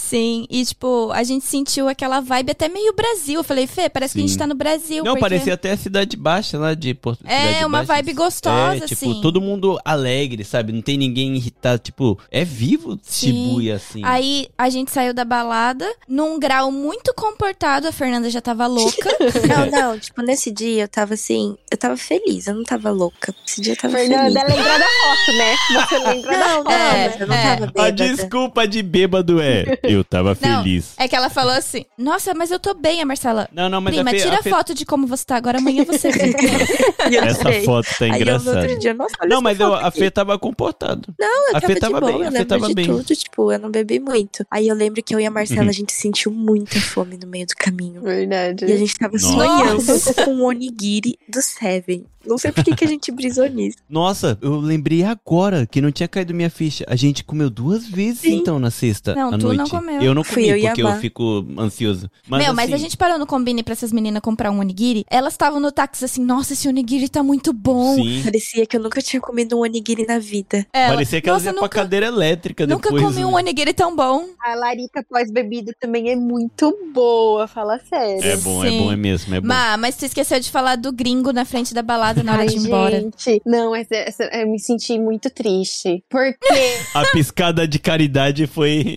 Sim, e tipo, a gente sentiu aquela vibe até meio Brasil. Eu falei, Fê, parece que a gente
Sim.
tá no Brasil.
Não,
porque-
parecia até a Cidade Baixa lá de Porto
É, uma
Baixa.
vibe gostosa,
é, tipo,
assim.
todo mundo alegre, sabe? Não tem ninguém irritado. Tipo, é vivo Shibuya, assim.
Aí a gente saiu da balada num grau muito comportado. A Fernanda já tava louca.
Não, não, tipo, nesse dia eu tava assim, eu tava feliz, eu não tava louca. Esse dia eu tava
Fernanda,
feliz.
lembra da foto, né? Você lembra da
Não,
foto.
não,
É,
mas eu não
é.
tava
A
bêbada.
desculpa de bêbado é. Eu tava
Não,
feliz.
é que ela falou assim: Nossa, mas eu tô bem, a Marcela.
Não, não, mas
Prima,
a Fê,
tira
a Fê-
foto de como você tá agora, amanhã você vê.
Essa foto tá engraçada.
dia, nossa,
Não, mas eu, a
aqui.
Fê tava comportado.
Não, eu
a Fê
tava,
tava
de
bem,
boa,
a
eu
Fê
lembro
tava
de
bem.
tudo, tipo, eu não bebi muito. Aí eu lembro que eu e a Marcela,
Uhum.
a gente sentiu muita fome no meio do caminho.
Verdade.
E a gente tava
Nossa.
sonhando com o onigiri do Seven. Não sei por que, que a gente brisou nisso.
Nossa, eu lembrei agora que não tinha caído minha ficha. A gente comeu duas vezes
Sim.
então na sexta
Não,
à
tu
noite.
não comeu.
Eu não
Fui
comi
eu e a
porque eu fico ansioso. Mas,
Meu, mas
assim,
a gente parou no combine pra essas meninas comprar um onigiri. Elas estavam no táxi assim: Nossa, esse onigiri tá muito bom.
Sim.
Parecia que eu nunca tinha comido um onigiri na vida.
Ela,
Parecia que elas iam pra
nunca,
cadeira elétrica
nunca
depois.
comi um onigiri tão bom.
A larica pós-bebida também é muito boa, fala sério.
É bom, é
Sim.
bom, é mesmo, é bom.
Má, mas tu esqueceu de falar do gringo na frente da balada na hora
Ai,
de ir embora.
gente. Não, essa, essa- eu me senti muito triste. Porque
A piscada de caridade foi.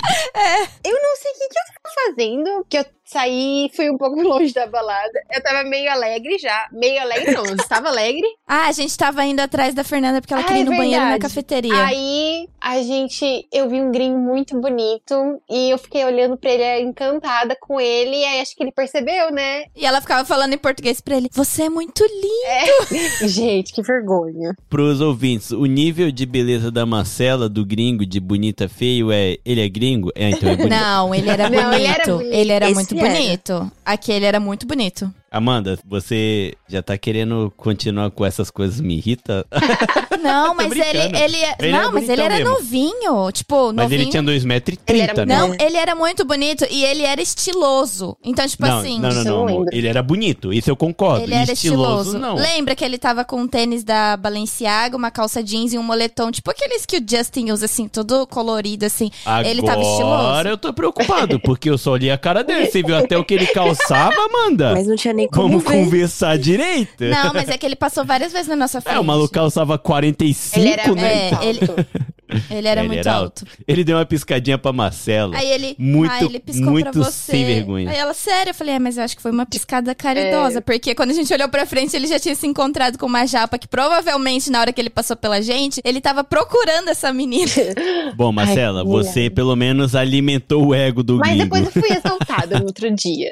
eu não sei o que, que eu fazendo, que eu saí fui um pouco longe da balada. Eu tava meio alegre já. Meio alegre não, eu estava alegre.
Ah, a gente tava indo atrás da Fernanda porque ela
Ah,
queria ir
é
no banheiro na cafeteria.
Aí a gente, eu vi um gringo muito bonito e eu fiquei olhando pra ele encantada com ele. E aí acho que ele percebeu, né?
E ela ficava falando em português pra ele: Você é muito lindo.
Gente, que vergonha.
Pros ouvintes, o nível de beleza da Marcela, do gringo, de bonita feio, é. Ele é gringo? É, então é bonito.
Não, ele era bonito.
Não, ele era bonito.
Ele era muito
era.
Aquele era muito bonito.
Amanda, você já tá querendo continuar com essas coisas? Me irrita?
Não, mas ele, ele,
Ele
Não,
era
mas ele era
mesmo.
novinho. Tipo,
Mas
novinho.
ele tinha 2,30m,
Ele era-
né?
Não, ele era muito bonito e ele era estiloso. Então, tipo
não,
assim.
não, não, não,
não.
Ele era bonito, isso eu concordo.
Ele era
estiloso,
estiloso.
não.
Lembra que ele tava com um tênis da Balenciaga, uma calça jeans e um moletom, tipo aqueles que o Justin usa, assim, todo colorido, assim.
Agora
ele tava estiloso.
eu tô preocupado, porque eu só li a cara dele. Você viu até o que ele calçava, Amanda?
Mas não tinha nem como
Vamos
ver.
conversar direito?
Não, mas é que ele passou várias vezes na nossa frente.
É, o maluco calçava 45,
Ele era
né?
É,
muito
ele-. Ele era
Ele
muito
era
alto.
Ele deu uma piscadinha pra Marcela.
Aí ele,
Muito,
ah, ele piscou
muito
pra você.
sem vergonha.
Aí ela, sério? Eu falei, é, mas eu acho que foi uma piscada caridosa. Porque quando a gente olhou pra frente, ele já tinha se encontrado com uma japa que provavelmente, na hora que ele passou pela gente, ele tava procurando essa menina.
Bom, Marcela,
Ai,
você pelo menos alimentou o ego do
Mas
gringo.
depois eu fui exaltada no outro dia.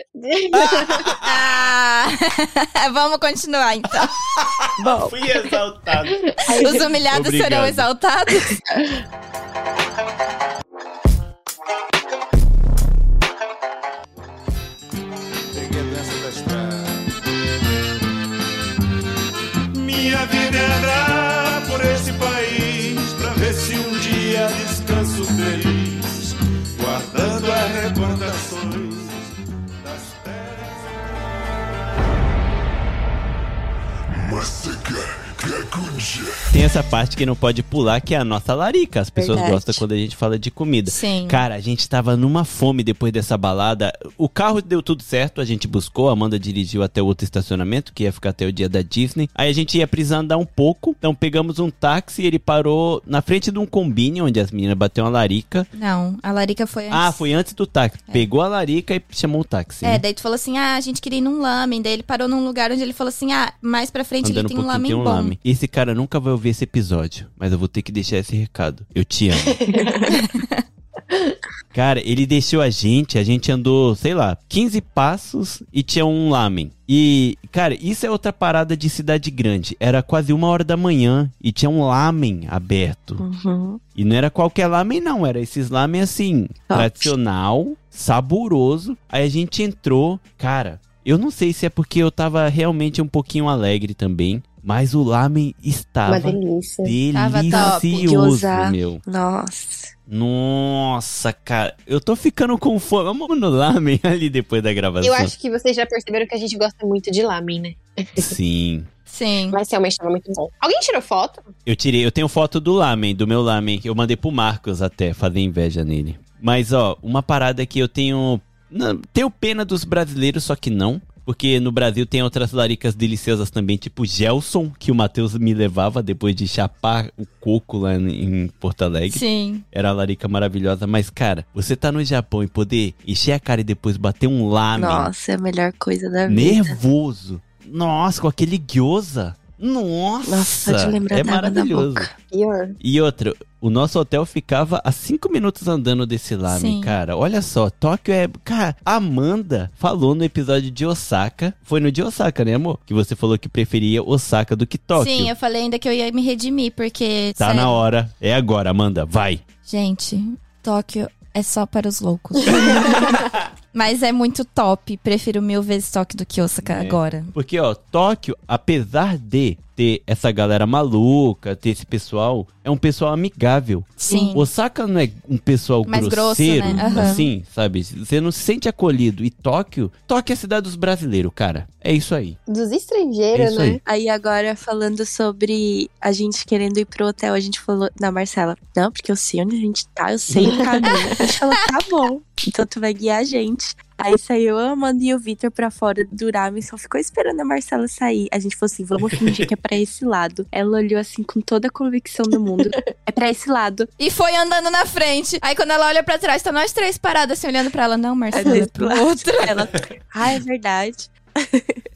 ah, vamos continuar então.
Bom,
Fui exaltado.
Os humilhados
Obrigado.
serão exaltados.
Minha vida é andar por esse país pra ver se um dia descanso feliz, guardando as recordações das terras.
Tem essa parte que não pode pular, que é a nossa larica. As pessoas
Verdade.
gostam quando a gente fala de comida.
Sim.
Cara, a gente tava numa fome depois dessa balada. O carro deu tudo certo, a gente buscou, a Amanda dirigiu até outro estacionamento, que ia ficar até o dia da Disney. Aí a gente ia precisar andar um pouco, então pegamos um táxi e ele parou na frente de um combine, onde as meninas bateu uma larica.
Não, a Larica foi antes.
Ah, foi antes do táxi. Pegou a larica e chamou o táxi.
É,
né?
daí tu falou assim, ah, a gente queria ir num lamen. Daí ele parou num lugar onde ele falou assim, ah, mais pra frente
Andando
ele
um
tem um
pouquinho
lamen
tem um
bom.
Esse cara nunca vai ouvir esse episódio, mas eu vou ter que deixar esse recado. Eu te amo. Cara, ele deixou a gente, a gente andou, sei lá, 15 passos e tinha um lamen. E, cara, isso é outra parada de cidade grande. Era quase uma hora da manhã e tinha um lamen aberto.
Uhum.
E não era qualquer lamen, não. Era esses lamen assim, tradicional, saboroso. Aí a gente entrou. Cara, eu não sei se é porque eu tava realmente um pouquinho alegre também. Mas o lamen estava
Uma delícia.
Tava top.
De
delicioso, meu.
Nossa.
Nossa, cara. Eu tô ficando com fome. Vamos no lamen ali depois da gravação.
Eu acho que vocês já perceberam que a gente gosta muito de lamen, né?
Sim.
Sim.
Mas realmente tava muito bom. Alguém tirou foto?
Eu tirei, eu tenho foto do lamen, do meu lamen. Eu mandei pro Marcos até, fazer inveja nele. Mas, ó, uma parada que eu tenho. Não, tenho pena dos brasileiros, só que não. Porque no Brasil tem outras laricas deliciosas também, tipo Gelson, que o Matheus me levava depois de chapar o coco lá em Porto Alegre.
Sim.
Era a larica maravilhosa. Mas, cara, você tá no Japão e poder encher a cara e depois bater um lamen
Nossa, é a melhor coisa da vida.
nervoso. Nossa, com aquele gyoza. Nossa,
Nossa, de lembrar
é
da água na
maravilhoso.
boca.
Pior.
E outra, o nosso hotel ficava a cinco minutos andando desse lamen,
Sim.
cara. Olha só, Tóquio é. Cara, a Amanda falou no episódio de Osaka. Foi no de Osaka, né, amor? Que você falou que preferia Osaka do que Tóquio.
Sim, eu falei ainda que eu ia me redimir, porque.
Tá
sério,
na hora. É agora, Amanda, vai.
Gente, Tóquio é só para os loucos. Mas é muito top. Prefiro mil vezes Tóquio do que Osaka
É.
agora.
Porque, ó, Tóquio, apesar de ter essa galera maluca, ter esse pessoal, é um pessoal amigável.
Sim.
Osaka não é um pessoal
Mais grosso,
grosseiro,
né? Aham.
assim, sabe? Você não se sente acolhido. E Tóquio, Tóquio é a cidade dos brasileiros, cara. É isso aí.
Dos
É
estrangeiros,
isso
né?
aí.
Aí agora, falando sobre a gente querendo ir pro hotel, a gente falou na Marcela, não, porque eu sei onde a gente tá, eu sei o caminho. A gente falou, tá bom, então tu vai guiar a gente. Aí saiu a Amanda e o Vitor pra fora do ramen, só ficou esperando a Marcela sair. A gente falou assim, vamos fingir que é pra esse lado. Ela olhou assim com toda a convicção do mundo. É pra esse lado.
E foi andando na frente. Aí quando ela olha pra trás, tá nós três paradas assim, olhando pra ela. Não, Marcela, é pro
lado.
outro.
Ela, ah, é verdade.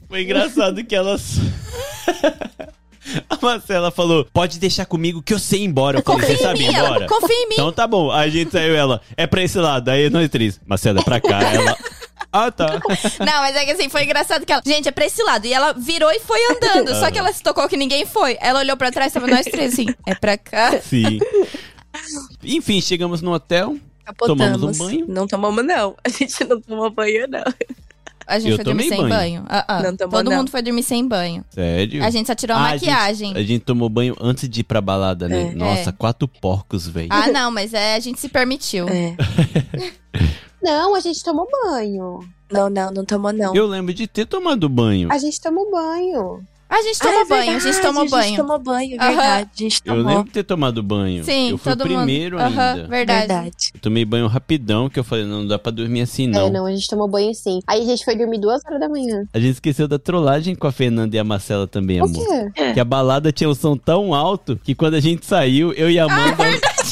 Foi engraçado que elas. A Marcela falou: pode deixar comigo que eu sei ir embora. Eu falei,
Confia
você
em
sabe ir embora?
confia em mim.
Então tá bom. Aí a gente saiu ela. É pra esse lado. Aí nós três. Marcela, é pra cá. Ela. Ah, tá.
Não, mas é que assim, foi engraçado que ela. Gente, é pra esse lado. E ela virou e foi andando. Só que ela se tocou que ninguém foi. Ela olhou pra trás, tava nós três assim. É pra cá.
Sim. Enfim, chegamos no hotel.
Capotamos.
Tomamos um banho.
Não tomamos, não. A gente não tomou banho, não.
A gente
Eu
foi dormir sem
banho.
banho. Ah, ah.
Não tomou,
Todo
não.
mundo foi dormir sem banho.
Sério?
A gente só tirou a
Ah,
maquiagem.
gente- A gente, tomou banho antes de ir pra balada, né?
É.
Nossa,
É.
quatro porcos, velho.
Ah, não, mas é, a gente se permitiu.
É.
Não, a gente tomou banho.
Não, não, não tomou, não.
Eu lembro de ter tomado banho.
A gente tomou banho.
A gente
Ah,
tomou
é
banho, a gente
verdade,
tomou
A gente
banho.
tomou banho, verdade. A gente
Eu lembro de ter tomado banho.
Sim,
eu fui o
todo mundo.
primeiro
Aham,
ainda.
verdade.
Eu tomei banho rapidão, que eu falei, não, não dá pra dormir assim, não.
É, não, a gente tomou banho sim. Aí a gente foi dormir duas horas da manhã.
A gente esqueceu da trollagem com a Fernanda e a Marcela também,
O
amor.
quê?
Que a balada tinha um som tão alto que quando a gente saiu, eu e a Amanda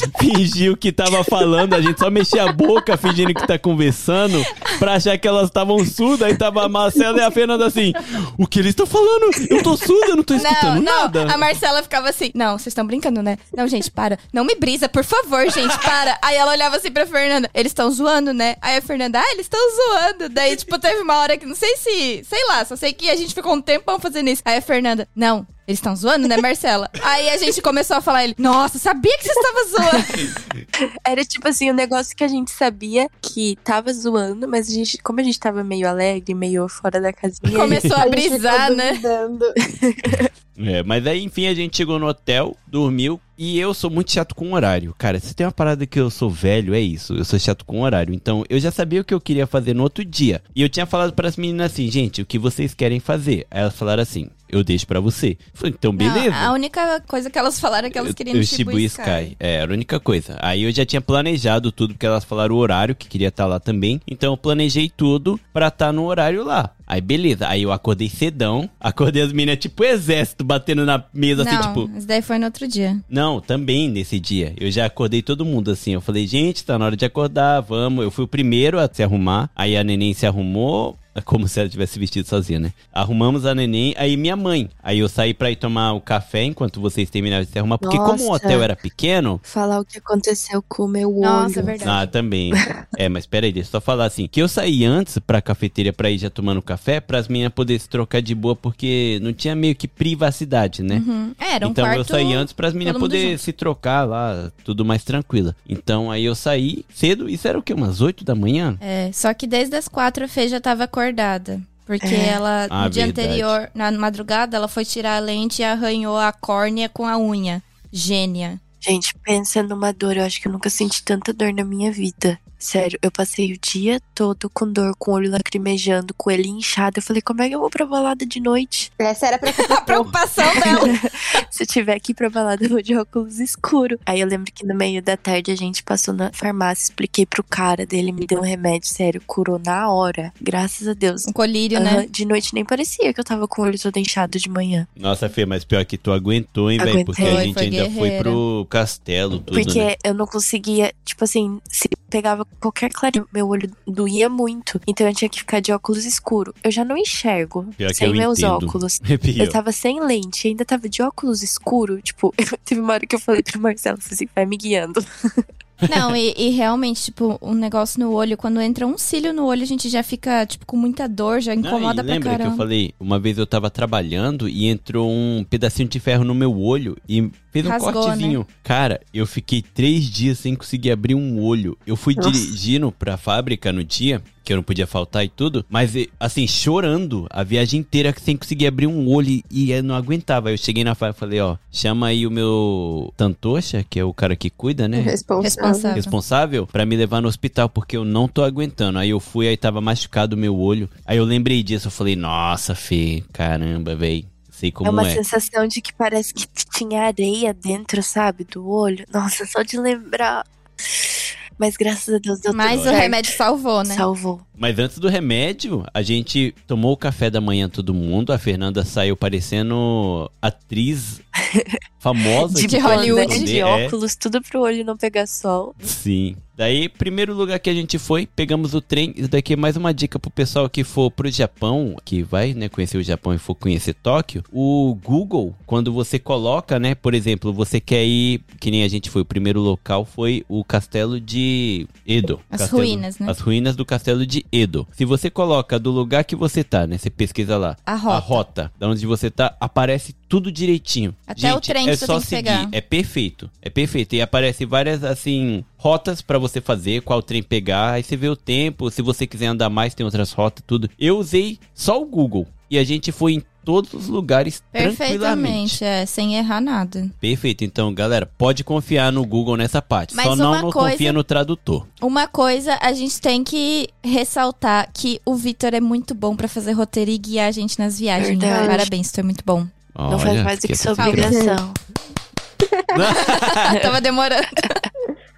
fingiu que tava falando, a gente só mexia a boca fingindo que tá conversando pra achar que elas estavam surdas. Aí tava a Marcela e a Fernanda assim: O que eles estão falando? Eu tô surda, eu não tô escutando
Não, não,
nada.
a Marcela ficava assim, não, vocês estão brincando, né? Não, gente, para. Não me brisa, por favor, gente, para. Aí ela olhava assim pra Fernanda, eles estão zoando, né? Aí a Fernanda, ah, eles estão zoando. Daí, tipo, teve uma hora que não sei se, sei lá, só sei que a gente ficou um tempão fazendo isso. Aí a Fernanda, não, eles estão zoando, né, Marcela? Aí a gente começou a falar, ele, nossa, sabia que você estava zoando.
Era tipo assim, um negócio que a gente sabia que tava zoando, mas a gente, como a gente tava meio alegre, meio fora da casinha.
Começou a
A
brisar,
ficou
né?
É, mas aí, enfim, a gente chegou no hotel, dormiu. E eu sou muito chato com horário. Cara, se tem uma parada que eu sou velho, é isso. Eu sou chato com horário. Então, eu já sabia o que eu queria fazer no outro dia. E eu tinha falado para as meninas assim, gente, o que vocês querem fazer? Aí elas falaram assim, eu deixo pra você. Falei, então, beleza.
Não, a única coisa que elas falaram é que elas queriam
eu, eu
Shibu
Shibuya
Sky.
Sky. É, era a única coisa. Aí eu já tinha planejado tudo, porque elas falaram o horário, que queria estar lá também. Então eu planejei tudo pra estar no horário lá. Aí beleza, aí eu acordei cedão, acordei as meninas tipo exército batendo na mesa
Não,
assim, tipo.
isso daí foi no outro dia.
Não, também nesse dia. Eu já acordei todo mundo assim. Eu falei, gente, tá na hora de acordar, vamos. Eu fui o primeiro a se arrumar. Aí a neném se arrumou. Como se ela tivesse vestido sozinha, né? Arrumamos a neném, aí minha mãe. Aí eu saí pra ir tomar o café enquanto vocês terminaram de se arrumar. Porque como o
Nossa.
hotel era pequeno,
Falar o que aconteceu com o meu olho.
Nossa, é verdade.
ah, também. É, mas peraí, deixa eu só falar assim. Que eu saí antes pra cafeteria pra ir já tomando café, pras meninas poderem se trocar de boa, porque não tinha meio que privacidade, né?
Uhum. É, Era um
então
quarto...
eu saí antes pras meninas poderem se trocar lá, tudo mais tranquila. Então aí eu saí cedo, isso era o quê? Umas 8 da manhã?
É, só que desde as quatro a Fê já tava acordada. Porque
É.
ela,
Ah,
no dia
verdade.
anterior, na madrugada, ela foi tirar a lente e arranhou a córnea com a unha. Gênia.
Gente, pensa numa dor. Eu acho que eu nunca senti tanta dor na minha vida. Sério, eu passei o dia todo com dor, com o olho lacrimejando, com ele inchado. Eu falei, como é que eu vou pra balada de noite?
Essa era
a preocupação dela.
Se eu tiver aqui pra balada, eu vou de óculos escuro. Aí eu lembro que no meio da tarde a gente passou na farmácia, expliquei pro cara dele, me deu um remédio, sério, curou na hora. Graças a Deus.
Um colírio,
Aham,
né?
De noite nem parecia que eu tava com o olho todo inchado de manhã.
Nossa, Fê, mas pior que tu aguentou, hein, velho? Porque a
Foi,
gente
foi
ainda foi
guerreira.
pro castelo, tudo,
Porque
né?
eu não conseguia, tipo assim, se pegava qualquer clarinho, meu olho doía muito. Então eu tinha que ficar de óculos escuro. Eu já não enxergo
Pior
sem
eu
meus
entendo.
óculos.
É pior.
Eu tava sem lente, ainda tava de óculos escuro. Tipo, teve uma hora que eu falei pro Marcelo assim, vai me guiando.
Não, e, e realmente, tipo, um negócio no olho, quando entra um cílio no olho, a gente já fica, tipo, com muita dor, já
Não,
incomoda pra
lembra que
caramba.
eu falei, uma vez eu tava trabalhando e entrou um pedacinho de ferro no meu olho e fez um
Rasgou,
cortezinho.
né?
Cara, eu fiquei três dias sem conseguir abrir um olho. Eu fui
Nossa.
dirigindo pra fábrica no dia, que eu não podia faltar e tudo, mas assim, chorando a viagem inteira sem conseguir abrir um olho e- eu não aguentava. Aí Eu cheguei na fábrica e falei, ó, chama aí o meu Tantocha, que é o cara que cuida, né?
Responsável.
Responsável.
responsável pra me levar no hospital, porque eu não tô aguentando. Aí eu fui, aí tava machucado o meu olho. Aí eu lembrei disso, eu falei, nossa, Fê, caramba, véi. Sei como
é uma
é.
sensação de que parece que tinha areia dentro, sabe, do olho. Nossa, só de lembrar. Mas graças a Deus deu
Mas
tudo
o
certo.
remédio salvou, né?
Salvou.
Mas antes do remédio, a gente tomou o café da manhã todo mundo. A Fernanda saiu parecendo atriz famosa
De,
De
boné,
Hollywood.
de
É.
óculos, tudo pro olho não pegar sol.
Sim. Daí, primeiro lugar que a gente foi, pegamos o trem. Isso daqui é mais uma dica pro pessoal que for pro Japão, que vai, né, conhecer o Japão e for conhecer Tóquio. O Google, quando você coloca, né, por exemplo, você quer ir, que nem a gente foi, o primeiro local foi o castelo de Edo.
As
Castelo-
ruínas, né?
As ruínas do castelo de Edo. Se você coloca do lugar que você tá, né, você pesquisa lá.
A rota.
A rota, da onde você tá, aparece tudo direitinho.
Até o trem que
é
você
só
tem que
seguir.
pegar.
É perfeito. É perfeito. E aparece várias, assim, rotas pra você fazer, qual trem pegar. Aí você vê o tempo. Se você quiser andar mais, tem outras rotas, tudo. Eu usei só o Google. E a gente foi em todos os lugares tranquilamente.
Perfeitamente, é, sem errar nada.
Perfeito. Então, galera, pode confiar no Google nessa parte.
Mas
só não, não
coisa-
confia no tradutor.
Uma coisa, a gente tem que ressaltar que o Vitor é muito bom pra fazer roteiro e guiar a gente nas viagens.
Verdade.
Parabéns, tu é muito bom.
Não faz
Olha,
mais do que sua obrigação.
Tava demorando.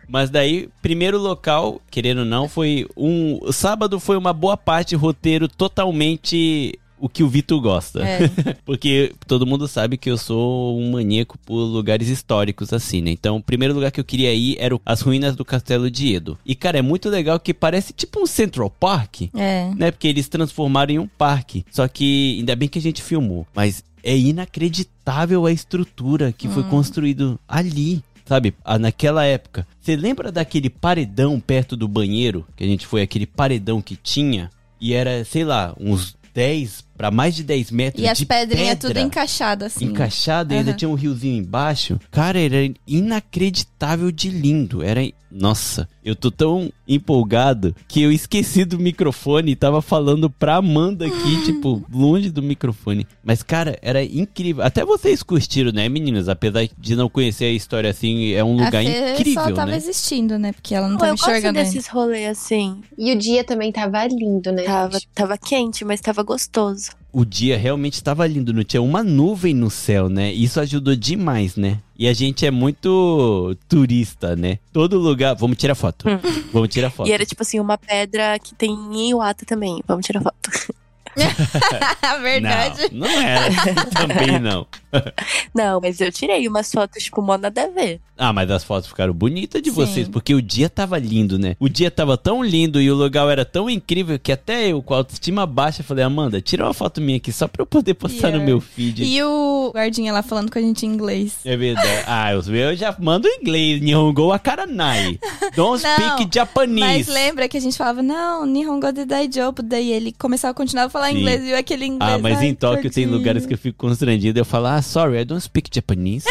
Mas daí, primeiro local, querendo ou não, foi um. O sábado foi uma boa parte roteiro totalmente o que o Vitor gosta.
É.
Porque todo mundo sabe que eu sou um maníaco por lugares históricos, assim, né? Então, o primeiro lugar que eu queria ir era o- as ruínas do Castelo de Edo. E, cara, é muito legal que parece tipo um Central Park,
É.
né? Porque eles transformaram em um parque. Só que, ainda bem que a gente filmou. Mas é inacreditável a estrutura que foi
Hum.
construído ali. Sabe, ah, naquela época. Você lembra daquele paredão perto do banheiro? Que a gente foi, aquele paredão que tinha? E era, sei lá, uns 10 para mais de 10 metros
E as
de
pedrinhas
pedra
tudo encaixadas, assim.
encaixado e ainda tinha um riozinho embaixo. Cara, era inacreditável de lindo. Era. Nossa, eu tô tão empolgado que eu esqueci do microfone e tava falando pra Amanda aqui, tipo, longe do microfone. Mas, cara, era incrível. Até vocês curtiram, né, meninas? Apesar de não conhecer a história assim, é um lugar incrível,
só tava
né?
existindo, né? Porque ela não tava
eu gosto
enxergando ainda.
desses rolês assim.
E o dia também tava lindo, né?
Tava, tava quente, mas tava gostoso.
O dia realmente estava lindo, não tinha uma nuvem no céu, né? Isso ajudou demais, né? E a gente é muito turista, né? Todo lugar. Vamos tirar foto. Vamos tirar foto.
E era tipo assim, uma pedra que tem em Iwata também. Vamos tirar foto.
Verdade.
Não, não era. Também não.
Não, mas eu tirei umas fotos, tipo, mó nada a ver.
Ah, mas as fotos ficaram bonitas de
Sim.
vocês, porque o dia tava lindo, né? O dia tava tão lindo e o lugar era tão incrível que até eu, com a autoestima baixa, falei, Amanda, tira uma foto minha aqui só pra eu poder postar no
Yeah.
meu feed.
E o guardinha lá falando com a gente em inglês.
É verdade. Ah, os meus eu já mando em inglês. Nihongo akaranai. Don't
Não,
speak Japanese.
Mas lembra que a gente falava, não, Nihongo de Daijobu. Daí ele começava a continuar a falar
Sim.
inglês e eu aquele inglês.
Ah, mas
ai,
em Tóquio tem lugares que eu fico constrangido. Eu falo, ah, sorry, I don't speak Japanese.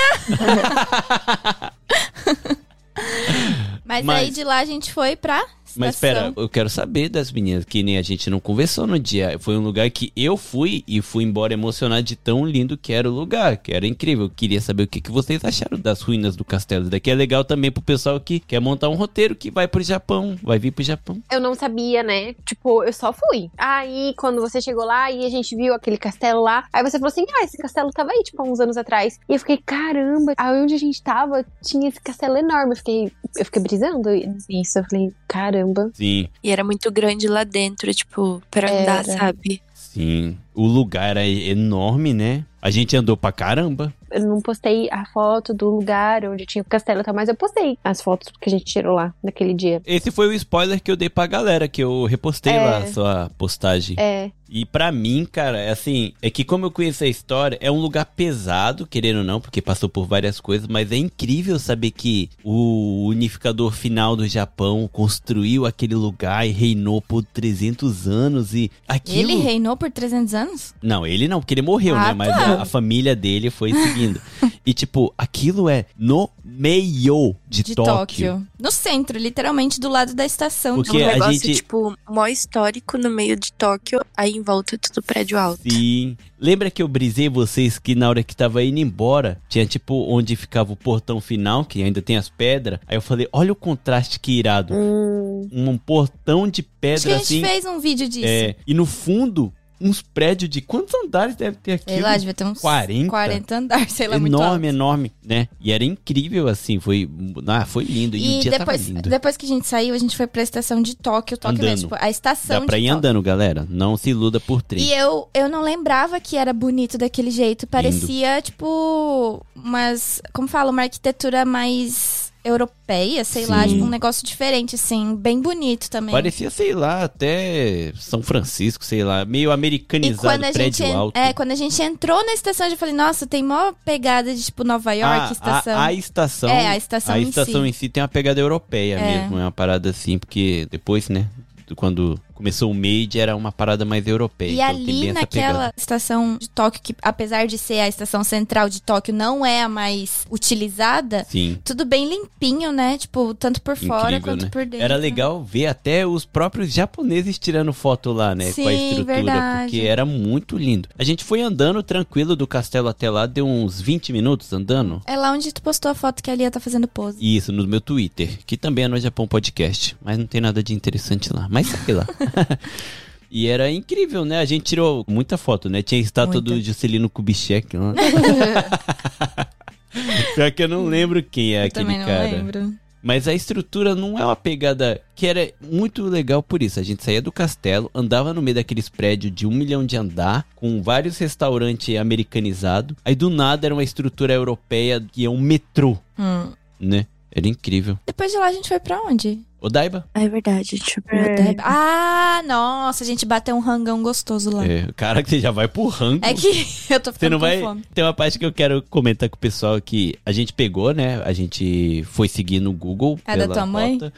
Mas,
Mas-
aí de lá a gente foi pra
Mas espera, eu quero saber das meninas, que nem a gente não conversou no dia. Foi um lugar que eu fui e fui embora emocionado de tão lindo que era o lugar, que era incrível. Eu queria saber o que, que vocês acharam das ruínas do castelo. Isso daqui é legal também pro pessoal que quer montar um roteiro que vai pro Japão, vai vir pro Japão.
Eu não sabia, né? Tipo, eu só fui. Aí, quando você chegou lá e a gente viu aquele castelo lá, aí você falou assim: ah, esse castelo tava aí, tipo, há uns anos atrás. E eu fiquei, caramba, aonde a gente tava tinha esse castelo enorme. Eu fiquei, eu fiquei brisando nisso. Eu falei, caramba.
Sim.
E era muito grande lá dentro, tipo, pra andar,
Era.
sabe?
Sim. O lugar era enorme, né? A gente andou pra caramba.
Eu não postei a foto do lugar onde tinha o castelo e tal, mas eu postei as fotos que a gente tirou lá naquele dia.
Esse foi o spoiler que eu dei pra galera, que eu repostei
É.
lá a sua postagem.
É.
E pra mim, cara, é assim, é que como eu conheço a história, é um lugar pesado, querendo ou não, porque passou por várias coisas, mas é incrível saber que o unificador final do Japão construiu aquele lugar e reinou por 300 anos e aquilo...
Ele reinou por 300 anos?
Não, ele não, porque ele morreu,
Ah,
né? Mas
tá.
a, a família dele foi seguindo. e tipo, aquilo é no meio de,
De
Tóquio.
Tóquio. No centro, literalmente do lado da estação.
Porque
um
a
negócio,
gente-
tipo, mó histórico no meio de Tóquio, aí em volta é tudo prédio alto.
Sim. Lembra que eu brisei vocês que na hora que tava indo embora, tinha tipo onde ficava o portão final, que ainda tem as pedras. Aí eu falei, olha o contraste que irado. Um portão de
Acho que
pedra
a gente
assim.
fez um vídeo disso.
É, e no fundo, uns prédios de quantos andares deve ter aqui?
Sei lá, devia ter uns
40.
40 andares, sei lá, muito alto.
enorme, enorme, né? E era incrível assim, foi, ah, foi lindo. E, o
E
dia
depois,
tava lindo.
depois que a gente saiu, a gente foi pra estação de Tóquio, Tóquio
Andando.
mesmo, tipo, a estação
Dá pra ir
Tóquio.
andando, galera. Não se iluda por trem.
E eu, eu não lembrava que era bonito daquele jeito. Parecia, tipo, umas. Como fala? Uma arquitetura mais europeia, sei lá,
Sim.
tipo, um negócio diferente, assim, bem bonito também.
Parecia, sei lá, até São Francisco, sei lá, meio
E
americanizado,
quando a, gente,
prédio
en-
alto.
é, quando a gente entrou na estação, eu falei, nossa, tem mó pegada de, tipo, Nova York,
Ah,
estação.
A, a estação.
É, a estação
a
em
estação
si.
em si tem uma pegada europeia
É.
mesmo. É uma parada assim, porque depois, né? Quando começou o Made, era uma parada mais europeia.
E
então
ali naquela estação de Tóquio, que apesar de ser a estação central de Tóquio, não é a mais utilizada,
Sim.
tudo bem limpinho, né? Tipo, tanto por fora
Incrível,
quanto
né?
por dentro.
Era legal ver até os próprios japoneses tirando foto lá, né? com a
Sim,
estrutura,
verdade.
porque era muito lindo. A gente foi andando tranquilo do castelo até lá, deu uns 20 minutos andando.
É lá onde tu postou a foto que a Lia tá fazendo pose.
Isso, no meu Twitter, que também é no Japão Podcast, mas não tem nada de interessante lá. Mas sei lá. E era incrível, né? A gente tirou muita foto, né? Tinha a estátua
Muita.
do Juscelino Kubitschek lá. Pior que eu não lembro quem é
Eu
aquele
também não
cara.
lembro.
Mas a estrutura não é uma pegada que era muito legal por isso. A gente saía do castelo, andava no meio daqueles prédios de um milhão de andar, com vários restaurantes americanizados. Aí do nada era uma estrutura europeia que é um metrô,
Hum.
né? Era incrível.
Depois de lá a gente foi pra onde?
Odaiba?
Ah, é verdade, deixa eu ver.
Odaiba. Ah, nossa, a gente bateu um rangão gostoso lá.
É, cara, que você já vai pro rango.
É que eu tô
Você
ficando
não
com
vai.
fome.
Tem uma parte que eu quero comentar com o pessoal que a gente pegou, né? A gente foi seguir no Google.
É da
pela
tua mãe?
rota.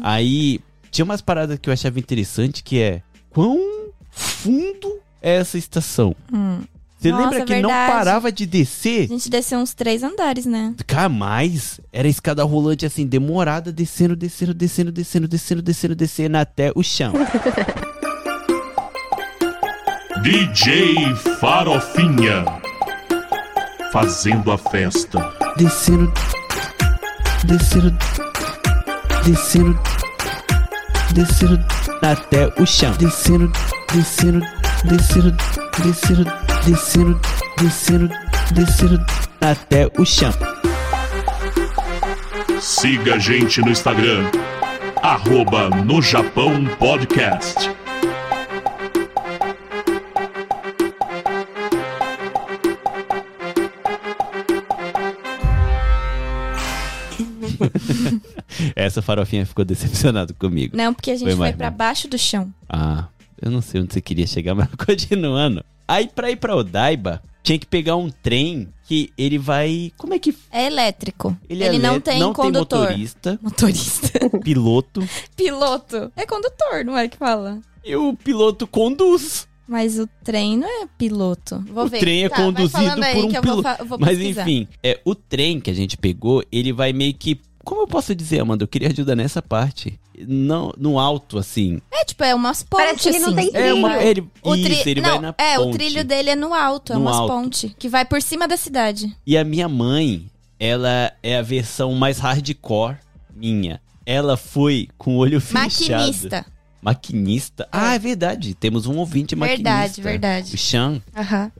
Aí tinha umas paradas que eu achava interessante que é quão fundo é essa estação.
Hum.
Você
Nossa,
lembra que não
verdade.
parava de descer?
A gente desceu uns três andares, né?
Cara, mais era escada rolante assim, demorada, descendo, descendo, descendo, descendo, descendo, descendo, descendo até o chão.
DJ Farofinha. Fazendo a festa.
descendo, descendo, descendo, descendo até o chão, descendo, descendo, descendo, descendo, descendo, descendo, descendo até o chão.
Siga a gente no Instagram. Arroba no Japão Podcast.
Essa farofinha ficou decepcionada comigo.
Não, porque a gente
Foi
foi,
né?
baixo do chão.
Ah, eu não sei onde você queria chegar, mas continuando. Aí pra ir pra Odaiba, tinha que pegar um trem que ele vai. Como é que.
É elétrico.
Ele,
Ele,
é
não
elétrico,
tem
não
condutor.
tem motorista,
Motorista.
piloto.
Piloto. É condutor, não é que fala.
E o piloto conduz.
Mas o trem não é piloto. Vou
o
ver.
trem é
Tá,
conduzido por um piloto. Mas enfim, é, o trem que a gente pegou, ele vai meio que como eu posso dizer, Amanda? Eu queria ajuda nessa parte. Não, no alto, assim.
É, tipo, é umas pontes,
Parece que ele não
assim.
tem
É uma.
Trilho.
Ele,
O tri-
Isso, ele
não,
vai na
é,
ponte.
o trilho dele é no alto, é
No
umas
alto.
pontes. Que vai por cima da cidade.
E a minha mãe, ela é a versão mais hardcore minha. Ela foi com o olho fechado.
Maquinista.
Maquinista? Ah, é verdade. Temos um ouvinte maquinista.
Verdade, verdade.
O Chan.
Aham.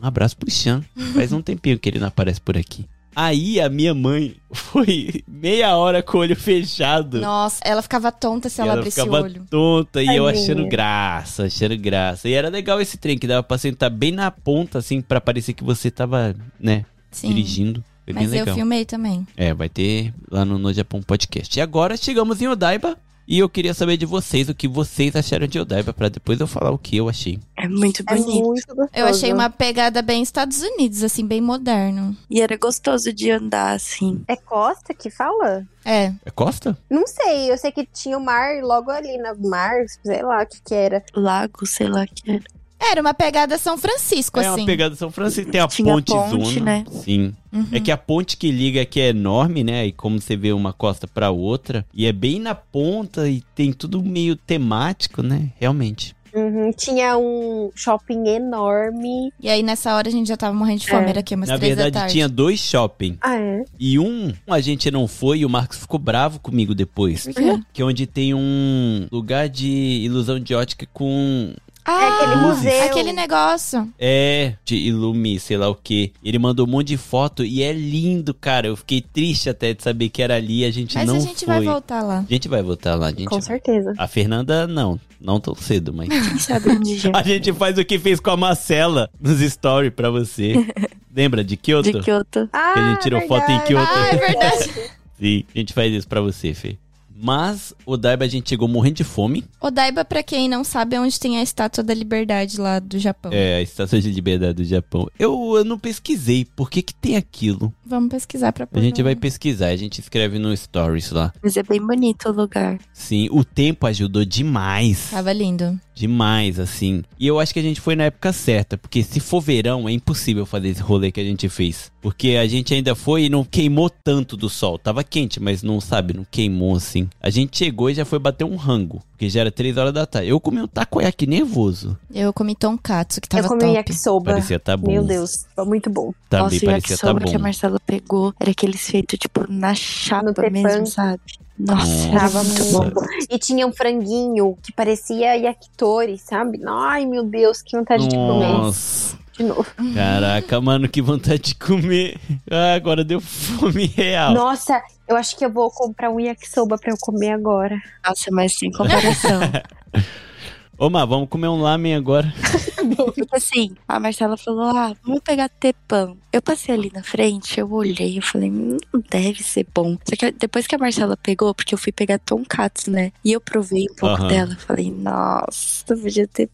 Um abraço pro Chan. Faz um tempinho que ele não aparece por aqui. Aí a minha mãe foi meia hora com o olho fechado.
Nossa, ela ficava tonta se
E
ela,
ela
abrisse o
ficava
olho.
tonta e eu achando graça, achando graça. E era legal esse trem que dava pra sentar bem na ponta, assim, pra parecer que você tava, né,
Sim.
dirigindo. Foi bem
Mas eu
legal.
filmei também.
É, vai ter lá no No Japão Podcast. E agora chegamos em Odaiba. E eu queria saber de vocês o que vocês acharam de Odaiba, pra depois eu falar o que eu achei.
É muito
É
bonito.
muito gostoso.
Eu achei uma pegada bem Estados Unidos, assim, bem moderno.
E era gostoso de andar assim.
É Costa que fala?
É.
É Costa?
Não sei, eu sei que tinha o mar logo ali na mar, sei lá o que que era.
Lago, sei lá que era.
Era uma pegada São Francisco,
é
assim.
uma pegada São Francisco. Tem a
Tinha
ponte
ponte,
zona.
né?
Sim.
Uhum.
É que a ponte que liga aqui é enorme, né? E como você vê uma costa pra outra. E é bem na ponta e tem tudo meio temático, né? Realmente.
Uhum, Tinha um shopping enorme.
E aí, nessa hora, a gente já tava morrendo de fome.
É.
Era aqui umas
Na
três da
verdade,
tarde.
tinha dois shopping.
Ah, é?
E um a gente não foi e o Marcos ficou bravo comigo depois.
Por quê?
Que é onde tem um lugar de ilusão de ótica com.
Ah,
aquele museu.
Aquele negócio.
É, de ilume, sei lá o que. Ele mandou um monte de foto e é lindo, cara. Eu fiquei triste até de saber que era ali e a gente
Mas
não
a gente
foi.
vai voltar lá.
A gente vai voltar lá, a gente.
Com certeza.
A Fernanda, não. Não tão cedo, mas.
Quem sabe um dia.
a gente faz o que fez com a Marcela nos stories pra você. Lembra de Kyoto?
De Kyoto.
Ah,
Que a gente tirou foto em
verdade.
Kyoto.
Ah, é verdade.
Sim, a gente faz isso pra você, Fê. Mas o Daiba a gente chegou morrendo de fome.
Odaiba, pra quem não sabe, é onde tem a Estátua da Liberdade lá do Japão.
É, a Estátua de Liberdade do Japão. Eu, eu não pesquisei. Por que que tem aquilo?
Vamos pesquisar pra
A gente vai pesquisar. A gente escreve no Stories lá.
Mas é bem bonito o lugar.
Sim, o tempo ajudou demais.
Tava lindo.
Demais, assim. E eu acho que a gente foi na época certa. Porque se for verão, é impossível fazer esse rolê que a gente fez. Porque a gente ainda foi e não queimou tanto do sol. Tava quente, mas não sabe, não queimou assim. A gente chegou e já foi bater um rango. Porque já era 3 horas da tarde. Eu comi um takoyaki nervoso.
Eu comi tonkatsu, que tava
Eu comi
top.
yakisoba.
Parecia tá bom.
Meu Deus, foi muito bom.
Também
Nossa, o
parecia tá
yakisoba
bom.
que a Marcela pegou era aqueles feitos, tipo, na chapa mesmo, sabe? Nossa,
Tava
muito bom.
E tinha um franguinho que parecia yakitori, sabe? Ai, meu Deus, que vontade de comer.
Nossa.
De novo.
Caraca, mano, que vontade de comer. Ah, agora deu fome real.
Nossa, eu acho que eu vou comprar um yakisoba pra eu comer agora.
Nossa, mas sem comparação.
Ô, Má, vamos comer um lamen agora.
tipo assim, a Marcela falou: ah, vamos pegar tepão. Eu passei ali na frente, eu olhei, eu falei, "Hum, não deve ser bom. Só que depois que a Marcela pegou, porque eu fui pegar tonkatsu, né? E eu provei um pouco
Aham.
dela, falei, nossa, podia ter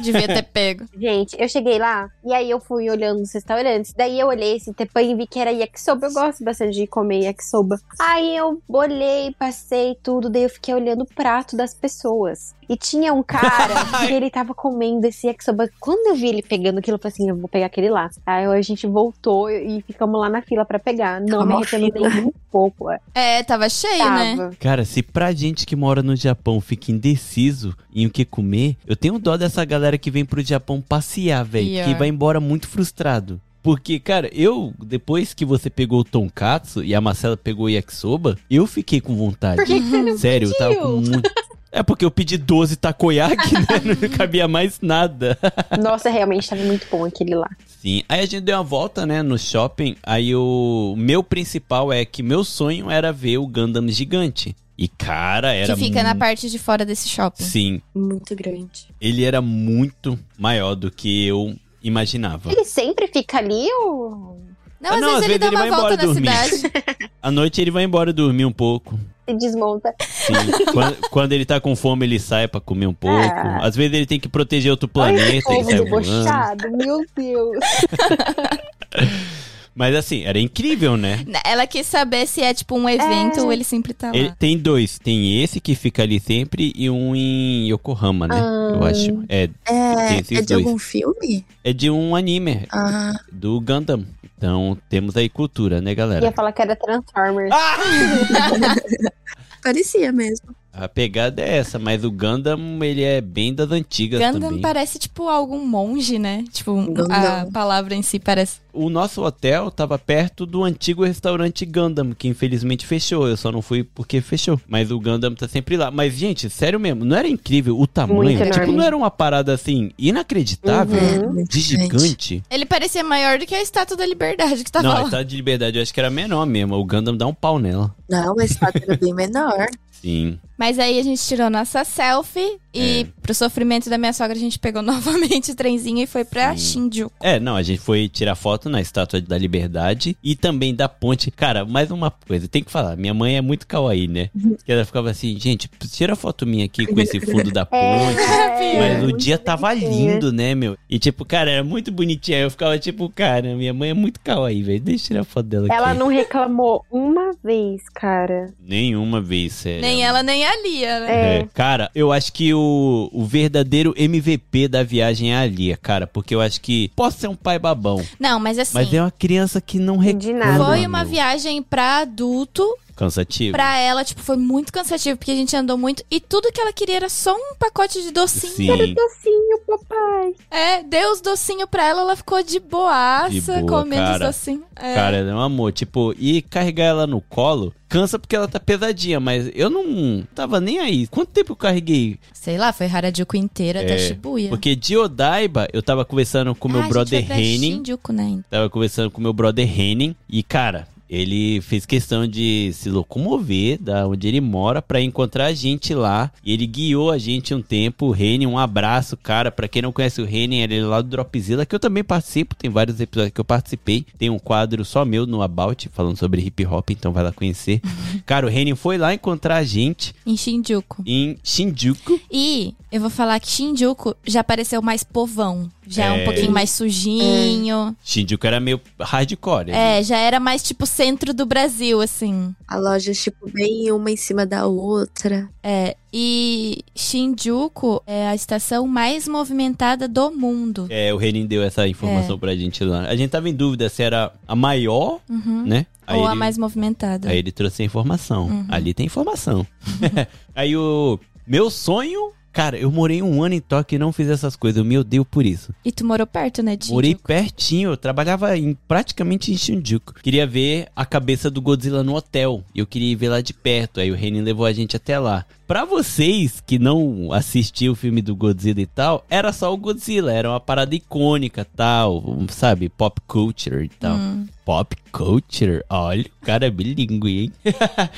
Devia ter pego.
Gente, eu cheguei lá e aí eu fui olhando os restaurantes. Daí eu olhei esse tepan e vi que era yakisoba. Eu gosto bastante de comer yakisoba. Aí eu olhei, passei tudo. Daí eu fiquei olhando o prato das pessoas. E tinha um cara que ele tava comendo esse yakisoba. Quando eu vi ele pegando aquilo, eu falei assim: eu vou pegar aquele lá. Aí a gente voltou e ficamos lá na fila pra pegar. Não
Tava
me arrependo
fila.
Pouco. é.
É, tava cheio, né?
Tava.
Cara, se pra gente que mora no Japão fica indeciso em o que comer, eu tenho dó dessa galera que vem pro Japão passear, velho. Que vai embora muito frustrado. Porque, cara, eu, depois que você pegou o tonkatsu e a Marcela pegou o yakisoba, eu fiquei com vontade.
Por que, que você não
Sério, eu tava
pediu?
com muito. É porque eu pedi 12 takoyaki, né? Não cabia mais nada.
Nossa, realmente tava muito bom aquele lá.
Sim. Aí a gente deu uma volta, né, no shopping. Aí o meu principal é que meu sonho era ver o Gundam gigante. E, cara, era
que fica na parte de fora desse shopping.
Sim.
Muito grande.
Ele era muito maior do que eu imaginava.
Ele sempre fica ali ou
Não,
Ah,
às
não,
vezes
às
ele
vezes
dá
ele
uma
vai
volta
embora
na
dormir.
cidade.
À noite ele vai embora dormir um pouco.
Se desmonta?
Sim. quando, quando ele tá com fome, ele sai pra comer um pouco.
Ah.
Às vezes ele tem que proteger outro
Olha
planeta
esse
e
povo debochado, meu Deus.
Mas assim, era incrível, né?
Ela quis saber se é tipo um evento
É.
ou ele sempre tá lá.
Ele tem dois. Tem esse que fica ali sempre e um em Yokohama, né? Eu
Ah.
acho. É, Tem
É,
esses
é de
dois.
algum filme?
é de um anime,
Ah,
do Gundam. Então temos aí cultura, né,
Ia
galera?
falar que era Transformers.
Parecia mesmo.
A pegada é essa, mas o Gundam, ele é bem das antigas
Gundam
também.
parece tipo algum monge, né? Tipo, a
Gundam.
palavra em si parece.
O nosso hotel tava perto do antigo restaurante Gundam, que infelizmente fechou. Eu só não fui porque fechou. Mas o Gundam tá sempre lá. Mas, gente, sério mesmo, não era incrível o tamanho?
Muito
tipo,
enorme.
não era uma parada assim, inacreditável,
Uhum.
de gigante.
Ele parecia maior do que a estátua da liberdade que tava
não, a
lá.
estátua de liberdade eu acho que era menor mesmo. O Gundam dá um pau nela.
Não, a estátua era bem menor.
Sim.
Mas aí a gente tirou nossa selfie e,
É.
pro sofrimento da minha sogra, a gente pegou novamente o trenzinho e foi pra
Sim.
Shinjuku.
É, não, a gente foi tirar foto na Estátua da Liberdade e também da ponte. Cara, mais uma coisa, tem que falar. Minha mãe é muito kawaii, né? Que ela ficava assim, gente, tira foto minha aqui com esse fundo da ponte.
É,
Mas o
muito
dia tava lindo, né, meu? E tipo, cara, era muito bonitinha. Eu ficava tipo, cara, minha mãe é muito kawaii, velho. Deixa eu tirar foto dela
Ela
aqui.
não reclamou uma vez, cara.
Nenhuma vez, sério.
Nem ela, nem a Lia, né?
É.
É, cara, eu acho que o, o verdadeiro MVP da viagem é a Lia, cara, porque eu acho que posso ser um pai babão,
Não, mas assim,
mas é uma criança que não
De
reclama.
nada.
foi uma
meu.
viagem pra adulto.
Cansativo.
Pra ela, tipo, foi muito cansativo, porque a gente andou muito. E tudo que ela queria era só um pacote de docinho.
Sim.
Docinho, papai.
É, deu os docinhos pra ela, ela ficou de boaça,
De boa,
comendo
cara.
os docinhos. É.
Cara, é um amor. Tipo, e carregar ela no colo cansa porque ela tá pesadinha, mas eu não tava nem aí. Quanto tempo eu carreguei?
Sei lá, foi Harajuku inteira até
É,
Shibuya.
Porque de Odaiba, eu tava conversando com meu
ah,
brother
foi pra
Henning.
Shinjuku, né?
Tava conversando com meu brother Henning. E, cara, ele fez questão de se locomover da onde ele mora pra encontrar a gente lá. E ele guiou a gente um tempo. O um abraço, cara. Pra quem não conhece o Henning, ele é lá do Dropzilla, que eu também participo. Tem vários episódios que eu participei. Tem um quadro só meu no About, falando sobre hip hop, então vai lá conhecer. cara, o Henning foi lá encontrar a gente
Em Shinjuku.
em Shinjuku.
E eu vou falar que Shinjuku já pareceu mais povão. Já é, um
É.
pouquinho mais sujinho.
Shinjuku era meio hardcore. né?
É, já era mais tipo centro do Brasil, assim.
A loja, tipo, bem uma em cima da outra.
É, e Shinjuku é a estação mais movimentada do mundo.
É, o Renin deu essa informação pra gente lá. A gente tava em dúvida se era a maior,
Uhum.
né? Aí
Ou a
ele-
mais movimentada.
Aí ele trouxe a informação.
Uhum.
Ali tem informação. aí o meu sonho, cara, eu morei um ano em Tóquio e não fiz essas coisas. Eu me odeio por isso.
E tu morou perto, né, de
Morei
Shinjuku?
pertinho, eu trabalhava em, praticamente em Shinjuku. Queria ver a cabeça do Godzilla no hotel. E eu queria ir ver lá de perto. Aí o Renin levou a gente até lá. Pra vocês que não assistiam o filme do Godzilla e tal, era só o Godzilla. Era uma parada icônica tal, sabe? Pop culture e tal.
Hum.
Pop culture? Olha, o cara é bilíngue, hein?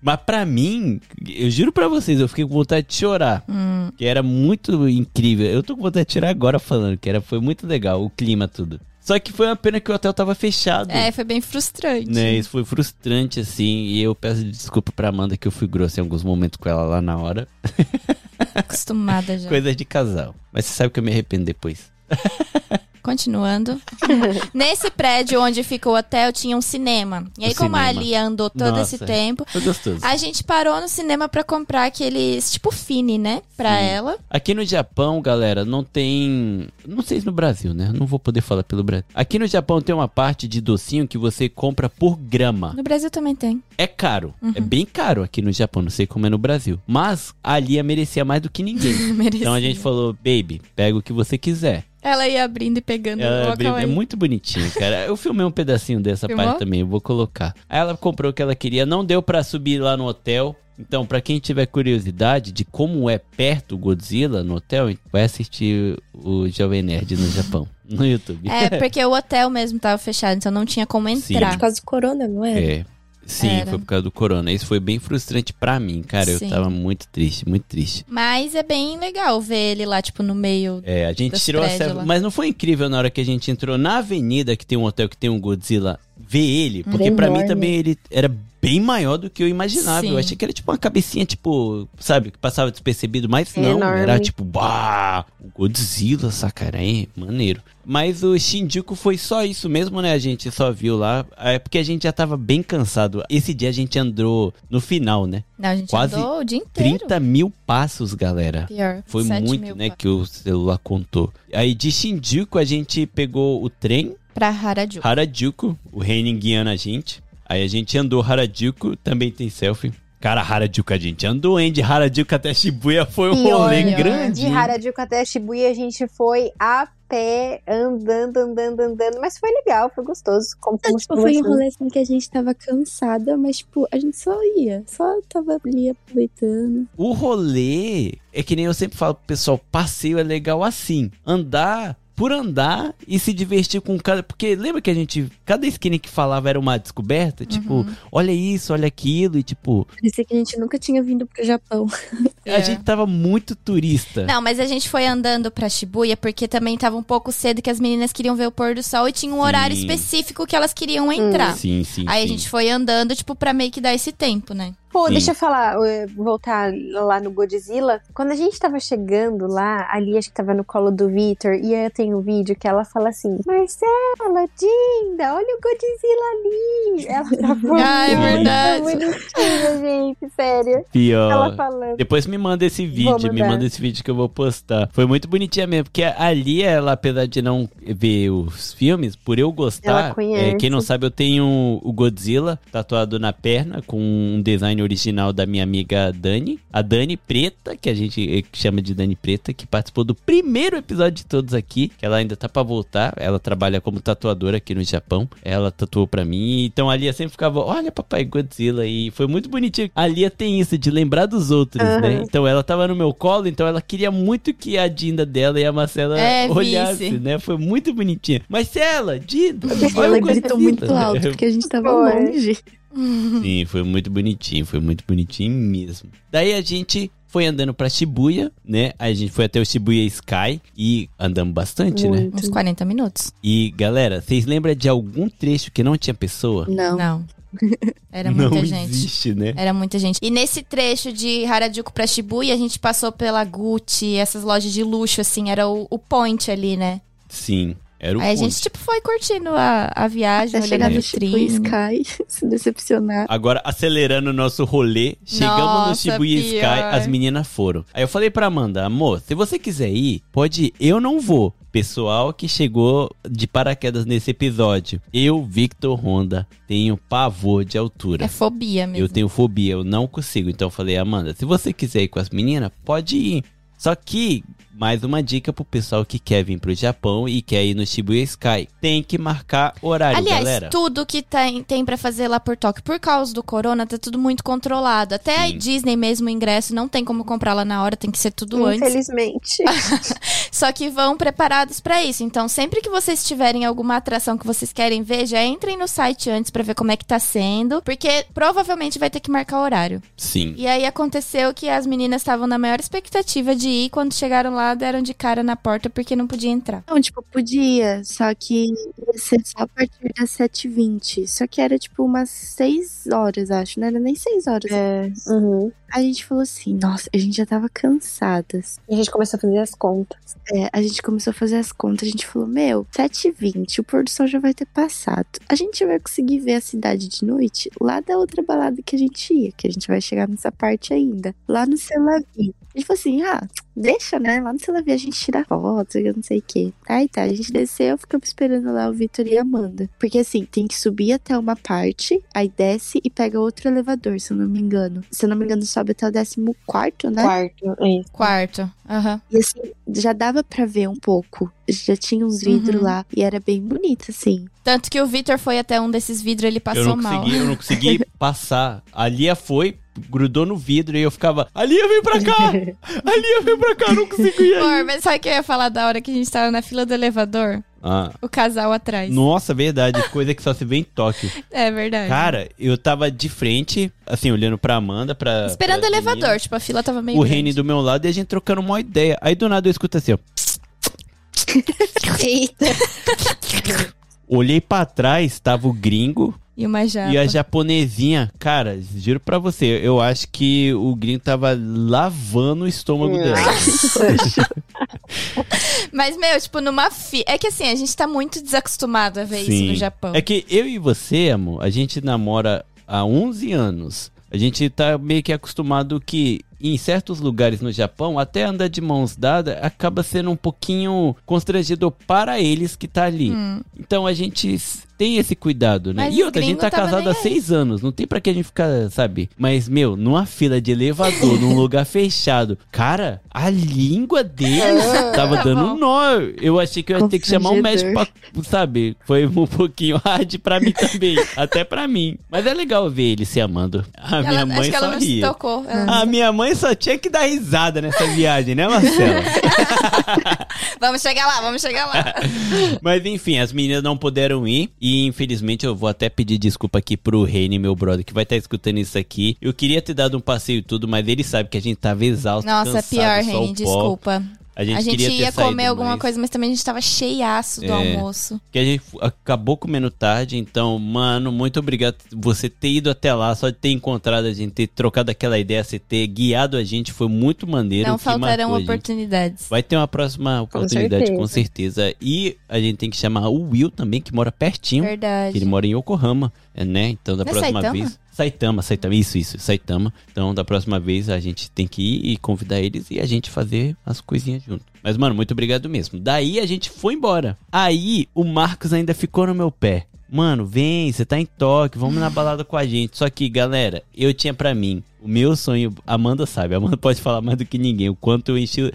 Mas pra mim, eu juro pra vocês, eu fiquei com vontade de chorar.
Hum.
Que era muito incrível. Eu tô com vontade de tirar agora falando, que era, foi muito legal, o clima, tudo. Só que foi uma pena que o hotel tava fechado.
É, foi bem frustrante.
Né, isso foi frustrante, assim, e eu peço desculpa pra Amanda que eu fui grosso em alguns momentos com ela lá na hora.
Acostumada já.
Coisas de casal. Mas você sabe que eu me arrependo depois.
Continuando. Nesse prédio onde fica o hotel tinha um cinema. E aí,
O
como a
cinema.
Ali andou todo
Nossa,
esse tempo,
Foi gostoso.
a gente parou no cinema pra comprar aqueles tipo Fini, né? Pra
Sim.
ela.
Aqui no Japão, galera, não tem. Não sei se no Brasil, né? Não vou poder falar pelo Brasil. Aqui no Japão tem uma parte de docinho que você compra por grama.
No Brasil também tem.
É caro.
Uhum.
É bem caro aqui no Japão. Não sei como é no Brasil. Mas a Lia merecia mais do que ninguém. Então a gente falou, baby, pega o que você quiser.
Ela ia abrindo e pegando
Ela
o
abriu- é muito bonitinho, cara. Eu filmei um pedacinho dessa
Filmou?
parte também, eu vou colocar. Aí ela comprou o que ela queria, não deu pra subir lá no hotel. Então, pra quem tiver curiosidade de como é perto o Godzilla no hotel, vai assistir o Jovem Nerd no Japão, no YouTube.
É, porque o hotel mesmo tava fechado, então não tinha como
Sim.
entrar.
Por causa do corona, não é?
É. Sim,
Era.
foi por causa do corona. Isso foi bem frustrante pra mim, cara.
Sim.
Eu tava muito triste, muito triste.
Mas é bem legal ver ele lá, tipo, no meio.
É, a gente tirou a
lá.
Mas não foi incrível na hora que a gente entrou na avenida que tem um hotel que tem um Godzilla, ver ele? Porque
Era
pra mim também ele era bem maior do que eu imaginava.
Sim.
Eu achei que era tipo uma cabecinha, tipo, sabe, que passava despercebido, mas
É
não.
enorme.
Era tipo, bah, o Godzilla, sacara, é maneiro. Mas o Shinjuku foi só isso mesmo, né? A gente só viu lá. É porque a gente já tava bem cansado. Esse dia a gente andou no final, né?
Não, a gente
Quase
andou o dia inteiro.
30 mil passos, galera.
Pior.
Foi
7
muito, né, que o celular contou. Aí de Shinjuku a gente pegou o trem
Pra Harajuku.
Harajuku, o Reining guiando a gente. Aí a gente andou Harajuku, também tem selfie. Cara, Harajuku a gente andou, hein? De Harajuku até Shibuya foi um rolê grande.
De? Harajuku até Shibuya a gente foi a pé, andando, andando, andando. Mas foi legal, foi gostoso. Como fomos
Tipo, foi um rolê assim que a gente tava cansada, mas, tipo, a gente só ia. Só tava ali aproveitando.
O rolê é que nem eu sempre falo pro pessoal, passeio é legal assim. Andar por andar e se divertir com cada. Porque lembra que a gente. Cada esquina que falava era uma descoberta? Tipo, olha isso, olha aquilo, e tipo.
Parecia que a gente nunca tinha vindo pro Japão.
A gente tava muito turista.
Não, mas a gente foi andando pra Shibuya porque também tava um pouco cedo que as meninas queriam ver o pôr do sol e tinha um horário
Sim.
específico que elas queriam entrar.
Sim, sim.
Aí a
sim.
gente foi andando, tipo, pra meio que dar esse tempo, né?
Pô,
Sim.
deixa eu falar, voltar lá no Godzilla. Quando a gente tava chegando lá, ali acho que tava no colo do Victor, e aí tem um vídeo que ela fala assim: Marcela, Dinda, olha o Godzilla ali. Ela tava
Ah, é
muito
verdade.
bonitinha, gente, sério.
Pior.
Ela falando.
Depois me manda esse vídeo, me manda esse vídeo que eu vou postar. Foi muito bonitinha mesmo, porque ali ela, apesar de não ver os filmes, por eu gostar, é, quem não sabe, eu tenho o Godzilla tatuado na perna com um design original da minha amiga Dani, a Dani Preta, que a gente eh, chama de Dani Preta, que participou do primeiro episódio de todos aqui, que ela ainda tá pra voltar, ela trabalha como tatuadora aqui no Japão. Ela tatuou pra mim, então a Lia sempre ficava, olha papai Godzilla e foi muito bonitinho. A Lia tem isso de lembrar dos outros,
Aham.
né? Então ela tava no meu colo, então ela queria muito que a Dinda dela e a Marcela
É,
olhassem, né? Foi muito bonitinha. Marcela, Dinda,
Ela
olha o
gritou muito alto, porque a gente tava longe.
Sim, foi muito bonitinho, foi muito bonitinho mesmo. Daí a gente foi andando pra Shibuya, né? Aí a gente foi até o Shibuya Sky e andamos bastante, né?
Uns 40 minutos.
E galera, vocês lembram de algum trecho que não tinha pessoa?
Não.
Não. Era
não
muita gente.
existe, né?
Era muita gente. E nesse trecho de Harajuku pra Shibuya, a gente passou pela Gucci, essas lojas de luxo, assim, era o, o point ali, né?
Sim, era o
Aí a gente, tipo, foi curtindo a, a viagem,
Até
olhando
no Shibuya
vitrine.
Sky, se decepcionar.
Agora, acelerando o nosso rolê, chegamos no
Nossa,
Shibuya
pior.
Sky, as meninas foram. Aí eu falei pra Amanda, amor, se você quiser ir, pode ir, eu não vou. Pessoal que chegou de paraquedas nesse episódio, eu, Victor Honda, tenho pavor de altura.
É fobia mesmo.
Eu tenho fobia, eu não consigo. Então eu falei, Amanda, se você quiser ir com as meninas, pode ir. Só que, mais uma dica pro pessoal que quer vir pro Japão e quer ir no Shibuya Sky. Tem que marcar horário,
Aliás,
galera.
tudo que tem, tem para fazer lá por Tóquio, por causa do corona, tá tudo muito controlado. Até a
Sim.
Disney mesmo, o ingresso, não tem como comprar lá na hora, tem que ser tudo antes.
Infelizmente.
Só que vão preparados pra isso. Então, sempre que vocês tiverem alguma atração que vocês querem ver, já entrem no site antes pra ver como é que tá sendo, porque provavelmente vai ter que marcar horário.
Sim.
E aí aconteceu que as meninas estavam na maior expectativa de ir, quando chegaram lá, deram de cara na porta porque não podia entrar.
Não, tipo, podia, só que ia ser só a partir das 7h20. Só que era, tipo, umas 6 horas, acho. Não era nem 6 horas.
É. Uhum.
A gente falou assim, nossa, a gente já tava cansadas.
E a gente começou a fazer as contas.
É, a gente começou a fazer as contas, a gente falou, meu, 7h20, o pôr do sol já vai ter passado. A gente vai conseguir ver a cidade de noite lá da outra balada que a gente ia, que a gente vai chegar nessa parte ainda. Lá no Celavi. A gente falou assim, ah, deixa, né? Lá no Celavi a gente tira fotos, eu não sei o quê. Aí tá, a gente desceu, ficamos esperando lá o Vitor e a Amanda. Porque assim, tem que subir até uma parte, aí desce e pega outro elevador, se eu não me engano. Se eu não me engano, sobe até o 14, né?
Quarto, é isso.
Quarto. Aham.
E assim, já dava pra ver um pouco. Já tinha uns vidros
Uhum.
lá. E era bem bonito, assim.
Tanto que o Vitor foi até um desses vidros, ele passou
eu não
mal.
consegui, eu não consegui passar. A Lia foi, grudou no vidro e eu ficava, a Lia vem pra cá! A Lia vem pra cá, eu não consigo ir
Amor, mas sabe o que eu ia falar da hora que a gente tava na fila do elevador?
Ah,
O casal atrás.
nossa, verdade, coisa que só se vê em Tóquio.
É verdade.
Cara, eu tava de frente, assim, olhando pra Amanda, pra...
Esperando o
pra
elevador,
menina,
tipo, a fila tava meio
O
grande.
Reni do meu lado e a gente trocando uma ideia. Aí do nada eu escuto assim, ó.
Eita!
Olhei pra trás, tava o gringo
E uma japa.
e a japonesinha. Cara, juro pra você, eu acho que o gringo tava lavando o estômago dela.
Mas, meu, tipo, numa fila... É que assim, a gente tá muito desacostumado a ver isso
Sim.
no Japão.
É que eu e você, amor, a gente namora há 11 anos. A gente tá meio que acostumado que em certos lugares no Japão, até andar de mãos dadas acaba sendo um pouquinho constrangedor para eles que tá ali.
Hum.
Então a gente tem esse cuidado, né?
Mas
e outra, a gente tá
tava
casado há seis anos, não tem pra que a gente ficar, sabe? Mas, meu, numa fila de elevador, num lugar fechado, cara, a língua deles tava
Tá
dando
bom.
um nó. Eu achei que eu ia ter que chamar um médico pra, sabe? Foi um pouquinho hard pra mim também, até pra mim. Mas é legal ver eles se amando. A minha
Ela-
mãe
acho que ela
só
não se
ria.
tocou. Ela-
A minha mãe só tinha que dar risada nessa viagem, né, Marcela?
Vamos chegar lá, vamos chegar lá.
Mas enfim, as meninas não puderam ir. E infelizmente eu vou até pedir desculpa aqui pro Reine, meu brother, que vai estar escutando isso aqui. Eu queria ter dado um passeio e tudo, mas ele sabe que a gente tava exausto.
Nossa,
cansado,
pior,
pó.
desculpa.
A gente,
A gente
queria ter
ia
saído
comer alguma
mais.
coisa, mas também a gente tava cheiaço do
É.
almoço.
Que a gente acabou comendo tarde, então, mano, muito obrigado por você ter ido até lá, só de ter encontrado a gente, ter trocado aquela ideia, você ter guiado a gente, foi muito maneiro.
Não faltarão oportunidades.
Vai ter uma próxima oportunidade, com certeza.
certeza.
E a gente tem que chamar o Will também, que mora pertinho.
Verdade.
Que ele mora em Yokohama, é, né? Então da
Não
próxima vez. Saitama, Saitama, isso, isso, Saitama. Então da próxima vez a gente tem que ir e convidar eles e a gente fazer as coisinhas junto. Mas, mano, muito obrigado mesmo. Daí a gente foi embora. Aí o Marcos ainda ficou no meu pé. Mano, vem, você tá em Tóquio, vamos na balada com a gente. Só que, galera, eu tinha pra mim o meu sonho. Amanda sabe, Amanda pode falar mais do que ninguém. O quanto eu enchi.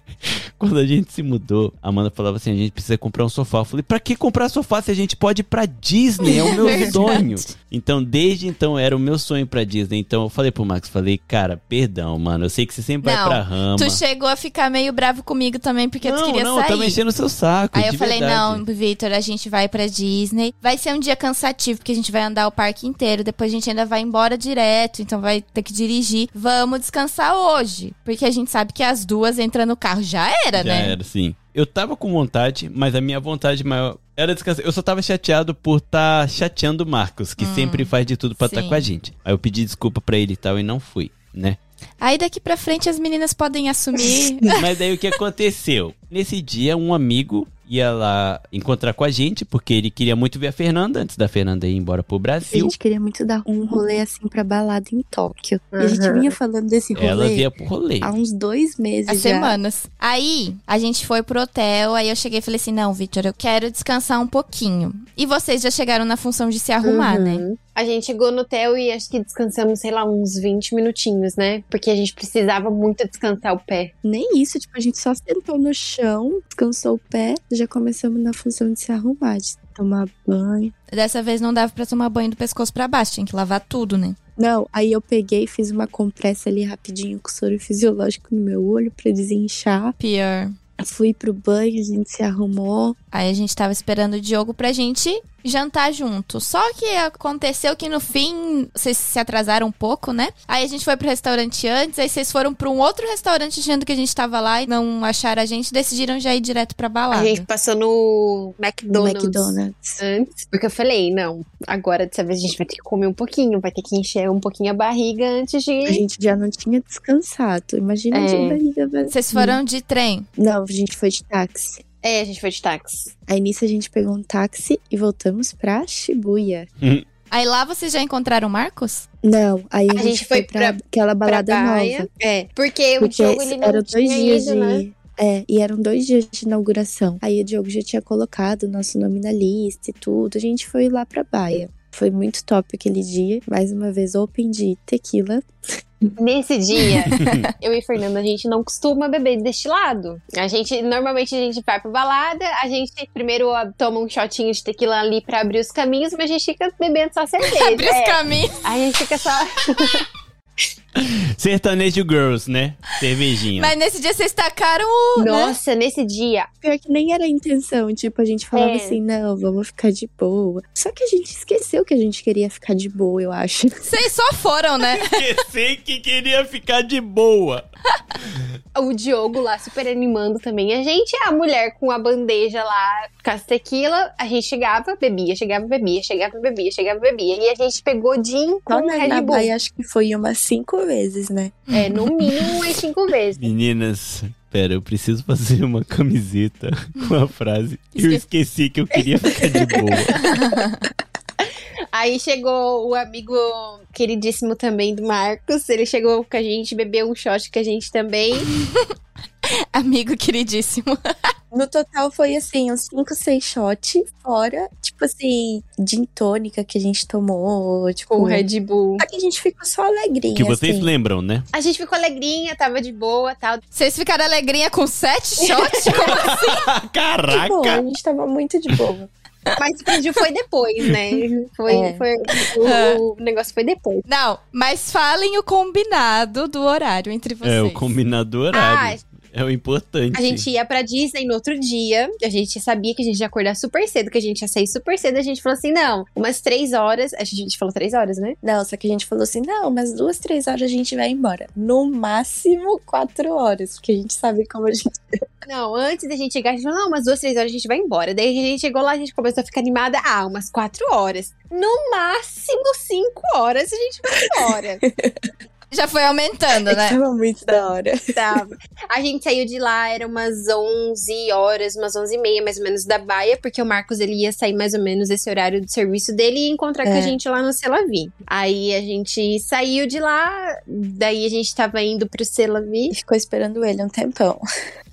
Quando a gente se mudou, a Amanda falava assim: a gente precisa comprar um sofá. Eu falei: pra que comprar sofá se a gente pode ir pra Disney? É o meu sonho. Então, desde então, era o meu sonho pra Disney. Então, eu falei pro Max: falei, cara, perdão, mano. Eu sei que você sempre vai
Não,
pra rama.
Tu chegou a ficar meio bravo comigo também, porque tu
não,
queria
não,
sair.
eu tava enchendo o seu saco.
Aí eu falei,
verdade.
não, Vitor, a gente vai pra Disney. Vai ser um dia cansativo, porque a gente vai andar o parque inteiro. Depois a gente ainda vai embora direto, então vai ter que dirigir. Vamos descansar hoje. Porque a gente sabe que as duas entram no carro. Já era,
Já
né?
era, sim. Eu tava com vontade, mas a minha vontade maior era descansar. Eu só tava chateado por tá chateando o Marcos, que sempre faz de tudo pra estar
Hum, sim.
com a gente. Aí eu pedi desculpa pra ele e tal e não fui, né?
Aí daqui pra frente as meninas podem assumir.
Mas daí o que aconteceu? Nesse dia, um amigo ia lá encontrar com a gente, porque ele queria muito ver a Fernanda, antes da Fernanda ir embora pro
A
Brasil.
gente queria muito dar um rolê assim pra balada em Tóquio. E a gente vinha falando desse rolê
Ela via pro rolê.
há uns dois meses
Há
já.
semanas. Aí, a gente foi pro hotel, aí eu cheguei e falei assim: não, Vitor, eu quero descansar um pouquinho. E vocês já chegaram na função de se arrumar, né?
Uhum. A gente chegou no hotel e acho que descansamos, sei lá, uns 20 minutinhos, né? Porque a gente precisava muito descansar o pé.
Nem isso, tipo, a gente só sentou no chão, descansou o pé, já começamos na função de se arrumar, de tomar banho.
Dessa vez não dava pra tomar banho do pescoço pra baixo, tinha que lavar tudo, né?
Não, aí eu peguei e fiz uma compressa ali rapidinho com soro fisiológico no meu olho pra desinchar.
Pior.
Fui pro banho, a gente se arrumou.
Aí a gente tava esperando o Diogo pra gente jantar junto. Só que aconteceu que no fim vocês se atrasaram um pouco, né? Aí a gente foi pro restaurante antes, aí vocês foram pra um outro restaurante achando que a gente tava lá e não acharam a gente, decidiram já ir direto pra balada.
A gente passou no
No
McDonald's,
McDonald's.
antes. Porque eu falei, não, agora dessa vez a gente vai ter que comer um pouquinho, vai ter que encher um pouquinho a barriga antes de.
A gente já não tinha descansado. Imagina
É.
de barriga vazia.
Vocês foram de trem.
Não, a gente foi de táxi.
É, a gente foi de táxi.
Aí nisso a gente pegou um táxi e voltamos pra Shibuya.
Aí lá vocês já encontraram o Marcos?
Não, aí a,
A
gente,
gente
foi
foi
pra,
pra-
aquela balada
pra Baia.
nova.
É, porque, o
Porque
Diogo ele não
eram dois dias
ido,
de.
né?
É, e eram dois dias de inauguração. Aí o Diogo já tinha colocado o nosso nome na lista e tudo. A gente foi lá pra Baia. Foi muito top aquele dia. Mais uma vez, open de tequila.
Nesse dia, eu e Fernanda, a gente não costuma beber destilado. A gente, normalmente, a gente vai pra balada, a gente primeiro toma um shotinho de tequila ali pra abrir os caminhos, mas a gente fica bebendo só cerveja.
Abre os
É.
caminhos.
A gente fica só.
Sertanejo Girls, né? Cervejinha.
Mas nesse dia vocês tacaram o. né?
Nossa, nesse dia.
Pior que nem era a intenção. Tipo, a gente falava
É.
assim, não, vamos ficar de boa. Só que a gente esqueceu que a gente queria ficar de boa, eu acho.
Vocês só foram, né?
Esqueci que queria ficar de boa.
O Diogo lá super animando também. A gente, a mulher com a bandeja lá, com as tequila, a gente chegava, bebia, chegava, bebia, chegava, bebia, chegava, bebia. E a gente pegou gin com
na,
Red
na
Bull.
Baia, acho que foi umas cinco vezes, né?
É, no mínimo umas cinco vezes.
Meninas, pera, eu preciso fazer uma camiseta com a frase. Eu esqueci que eu queria ficar de boa.
Aí chegou o amigo queridíssimo também do Marcos. Ele chegou com a gente, bebeu um shot com a gente também.
Amigo queridíssimo.
No total foi assim, uns 5, 6 shots, fora, tipo assim, gin tônica que a gente tomou, tipo.
Com Red Bull.
Só que a gente ficou só alegrinha.
Que vocês
assim.
lembram, né?
A gente ficou alegrinha, tava de boa tal.
Vocês ficaram alegrinha com sete shots? Como assim?
Caraca!
boa, a gente tava muito de boa.
Mas o vídeo foi depois, né? Foi,
É.
foi, o, o negócio foi depois.
Não, mas falem o combinado do horário entre vocês.
É, o combinado horário. É o importante.
Ah, A gente ia pra Disney no outro dia. A gente sabia que a gente ia acordar super cedo, que a gente ia sair super cedo. A gente falou assim: não, umas três horas. A gente falou três horas, né?
Não, só que a gente falou assim: não, mas duas, três horas a gente vai embora. No máximo quatro horas, porque a gente sabe como a gente.
Não, antes da gente chegar, a gente falou: não, umas duas, três horas a gente vai embora. Daí a gente chegou lá, a gente começou a ficar animada. Ah, umas quatro horas. No máximo cinco horas a gente vai embora.
Já foi aumentando, né?
Tava muito da hora.
Tava. A gente saiu de lá, era umas 11 horas, umas 11 e meia, mais ou menos, da Baia, porque o Marcos, ele ia sair mais ou menos esse horário do serviço dele e encontrar com a
É.
gente lá no Selavi. Aí a gente saiu de lá, daí a gente tava indo pro Selavi,
ficou esperando ele um tempão.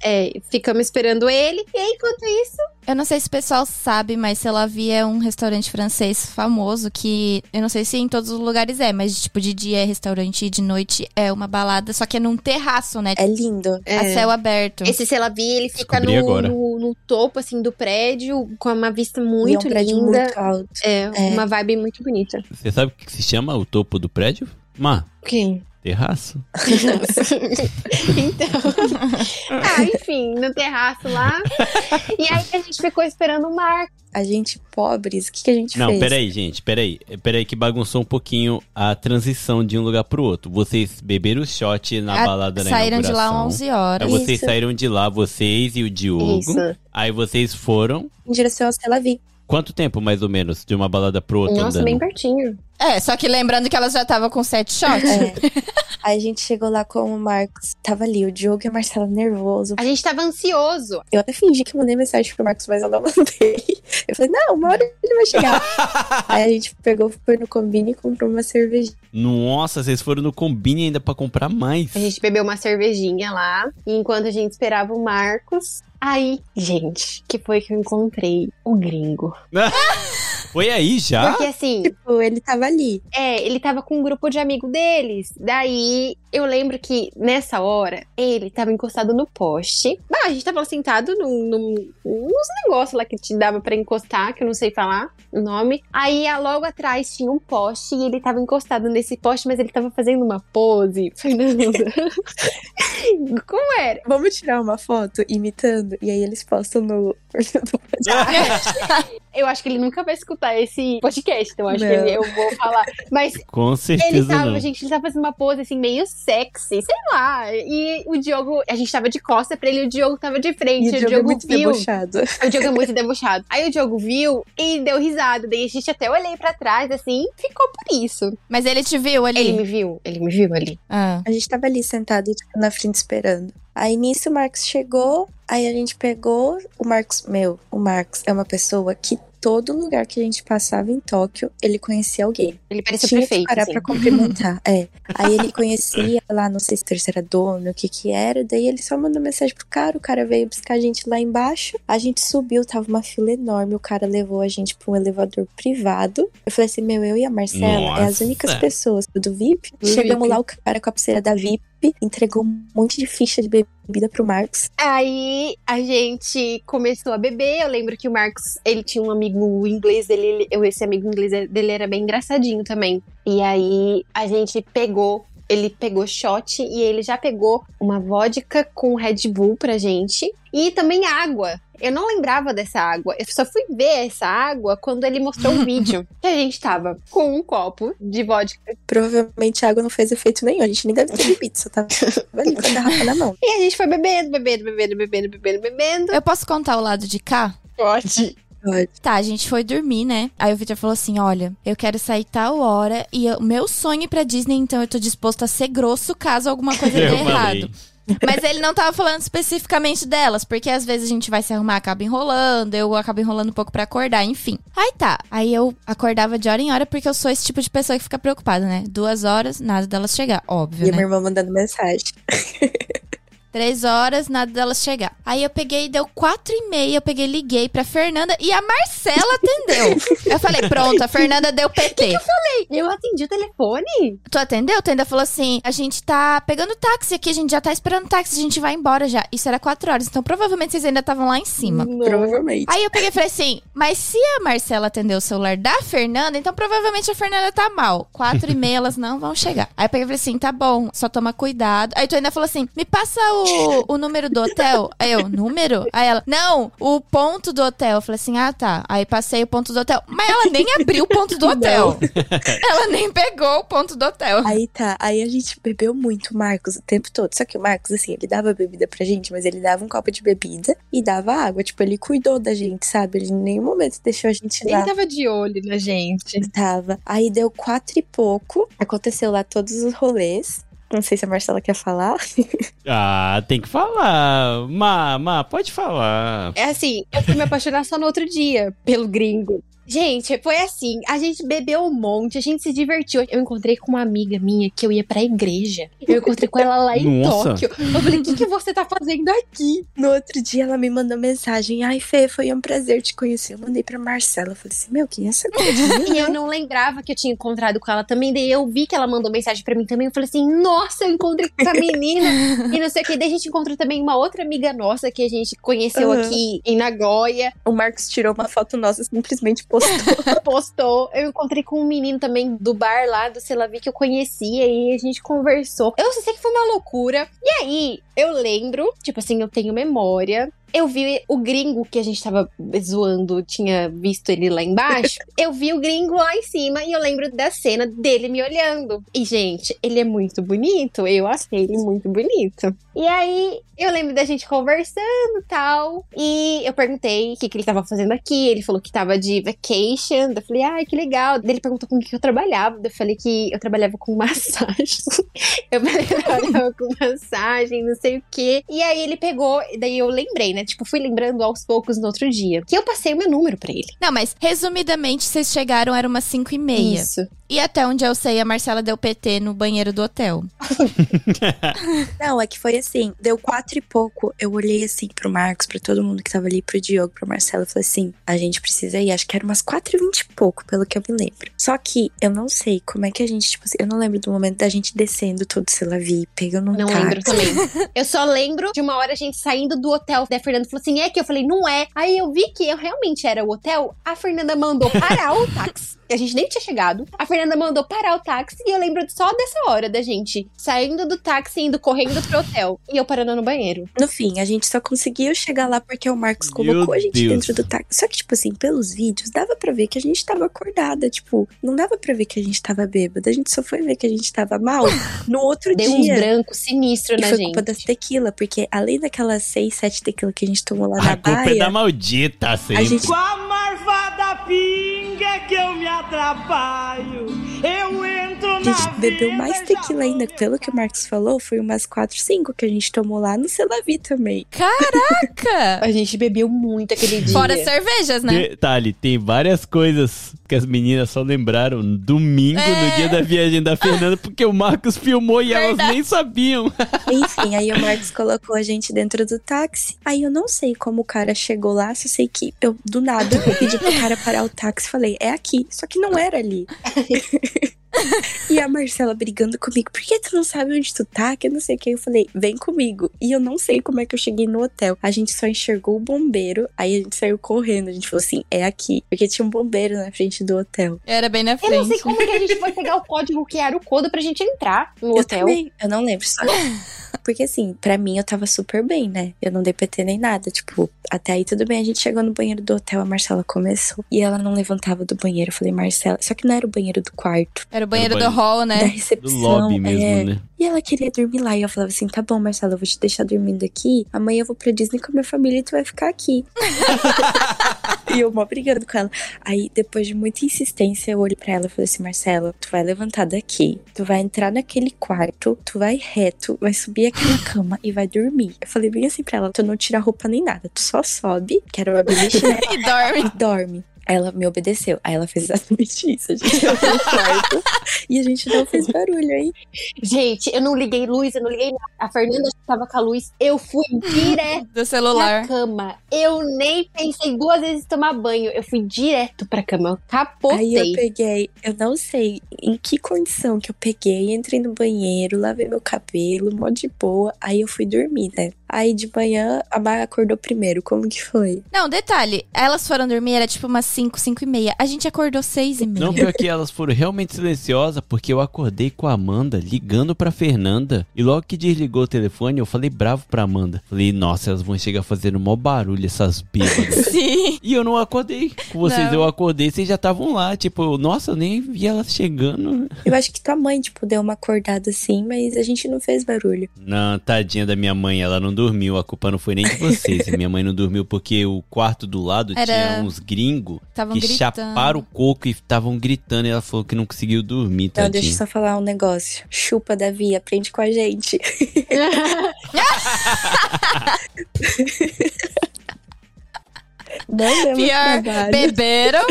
é, ficamos esperando ele, e aí, enquanto isso,
Eu não sei se o pessoal sabe, mas Selavi é um restaurante francês famoso que eu não sei se em todos os lugares é, mas tipo de dia é restaurante e de noite é uma balada, só que é num terraço, né?
É lindo.
A céu aberto.
esse Selavi, ele fica no,
agora.
no, no topo, assim, do prédio, com uma vista muito
e é um prédio
linda.
muito alto.
É,
É.
uma vibe muito bonita.
Você sabe o que se chama o topo do prédio? Má,
Quem?
Terraço.
então. ah, enfim, no terraço lá. E aí a gente ficou esperando o Marco.
A gente pobres, o que, que a gente
Não,
fez?
peraí, gente, peraí. Peraí que bagunçou um pouquinho a transição de um lugar pro outro. Vocês beberam o shot na
Ah,
balada na
Saíram de lá
inauguração.
11 horas.
Aí vocês
Isso.
saíram de lá, vocês e o Diogo.
Isso.
Aí vocês foram.
Em direção ao Selavi.
Quanto tempo, mais ou menos, de uma balada pro outro
Nossa,
andando?
bem pertinho.
É, só que lembrando que elas já estavam com sete shots.
É. Aí a gente chegou lá com o Marcos. Tava ali o Diogo e a Marcela nervoso.
A gente tava ansioso.
Eu até fingi que mandei mensagem pro Marcos, mas eu não mandei. Eu falei, não, uma hora ele vai chegar. Aí a gente pegou, foi no combine e comprou uma cervejinha.
Nossa, vocês foram no Combine ainda pra comprar mais.
A gente bebeu uma cervejinha lá. E enquanto a gente esperava o Marcos. Aí, gente, que foi que eu encontrei o gringo.
Foi aí já?
Porque assim,
Tipo, ele tava ali.
É, ele tava com um grupo de amigo deles. Daí, eu lembro que nessa hora, ele tava encostado no poste. Ah, a gente tava sentado num, num, nos negócios lá que te dava pra encostar, que eu não sei falar o nome. Aí, logo atrás tinha um poste e ele tava encostado nesse poste, mas ele tava fazendo uma pose. Fernanda. Como era?
Vamos tirar uma foto imitando? E aí eles postam no.
Eu acho que ele nunca vai escutar esse podcast, então acho
Não.
que ele- eu vou falar. Mas
Com certeza
Ele tava,
não.
gente, ele tava fazendo uma pose assim, meio sexy, sei lá. E o Diogo, a gente tava de costa pra ele e o Diogo tava de frente.
E o Diogo é muito
viu.
debochado.
O Diogo é muito debochado. Aí o Diogo viu e deu risada. Daí a gente até olhei pra trás, assim, ficou por isso.
Mas ele te viu ali?
Ele me viu, ele me viu ali.
Ah.
A gente tava ali sentado, tipo, na frente esperando. Aí nisso o Marcos chegou, aí a gente pegou. O Marcos, meu, o Marcos é uma pessoa que todo lugar que a gente passava em Tóquio, ele conhecia alguém.
Ele parecia
Tinha
prefeito.
que parar
assim.
pra cumprimentar. é. Aí ele conhecia lá, não sei se era dono, o que que era. Daí ele só mandou mensagem pro cara, o cara veio buscar a gente lá embaixo. A gente subiu, tava uma fila enorme. O cara levou a gente pra um elevador privado. Eu falei assim: meu, eu e a Marcela é as
Nossa.
únicas pessoas do VIP.
Do
Chegamos
VIP.
lá, o cara com a pulseira da VIP entregou um monte de ficha de bebida pro Marcos.
Aí a gente começou a beber. Eu lembro que o Marcos, ele tinha um amigo inglês dele. esse amigo inglês dele era bem engraçadinho também. E aí a gente pegou. Ele pegou shot e ele já pegou uma vodka com Red Bull pra gente. E também água. Eu não lembrava dessa água. Eu só fui ver essa água quando ele mostrou o vídeo. Que a gente tava com um copo de vodka.
Provavelmente a água não fez efeito nenhum. A gente nem deve ter bebido, só tava ali com a garrafa na mão.
E a gente foi bebendo, bebendo, bebendo, bebendo, bebendo, bebendo.
Eu posso contar o lado de cá?
Pode.
Tá, a gente foi dormir, né? Aí o Victor falou assim: olha, eu quero sair tal hora e o meu sonho é ir pra Disney, então eu tô disposto a ser grosso caso alguma coisa dê errado. Mas ele não tava falando especificamente delas, porque às vezes a gente vai se arrumar, acaba enrolando, eu acabo enrolando um pouco pra acordar, enfim. Aí tá. Aí eu acordava de hora em hora, porque eu sou esse tipo de pessoa que fica preocupada, né? Duas horas, nada delas chegar, óbvio,
E a
né?
minha irmã mandando mensagem.
Três horas, nada delas chegar. Aí eu peguei, deu quatro e meia, eu peguei, liguei pra Fernanda e a Marcela atendeu. eu falei, pronto, a Fernanda deu PT.
eu falei? Eu atendi o telefone?
Tu atendeu? Tu ainda falou assim: a gente tá pegando táxi aqui, a gente já tá esperando táxi, a gente vai embora já. Isso era quatro horas, então provavelmente vocês ainda estavam lá em cima.
Provavelmente.
Aí eu peguei e falei assim: mas se a Marcela atendeu o celular da Fernanda, então provavelmente a Fernanda tá mal. Quatro e meia elas não vão chegar. Aí eu peguei e falei assim: tá bom, só toma cuidado. Aí tu ainda falou assim: me passa o, o número do hotel. Aí eu, número? Aí ela, não, o ponto do hotel. Eu falei assim: ah tá. Aí passei o ponto do hotel. Mas ela nem abriu o ponto do hotel. ela nem pegou o ponto do hotel.
Aí tá, aí a gente bebeu muito, o Marcos, o tempo todo. Só que o Marcos, assim, ele dava bebida pra gente, mas ele dava um copo de bebida e dava água. Tipo, ele cuidou da gente, sabe? Ele em nenhum momento deixou a gente lá.
Ele tava de olho na gente.
Tava. Aí deu quatro e pouco. Aconteceu lá todos os rolês. Não sei se a Marcela quer falar.
Ah, tem que falar. Ma, ma, pode falar.
É assim, eu fui me apaixonar só no outro dia pelo gringo. Gente, foi assim, a gente bebeu um monte, a gente se divertiu. Eu encontrei com uma amiga minha que eu ia pra igreja. Eu encontrei com ela lá em
Nossa.
Tóquio. Eu falei, o que, que você tá fazendo aqui?
No outro dia ela me mandou mensagem. Ai, Fê, foi um prazer te conhecer. Eu mandei pra Marcela. Eu falei assim, meu, quem é essa gordinha?
E eu não lembrava que eu tinha encontrado com ela também. Daí eu vi que ela mandou mensagem pra mim também. Eu falei assim, nossa, eu encontrei com essa menina. e não sei o que. Daí a gente encontrou também uma outra amiga nossa que a gente conheceu
Uhum.
aqui em Nagoya.
O Marcos tirou uma foto nossa, simplesmente postou.
postou. Eu encontrei com um menino também do bar lá do Selavi que eu conhecia e a gente conversou. Eu só sei que foi uma loucura. E aí, eu lembro, tipo assim, eu tenho memória. Eu vi o gringo que a gente tava zoando, tinha visto ele lá embaixo. eu vi o gringo lá em cima e eu lembro da cena dele me olhando. E, gente, ele é muito bonito. Eu achei ele muito bonito. E aí, eu lembro da gente conversando e tal. E eu perguntei o que, que ele tava fazendo aqui. Ele falou que tava de vacation. Eu falei, ai, que legal. Daí ele perguntou com o que eu trabalhava. Eu falei que eu trabalhava com massagem. eu falei que eu trabalhava com massagem, não sei o quê. E aí ele pegou, daí eu lembrei, né? Tipo, fui lembrando aos poucos no outro dia. Que eu passei o meu número pra ele.
Não, mas resumidamente, vocês chegaram, era umas 5 e meia.
Isso.
E até onde eu sei, a Marcela deu PT no banheiro do hotel.
Não, é que foi assim, deu quatro e pouco. Eu olhei assim pro Marcos, pra todo mundo que tava ali, pro Diogo, pro Marcelo, e falei assim: a gente precisa ir. Acho que era umas quatro e vinte e pouco, pelo que eu me lembro. Só que eu não sei como é que a gente, tipo assim, eu não lembro do momento da gente descendo todo Selavi, pegando um
Não
táxi.
lembro também. Eu só lembro de uma hora a gente saindo do hotel. Daí a Fernanda falou assim: é que eu falei, não é. Aí eu vi que eu realmente era o hotel. A Fernanda mandou parar o táxi. A gente nem tinha chegado. A Fernanda mandou parar o táxi. E eu lembro só dessa hora da gente saindo do táxi e indo correndo pro hotel. E eu parando no banheiro.
No fim, a gente só conseguiu chegar lá porque o Marcos
Meu
colocou a gente
Deus.
dentro do táxi. Só que, tipo assim, pelos vídeos, dava pra ver que a gente tava acordada. Tipo, não dava pra ver que a gente tava bêbada. A gente só foi ver que a gente tava mal no outro
Deu
dia.
brancos sinistros
E
na
foi
gente.
culpa das tequila, porque além daquelas seis, sete tequila que a gente tomou lá
A
na
culpa é
baia,
da maldita, sempre.
gente-
Com a marvada pinga que eu me atrapalho. Eu na
gente bebeu mais tequila ainda. Pelo que o Marcos falou, foi umas quatro, cinco que a gente tomou lá no Celavi também.
Caraca!
A gente bebeu muito aquele dia.
Fora cervejas, né?
Detalhe, tem várias coisas que as meninas só lembraram domingo,
É.
no dia da viagem da Fernanda, porque o Marcos filmou e elas
Verdade.
nem sabiam.
Enfim, aí o Marcos colocou a gente dentro do táxi. Aí eu não sei como o cara chegou lá, só sei que eu, do nada, eu pedi pro cara parar o táxi e falei, é aqui. Só que não era ali. e a Marcela brigando comigo, por que tu não sabe onde tu tá? Que eu não sei o que. Eu falei, vem comigo. E eu não sei como é que eu cheguei no hotel. A gente só enxergou o bombeiro, aí a gente saiu correndo. A gente falou assim, é aqui. Porque tinha um bombeiro na frente do hotel.
Era bem na
Eu não sei
frente.
como que a gente foi pegar o código que era o código pra gente entrar no
Eu
hotel.
também, eu não lembro. Só... Porque assim, pra mim eu tava super bem, né? Eu não dei PT nem nada. Tipo, até aí tudo bem. A gente chegou no banheiro do hotel, a Marcela começou. E ela não levantava do banheiro. Eu falei, Marcela. Só que não era o banheiro do quarto.
Era o banheiro
Era o
do hall,
Da
né?
Do
recepção.
lobby mesmo,
é.
né?
E ela queria dormir lá. E eu falava assim: tá bom, Marcela, eu vou te deixar dormindo aqui. Amanhã eu vou pra Disney com a minha família e tu vai ficar aqui. E eu mó brigando com ela. Aí, depois de muita insistência, eu olhei pra ela e falei assim: Marcela, tu vai levantar daqui, tu vai entrar naquele quarto, tu vai reto, vai subir aquela cama e vai dormir. Eu falei bem assim pra ela: tu não tira roupa nem nada, tu só sobe, que era uma beliche, né?
E dorme.
E dorme. Aí ela me obedeceu. Aí ela fez exatamente isso. A gente entrou no quarto e a gente não fez barulho, hein?
Gente, eu não liguei luz, eu não liguei nada. A Fernanda tava com a luz, eu fui direto
Do celular.
pra cama. Eu nem pensei duas vezes em tomar banho. Eu fui direto pra cama. Eu capotei.
Aí eu peguei, eu não sei em que condição que eu peguei, entrei no banheiro, lavei meu cabelo, mó de boa. Aí eu fui dormir, né? Aí de manhã a Mar acordou primeiro. Como que foi?
Não, detalhe, elas foram dormir, era tipo umas 5, 5 e meia. A gente acordou 6 e meia.
Não, pior que elas foram realmente silenciosas, porque eu acordei com a Amanda ligando pra Fernanda. E logo que desligou o telefone, eu falei bravo pra Amanda. Falei, nossa, elas vão chegar fazendo mó barulho, essas bêbadas.
Sim.
e eu não acordei com vocês.
Não.
Eu acordei, vocês já estavam lá. Tipo, nossa, eu nem vi elas chegando.
Eu acho que tua mãe, tipo, deu uma acordada assim, mas a gente não fez barulho.
Não, tadinha da minha mãe, ela não dormiu. A culpa não foi nem de vocês. Minha mãe não dormiu porque o quarto do lado
Era-
tinha uns gringos que
gritando.
chaparam o coco e estavam gritando. E ela falou que não conseguiu dormir,
Não,
tadinha.
deixa eu só falar um negócio. Chupa, Davi, aprende com a gente. não
Pior, beberam,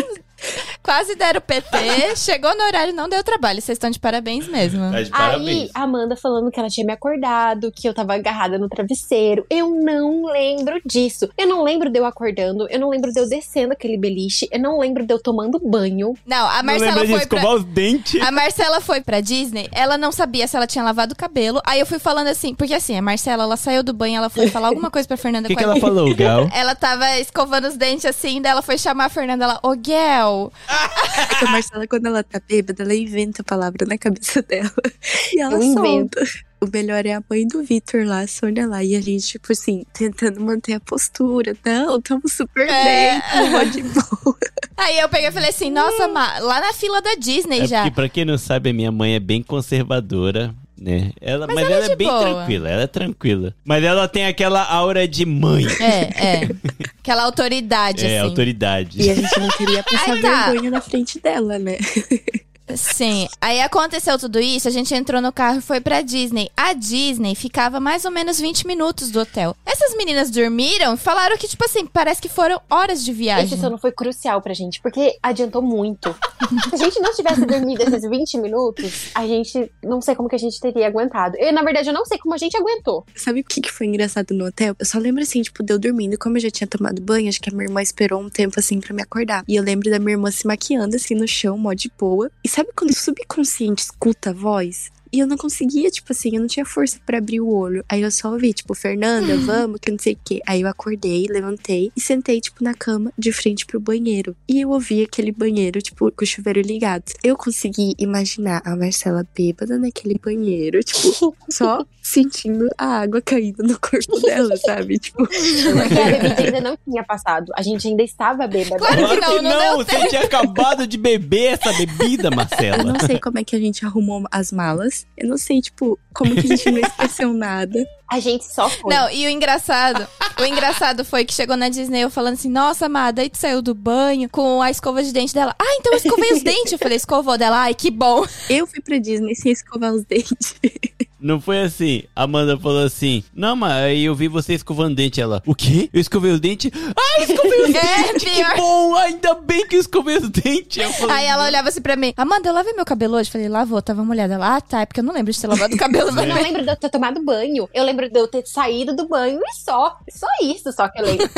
quase deram PT, chegou no horário, não deu trabalho. Vocês estão de parabéns mesmo.
Tá de
Aí,
parabéns.
a Amanda falando que ela tinha me acordado, que eu tava agarrada no travesseiro. Eu não lembro disso. Eu não lembro de eu acordando, eu não lembro de eu descendo aquele beliche, eu não lembro de eu tomando banho.
Não, a
Não
Marcela
de
foi pra...
escovar os dentes?
A Marcela foi pra Disney, ela não sabia se ela tinha lavado o cabelo. Aí eu fui falando assim, porque assim, a Marcela, ela saiu do banho, ela foi falar alguma coisa pra Fernanda
O que,
com
que
a-
ela falou, Gal?
Ela tava escovando os dentes assim, daí ela foi chamar a Fernanda, ela, ô Gel.
É que a Marcela, quando ela tá bêbada, ela inventa a palavra na cabeça dela. E ela
Eu invento.
solta. O melhor é a mãe do Vitor lá, a Sônia lá. E a gente, tipo assim, tentando manter a postura. Não, tamo super
É.
bem, tamo mó de boa.
Aí eu peguei e falei assim, nossa, Ma, lá na fila da Disney
É
já.
porque, pra quem não sabe, a minha mãe é bem conservadora, né? Ela, mas
Mas
ela,
ela é
é
de
bem
boa.
tranquila, ela é tranquila. Mas ela tem aquela aura de mãe.
É, é. Aquela autoridade,
É,
assim.
autoridade.
E a gente não queria passar
Aí tá.
vergonha na frente dela, né?
Sim. Aí aconteceu tudo isso, a gente entrou no carro e foi pra Disney. A Disney ficava mais ou menos 20 minutos do hotel. Essas meninas dormiram e falaram que, tipo assim, parece que foram horas de viagem.
Esse sono foi crucial pra gente, porque adiantou muito. Se a gente não tivesse dormido esses 20 minutos, a gente não sei como que a gente teria aguentado. Eu, na verdade, eu não sei como a gente aguentou.
Sabe o que, que foi engraçado no hotel? Eu só lembro assim, tipo, de eu dormindo. Como eu já tinha tomado banho, acho que a minha irmã esperou um tempo assim pra me acordar. E eu lembro da minha irmã se maquiando assim no chão, mó de boa. E sabe quando o subconsciente escuta a voz? E eu não conseguia, tipo assim, eu não tinha força pra abrir o olho. Aí eu só ouvi, tipo, Fernanda, vamos, que não sei o quê. Aí eu acordei, levantei e sentei, tipo, na cama, de frente pro banheiro. E eu ouvi aquele banheiro, tipo, com o chuveiro ligado. Eu consegui imaginar a Marcela bêbada naquele banheiro, tipo, só sentindo a água caindo no corpo dela, sabe? Tipo,
Porque a bebida ainda não tinha passado. A gente ainda estava bêbada.
Claro que não, não deu
você tinha acabado de beber essa bebida,
eu
Marcela.
não sei como é que a gente arrumou as malas. Eu não sei, tipo, como que a gente não esqueceu nada.
A gente só foi.
Não, e o engraçado, o engraçado foi que chegou na Disney eu falando assim, nossa, amada, aí tu saiu do banho com a escova de dente dela. Ah, então eu escovei os dentes. Eu falei, escovou dela, ai, que bom.
Eu fui pra Disney sem escovar os dentes.
Não foi assim. A Amanda falou assim: Não, mas aí eu vi você escovando dente. Ela, o quê? Eu escovei o dente? Ah, escovei os
É,
dentes!
pior.
Que bom! Ainda bem que eu escovei os dentes. Eu falei,
Aí ela olhava assim pra mim, Amanda, eu lavei meu cabelo hoje? Eu falei, lavou, tava molhada. Ela, ah, tá, é porque eu não lembro de ter lavado o cabelo.
Eu não lembro de eu ter tomado banho. Eu lembro de eu ter saído do banho e só. Só isso, só que eu lembro.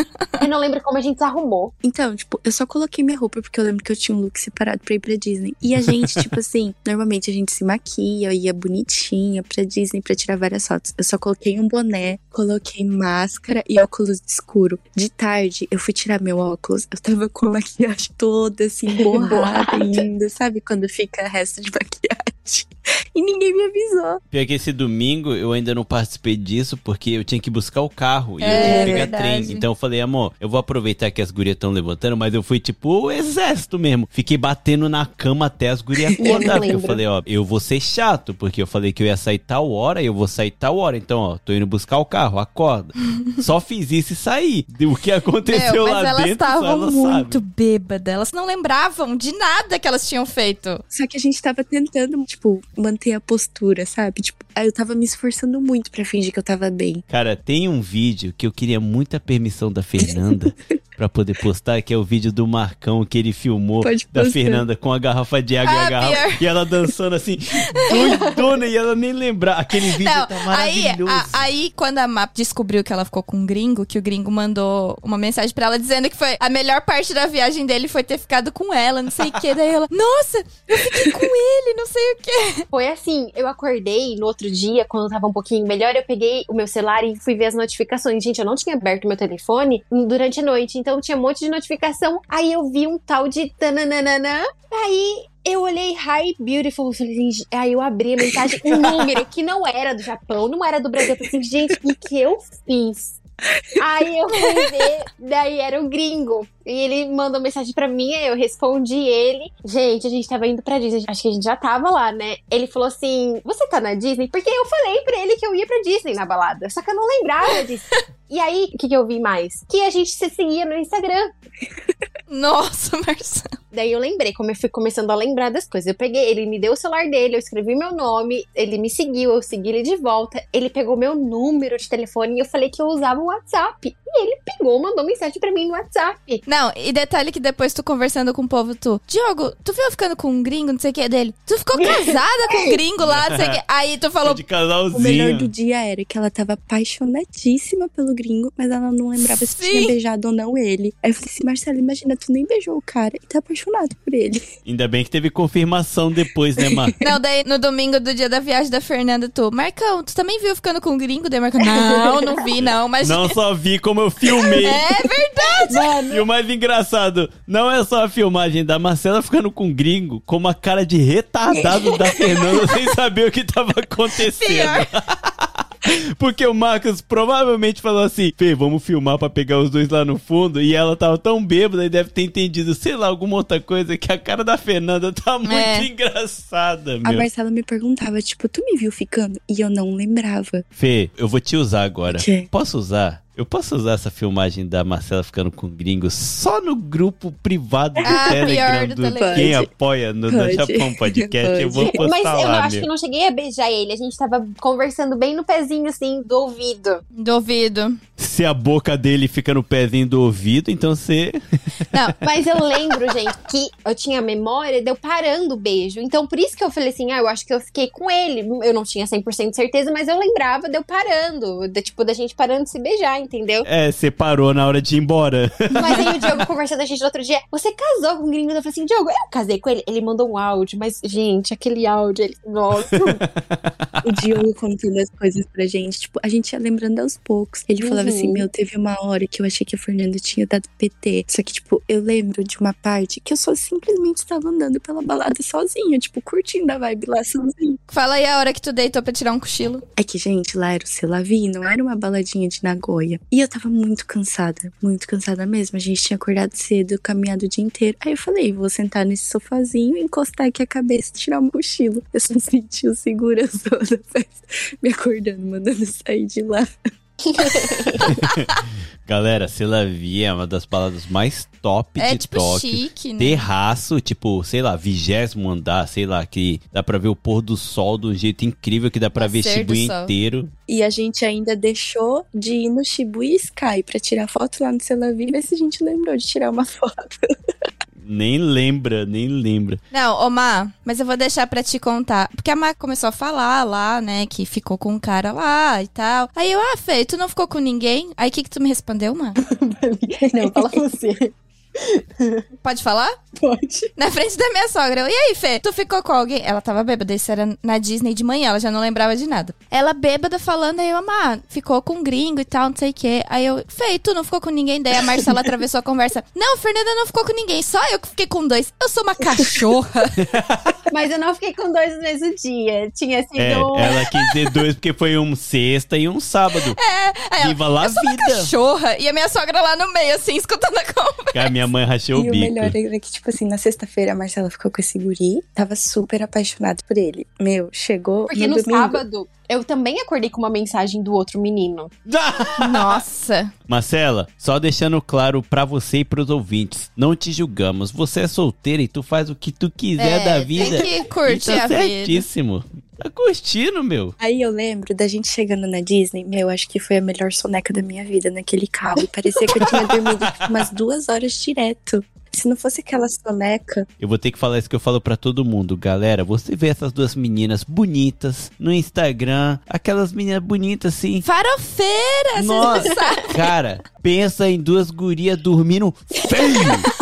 eu não lembro como a gente se arrumou.
Então, tipo, eu só coloquei minha roupa porque eu lembro que eu tinha um look separado pra ir pra Disney. E a gente, tipo assim, normalmente a gente se maquia, ia bonitinha pra Disney pra tirar várias fotos. Eu só coloquei um boné, coloquei máscara e óculos escuro. De tarde, eu fui tirar meu óculos, eu tava com a maquiagem toda assim, borrada
Borrada.
ainda, sabe? Quando fica resto de maquiagem. E ninguém me avisou.
Pior que esse domingo eu ainda não participei disso porque eu tinha que buscar o carro e eu
É,
tinha que pegar
verdade.
trem. Então eu falei, amor, eu vou aproveitar que as gurias estão levantando, mas eu fui tipo o exército mesmo. Fiquei batendo na cama até as gurias
Eu
acordar. porque eu falei, ó, eu vou ser chato, porque eu falei que eu ia sair tal hora e eu vou sair tal hora. Então, ó, tô indo buscar o carro, acorda. Só fiz isso e saí. O que aconteceu
Meu,
lá
mas elas
dentro,
estavam
ela
muito
sabe.
bêbadas. Elas não lembravam de nada que elas tinham feito.
Só que a gente tava tentando, tipo, manter a postura, sabe? Tipo, aí eu tava me esforçando muito pra fingir que eu tava bem.
Cara, tem um vídeo que eu queria muita permissão da Fernanda pra poder postar, que é o vídeo do Marcão que ele filmou
Pode
da
postar.
Fernanda com a garrafa de água e
Ah,
a garrafa.
pior.
E ela dançando assim, doidona, e ela nem lembrar. Aquele vídeo
Não,
tá
aí,
maravilhoso.
a- aí, quando a Map descobriu que ela ficou com um gringo, que o gringo mandou uma mensagem pra ela dizendo que foi a melhor parte da viagem dele foi ter ficado com ela, não sei o que. Daí ela, nossa, eu fiquei com ele, não sei o que.
Foi assim, eu acordei no outro dia, quando eu tava um pouquinho melhor, eu peguei o meu celular e fui ver as notificações. Gente, eu não tinha aberto meu telefone durante a noite, então tinha um monte de notificação. Aí eu vi um tal de tananana. Aí eu olhei Hi Beautiful, aí eu abri a mensagem, um número que não era do Japão, não era do Brasil. Eu falei assim, gente, o que, eu fiz? Aí eu fui ver, daí era o gringo. E ele mandou mensagem pra mim, eu respondi ele. Gente, a gente tava indo pra Disney. Acho que a gente já tava lá, né? Ele falou assim: Você tá na Disney? Porque eu falei pra ele que eu ia pra Disney na balada. Só que eu não lembrava disso. E aí, o que, que eu vi mais? Que a gente se seguia no Instagram.
Nossa, Marcelo.
Daí eu lembrei, como eu fui começando a lembrar das coisas. Eu peguei, ele me deu o celular dele, eu escrevi meu nome, ele me seguiu, eu segui ele de volta. Ele pegou meu número de telefone e eu falei que eu usava o WhatsApp. E ele pegou, mandou mensagem pra mim no WhatsApp.
Não, e detalhe que depois tu conversando com o povo, tu, Diogo, tu viu ficando com um gringo, não sei o que dele? Tu ficou casada com um gringo lá, não sei o que. Aí tu falou,
De
O melhor
casalzinho.
do dia era que ela tava apaixonadíssima pelo gringo, mas ela não lembrava se
Sim.
tinha beijado ou não ele. Aí eu falei assim, Marcela, imagina, tu nem beijou o cara e tá apaixonado por ele.
Ainda bem que teve confirmação depois, né, Mar?
Não, daí no domingo do dia da viagem da Fernanda, tu, Marcão, tu também viu ficando com um gringo? Daí Marcão, não, não vi, não, mas.
Não só vi como eu filmei.
É verdade!
E o mais engraçado, não é só a filmagem da Marcela ficando com gringo, como a cara de retardado da Fernanda sem saber o que tava acontecendo. Porque o Marcos provavelmente falou assim: Fê, vamos filmar pra pegar os dois lá no fundo. E ela tava tão bêbada e deve ter entendido, sei lá, alguma outra coisa que a cara da Fernanda tá muito
É.
engraçada,
A
meu.
Marcela me perguntava, tipo, tu me viu ficando? E eu não lembrava.
Fê, eu vou te usar agora.
O quê?
Posso usar? Eu posso usar essa filmagem da Marcela ficando com gringos só no grupo privado do
Ah, pior
Telegram
do
do
Telegram.
Quem
Pode.
apoia no,
Pode.
Japão Podcast. Eu vou
Pode.
postar
Mas eu
lá,
acho
meu.
que não cheguei a beijar ele. A gente tava conversando bem no pezinho, assim, do ouvido.
Do ouvido.
Se a boca dele fica no pezinho do ouvido, então você.
Não,
Mas eu lembro, gente, que eu tinha memória de eu parando o beijo. Então, por isso que eu falei assim, ah, eu acho que eu fiquei com ele. Eu não tinha 100% de certeza, mas eu lembrava de eu parando. De, tipo, da gente parando de se beijar, entendeu?
É, você parou na hora de ir embora.
Mas aí o Diogo conversando com a gente no outro dia, você casou com um gringo? Eu falei assim, Diogo, eu casei com ele. Ele mandou um áudio, mas, gente, aquele áudio, ele, nossa.
O Diogo contando as coisas pra gente, tipo, a gente ia lembrando aos poucos. Ele falava
Uhum.
assim, meu, teve uma hora que eu achei que a Fernanda tinha dado PT. Só que, tipo, eu lembro de uma parte que eu só simplesmente estava andando pela balada sozinha, tipo, curtindo a vibe lá sozinha.
fala aí a hora que tu deitou pra tirar um cochilo.
É que, gente, lá era o Selavi, não era uma baladinha de Nagoya. E eu tava muito cansada, muito cansada mesmo. A gente tinha acordado cedo, caminhado o dia inteiro. Aí eu falei, vou sentar nesse sofazinho, encostar aqui a cabeça tirar um cochilo. Eu só senti o segurança da festa me acordando, mandando sair de lá.
Galera, Selavi é uma das palavras mais top
É
de
tipo
Tóquio.
chique, né?
Terraço, tipo, sei lá, vigésimo andar, sei lá, que dá pra ver o pôr do sol de um jeito incrível, que dá pra ver
Nascer do
Shibuya inteiro.
E a gente ainda deixou de ir no Shibuya Sky pra tirar foto lá no Selavi, ver se a gente lembrou de tirar uma foto.
Nem lembra, nem lembra.
Não, ô Má, mas eu vou deixar pra te contar. Porque a Má começou a falar lá, né, que ficou com um cara lá e tal. Aí eu, ah, Fê, tu não ficou com ninguém? Aí o que que tu me respondeu, Má?
Não, fala você.
Pode falar?
Pode.
Na frente da minha sogra. Eu, e aí, Fê? Tu ficou com alguém? Ela tava bêbada, isso era na Disney de manhã, ela já não lembrava de nada. Ela bêbada falando, aí eu, ah, ficou com um gringo e tal, não sei o quê. Aí eu, Fê, tu não ficou com ninguém? Daí a Marcela atravessou a conversa. Não, Fernanda não ficou com ninguém, só eu que fiquei com dois. Eu sou uma cachorra.
Mas eu não fiquei com dois no mesmo dia. Tinha sido.
É, ela quis dizer dois porque foi um sexta e um sábado.
É, aí ela,
Viva la
eu sou uma
vida.
cachorra. E a minha sogra lá no meio, assim, escutando a conversa.
Que a minha mãe rachou
E
o
o
bico.
melhor é que, tipo assim, na sexta-feira a Marcela ficou com esse guri, tava super apaixonado por ele. Meu, chegou
Porque
no,
no
domingo.
sábado eu também acordei com uma mensagem do outro menino.
Nossa.
Marcela, só deixando claro pra você e pros ouvintes, não te julgamos. Você é solteira e tu faz o que tu quiser
É,
da
tem
vida.
que curtir
e tá
a vida.
Tá curtindo, meu.
Aí eu lembro da gente chegando na Disney, meu, acho que foi a melhor soneca da minha vida naquele carro. E parecia que eu tinha dormido tipo, umas duas horas direto. Se não fosse aquela soneca,
Eu vou ter que falar isso que eu falo pra todo mundo, galera. Você vê essas duas meninas bonitas no Instagram, aquelas meninas bonitas assim.
Farofeira, vocês não
Nossa, cara, pensa em duas gurias dormindo feio.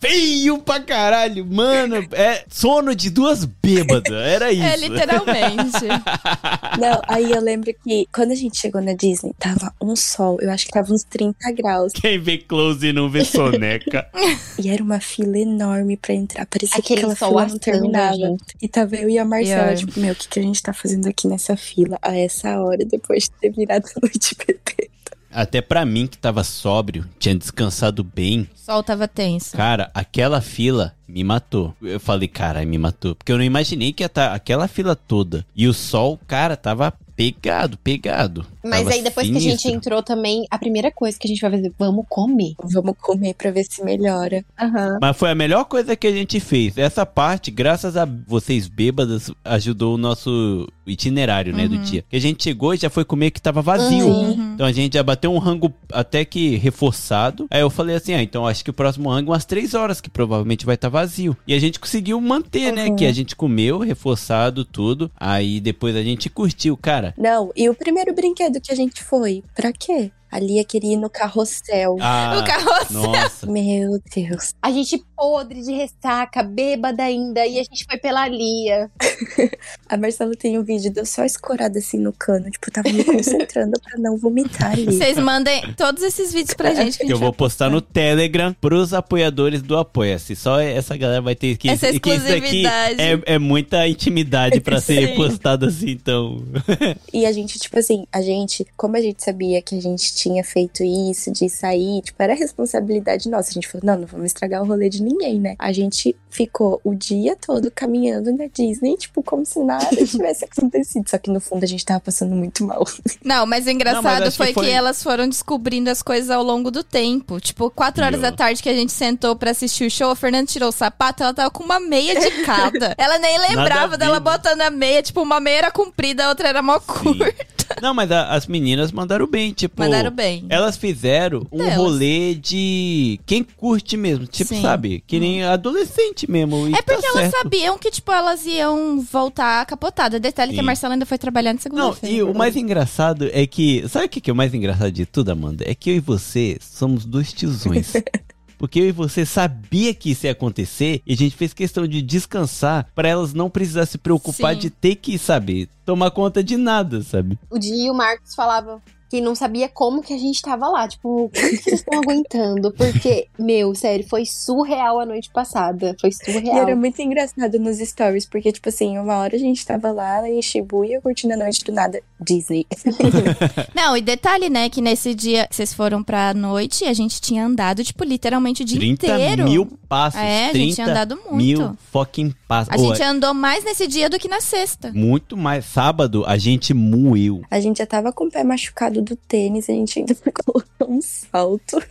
Feio pra caralho, mano. É sono de duas bêbadas. Era isso.
É, literalmente.
Não, aí eu lembro que quando a gente chegou na Disney, tava um sol, eu acho que tava uns 30 graus.
Quem vê close e não vê soneca.
E era uma fila enorme pra entrar. Parecia
Aquele
que aquela
sol
fila não terminava.
gente.
E tava eu e a Marcela, tipo, meu, o que, que a gente tá fazendo aqui nessa fila a essa hora, depois de ter virado a noite bebê?
Até pra mim que tava sóbrio, tinha descansado bem.
O sol tava tenso.
Cara, aquela fila me matou. Eu falei, cara, me matou. Porque eu não imaginei que ia estar aquela fila toda. E o sol, cara, tava pegado, pegado.
Mas
Tava
aí depois que a gente
sinistro.
entrou também, a primeira coisa que a gente vai fazer, vamos comer.
Vamos comer pra ver se melhora.
Aham.
Mas foi a melhor coisa que a gente fez. Essa parte, graças a vocês bêbadas, ajudou o nosso itinerário, né, do dia. Que a gente chegou e já foi comer que tava vazio.
Uhum.
Então a gente já bateu um rango até que reforçado. Aí eu falei assim, ah, então acho que o próximo rango umas três horas, que provavelmente vai estar vazio. E a gente conseguiu manter, né,
Uhum.
que a gente comeu, reforçado, tudo. Aí depois a gente curtiu, cara.
Não, e o primeiro brinquedo que a gente foi, pra quê? A Lia queria ir no carrossel.
Ah,
O carrossel.
Nossa.
Meu Deus.
A gente podre de ressaca, bêbada ainda, e a gente foi pela Lia.
A Marcela tem um vídeo de eu só escorada assim no cano. Tipo, tava me concentrando pra não vomitar ali.
Vocês mandem todos esses vídeos pra gente. Que,
eu vou postar no Telegram pros apoiadores do Apoia-se. Só essa galera vai ter que.
Essa
que isso aqui
exclusividade.
é, é muita intimidade pra ser
Sim.
postado assim, então.
E a gente, tipo assim, a gente, como a gente sabia que a gente tinha feito isso, de sair, tipo, era responsabilidade nossa. A gente falou, não, não vamos estragar o rolê de ninguém, né? A gente ficou o dia todo caminhando na Disney, tipo, como se nada tivesse acontecido. Só que no fundo a gente tava passando muito mal.
Não, mas o engraçado
Não, mas
foi,
que foi-
que elas foram descobrindo as coisas ao longo do tempo. Tipo, quatro horas da tarde que a gente sentou pra assistir o show, a Fernanda tirou o sapato, ela tava com uma meia de cada. ela nem lembrava dela botando a meia. Tipo, uma meia era comprida, a outra era mó curta.
Não, mas a- as meninas mandaram bem, tipo.
Mandaram bem.
Elas fizeram um
Delas.
rolê de quem curte mesmo. Tipo,
Sim.
sabe? Que nem adolescente mesmo.
É porque
tá
elas
certo.
sabiam que, tipo, elas iam voltar capotada. Detalhe que a
Sim.
Marcela ainda foi trabalhar na
Não,
segunda-feira.
e o mais engraçado é que. Sabe o que que é o mais engraçado de tudo, Amanda? É que eu e você somos dois tiozões. Porque eu e você sabia que isso ia acontecer e a gente fez questão de descansar pra elas não precisar se preocupar
Sim.
de ter que, sabe, tomar conta de nada, sabe?
O Di e o Marcos falavam que não sabia como que a gente tava lá. Tipo, como que vocês estão aguentando? Porque, meu, sério, foi surreal a noite passada. Foi
E
surreal.
era muito engraçado nos stories, porque, tipo assim, uma hora a gente tava lá em Shibuya curtindo a noite do nada. Disney.
Não, e detalhe, né, que nesse dia que vocês foram pra noite, a gente tinha andado, tipo, literalmente o dia
30
inteiro.
mil passos.
É, a
30
gente tinha andado muito.
mil fucking passos.
A
Ô,
gente andou mais nesse dia do que na sexta.
Muito mais. Sábado a gente moeu.
A gente já tava com o pé machucado do tênis, a gente ainda colocou um salto.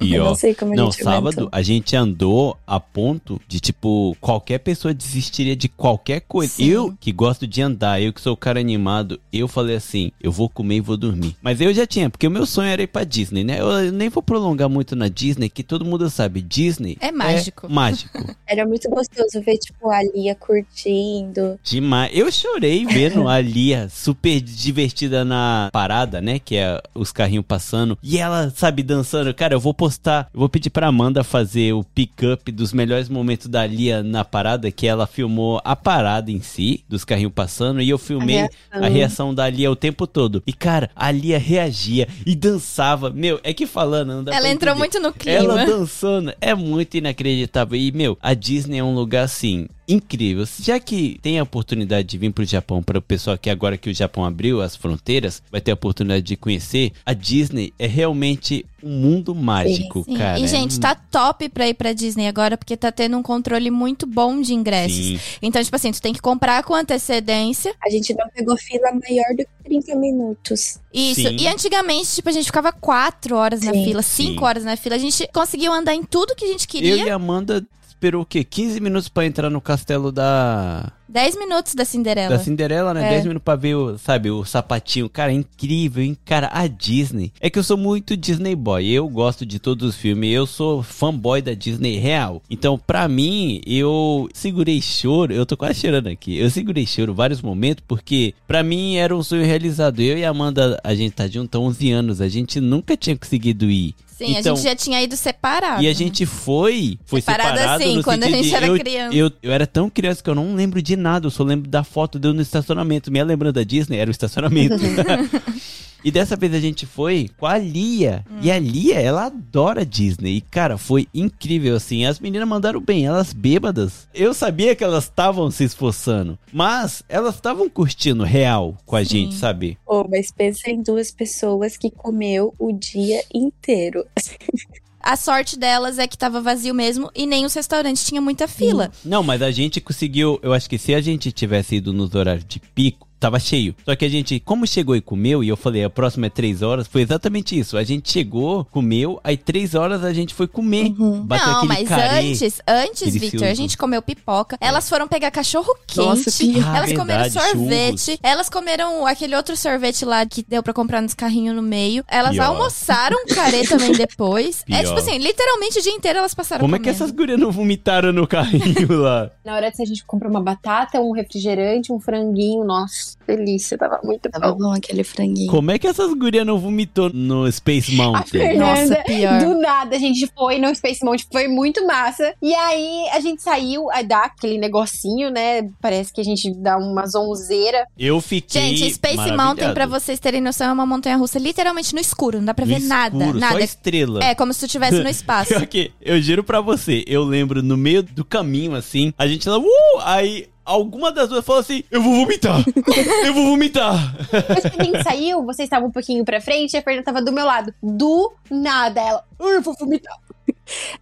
E
Eu
ó,
não sei como a
não,
gente
sábado
aguentou.
a gente andou a ponto de, tipo, qualquer pessoa desistiria de qualquer coisa.
Sim.
Eu, que gosto de andar, eu que sou o cara animado, eu falei assim, eu vou comer e vou dormir. Mas eu já tinha, porque o meu sonho era ir pra Disney, né? Eu, nem vou prolongar muito na Disney, que todo mundo sabe, Disney
É mágico.
mágico.
Era muito gostoso ver, tipo, a Lia curtindo.
Demais. Eu chorei vendo a Lia super divertida na parada, né? Que é os carrinhos passando. E ela, sabe, dançando cara, eu vou postar, eu vou pedir pra Amanda fazer o pick-up dos melhores momentos da Lia na parada, que ela filmou a parada em si, dos carrinhos passando, e eu filmei a reação, a reação da Lia o tempo todo. E, cara, a Lia reagia e dançava. Meu, é que falando, não dá
Ela entrou
entender.
muito no clima.
Ela dançando é muito inacreditável. E, meu, a Disney é um lugar assim. Incrível. Já que tem a oportunidade de vir pro Japão, para o pessoal que agora que o Japão abriu as fronteiras, vai ter a oportunidade de conhecer, a Disney é realmente um mundo mágico,
Sim.
cara.
E, gente, tá top pra ir pra Disney agora, porque tá tendo um controle muito bom de ingressos.
Sim.
Então, tipo assim, tu tem que comprar com antecedência.
A gente não pegou fila maior do que 30 minutos.
Isso.
Sim.
E antigamente, tipo, a gente ficava quatro horas na
Sim.
fila, cinco
Sim.
horas na fila. A gente conseguiu andar em tudo que a gente
Eu
queria.
e a Amanda esperou o quê? 15 minutos pra entrar no castelo da
Dez minutos da Cinderela.
Da Cinderela, né?
É.
10 minutos pra ver, o, sabe, o sapatinho. Cara, é incrível, hein? Cara, a Disney. É que eu sou muito Disney boy. Eu gosto de todos os filmes. Eu sou fanboy da Disney real. Então, pra mim, eu segurei choro. Eu tô quase chorando aqui. Eu segurei choro vários momentos porque, pra mim, era um sonho realizado. Eu e a Amanda, a gente tá junto há 11 anos. A gente nunca tinha conseguido ir.
Sim,
Então,
a gente já tinha ido separado.
e a gente foi, foi
Separado
separado,
assim, quando a gente
de
era
eu,
criança.
Eu, eu era tão criança que eu não lembro de nada, eu só lembro da foto deu no estacionamento. Minha lembrança da Disney era o estacionamento. e dessa vez a gente foi com a Lia. E
Hum.
a Lia, ela adora Disney. E, cara, foi incrível, assim. As meninas mandaram bem, elas bêbadas. Eu sabia que elas estavam se esforçando, mas elas estavam curtindo real com a gente, sabe?
Oh, mas pensa em duas pessoas que comeu o dia inteiro.
A sorte delas é que tava vazio mesmo e nem os restaurantes tinha muita fila.
Não, mas a gente conseguiu. Eu acho que se a gente tivesse ido nos horários de pico, tava cheio. Só que a gente, como chegou e comeu, e eu falei, a próxima é três horas, foi exatamente isso. A gente chegou, comeu, aí três horas a gente foi comer. Bateu
Não,
aquele
mas
carê.
antes, antes. Vitor, a gente comeu pipoca. Elas foram pegar cachorro quente.
Nossa, pior.
elas
Ah,
comeram
verdade,
sorvete.
churros.
Elas comeram aquele outro sorvete lá que deu pra comprar nos carrinhos no meio. Elas
Pior.
almoçaram carê também depois. É
Pior.
tipo assim, literalmente o dia inteiro elas passaram
Como é que
comendo.
essas gurias não vomitaram no carrinho lá?
Na hora a gente comprou uma batata, um refrigerante, um franguinho. Nossa, delícia, tava muito
Tava
bom.
bom aquele franguinho.
Como é que essas gurias não vomitou no Space Mountain?
Nossa, pior.
do nada, a gente foi no Space Mountain, foi muito massa. E aí a gente saiu, aí dá aquele negocinho, né? Parece que a gente dá uma zonzeira.
Eu fiquei.
Gente, Space. Mountain, pra vocês terem noção, é uma montanha russa literalmente no escuro. Não dá pra
No
ver nada.
escuro, Só
Nada.
estrela.
É como se tu estivesse no espaço.
Pior que, eu juro pra você, eu lembro no meio do caminho, assim, a gente lá, uh! Aí alguma das duas falou assim: Eu vou vomitar! eu vou vomitar!
Depois que a gente saiu, você estava um pouquinho pra frente e a Fernanda tava do meu lado. Do nada, ela. "Ai, Eu vou vomitar.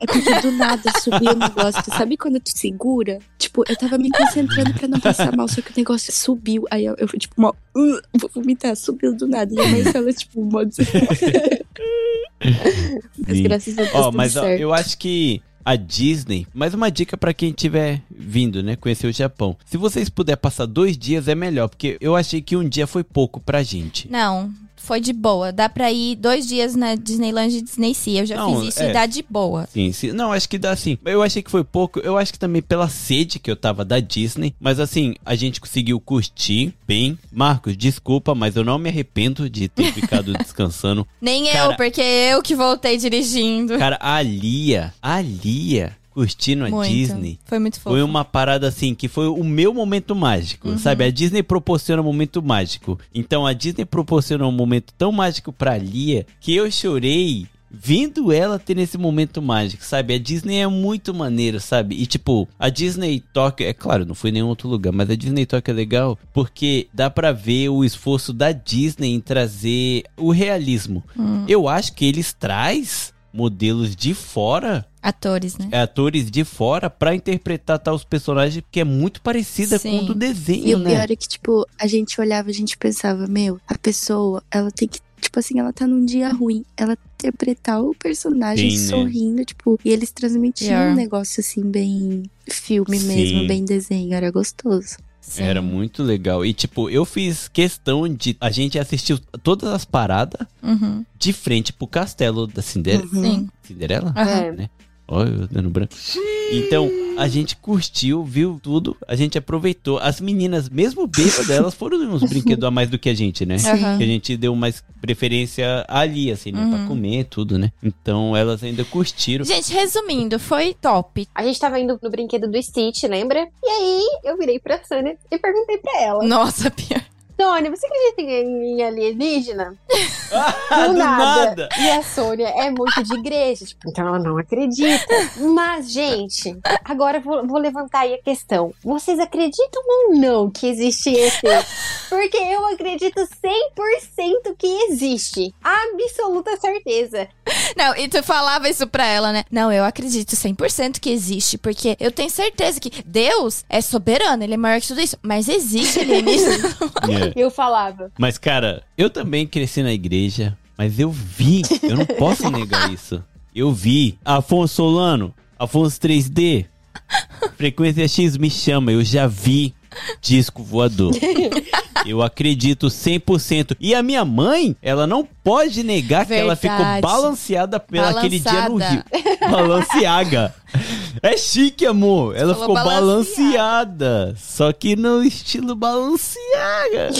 É porque do nada subiu o negócio. Sabe quando tu segura? Tipo, eu tava me concentrando pra não passar mal, só que o negócio subiu. Aí eu, eu fui tipo, uma, "Uh, vou vomitar, subiu do nada. E a Marcela, tipo, modo. Mas graças a Deus.
Ó, mas ó, eu acho que a Disney, mais uma dica pra quem tiver vindo, né, conhecer o Japão. Se vocês puderem passar dois dias é melhor, porque eu achei que um dia foi pouco pra gente.
Não, foi de boa. Dá pra ir dois dias na Disneyland e Disney Sea. Eu já
Não,
fiz isso
é.
e dá de boa.
Sim, sim. Não, acho que dá sim. Eu achei que foi pouco. Eu acho que também pela sede que eu tava da Disney. Mas assim, a gente conseguiu curtir bem. Marcos, desculpa, mas eu não me arrependo de ter ficado descansando.
Nem
Cara-
eu, porque eu que voltei dirigindo.
Cara, a Lia, a Lia curtindo a
Muito.
Disney.
Foi muito fofo.
Foi uma parada assim, que foi o meu momento mágico,
Uhum.
sabe? A Disney proporciona um momento mágico. Então a Disney proporciona um momento tão mágico pra Lia que eu chorei vendo ela ter esse momento mágico, sabe? A Disney é muito maneiro, sabe? E tipo, a Disney Tóquio, é claro, não foi em nenhum outro lugar, mas a Disney Tóquio é legal porque dá pra ver o esforço da Disney em trazer o realismo.
Hum.
Eu acho que eles traz modelos de fora
Atores, né?
atores de fora pra interpretar tal os personagens que é muito parecida com o do desenho,
E o
né?
pior é que, tipo, a gente olhava, a gente pensava, meu, a pessoa, ela tem que. Tipo assim, ela tá num dia ruim. Ela interpretar o personagem
Sim, né?
sorrindo, tipo, e eles transmitiam
Pior.
um negócio assim, bem filme
Sim.
mesmo, bem desenho, era gostoso.
Era muito legal. E tipo, eu fiz questão de a gente assistiu todas as paradas
Uhum.
de frente pro castelo da Cinderela.
Sim.
Cinderela?
Aham.
Né? Olha, eu dando branco. Então, a gente curtiu, viu tudo, a gente aproveitou. As meninas, mesmo bêbadas, elas foram nos brinquedos a mais do que a gente, né?
Sim.
Que a gente deu mais preferência ali, assim, né? Pra
Uhum.
comer tudo, né? Então elas ainda curtiram.
Gente, resumindo, foi top.
A gente tava indo no brinquedo do Stitch, lembra? E aí eu virei pra Sônia e perguntei pra ela.
Nossa, pior.
Sônia, você acredita em em alienígena?
Ah,
Do
do
nada.
nada.
E a Sônia é muito de igreja, tipo, então ela não acredita. Mas, gente, agora eu vou, vou levantar aí a questão. Vocês acreditam ou não que existe esse? Porque eu acredito 100% que existe. Absoluta certeza.
Não, e tu falava isso pra ela, né? Não, eu acredito 100% que existe, porque eu tenho certeza que Deus é soberano, ele é maior que tudo isso, mas existe alienígena.
É.
Eu falava.
Mas, cara, eu também cresci na igreja, mas eu vi, eu não posso negar isso. Eu vi. Afonso Solano, Afonso 3D, Frequência X me chama, eu já vi disco voador. Eu acredito 100%. E a minha mãe, ela não pode negar que ela ficou
Verdade.
balanceada pelaquele dia no Rio. Balanceaga. É chique, amor. Ela
Falou
ficou balanceada. Só que no estilo balanceaga.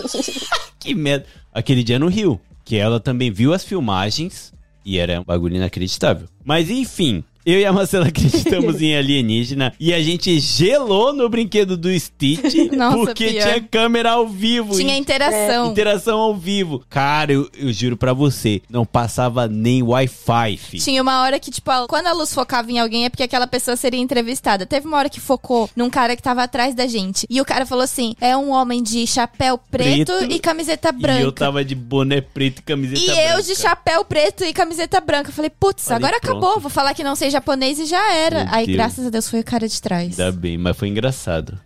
que merda. Aquele dia no Rio. Que ela também viu as filmagens e era um bagulho inacreditável. Mas enfim. Eu e a Marcela acreditamos em alienígena e a gente gelou no brinquedo do Stitch
Nossa,
porque
pior.
tinha câmera ao vivo.
Tinha
E-
interação.
É, interação ao vivo. Cara, eu, eu juro pra você, não passava nem Wi-Fi. fi.
Tinha uma hora que, tipo, a- quando a luz focava em alguém é porque aquela pessoa seria entrevistada. Teve uma hora que focou num cara que tava atrás da gente. E o cara falou assim: é um homem de chapéu preto,
Preto
e camiseta
E
branca.
eu tava de boné preto e camiseta
E
branca.
eu de chapéu preto e camiseta branca. Eu Falei, putz, agora
pronto.
acabou. Vou falar que não sei japonês e já era.
Meu
Aí,
Deus.
graças a Deus, foi o cara de trás.
Ainda bem, mas foi engraçado.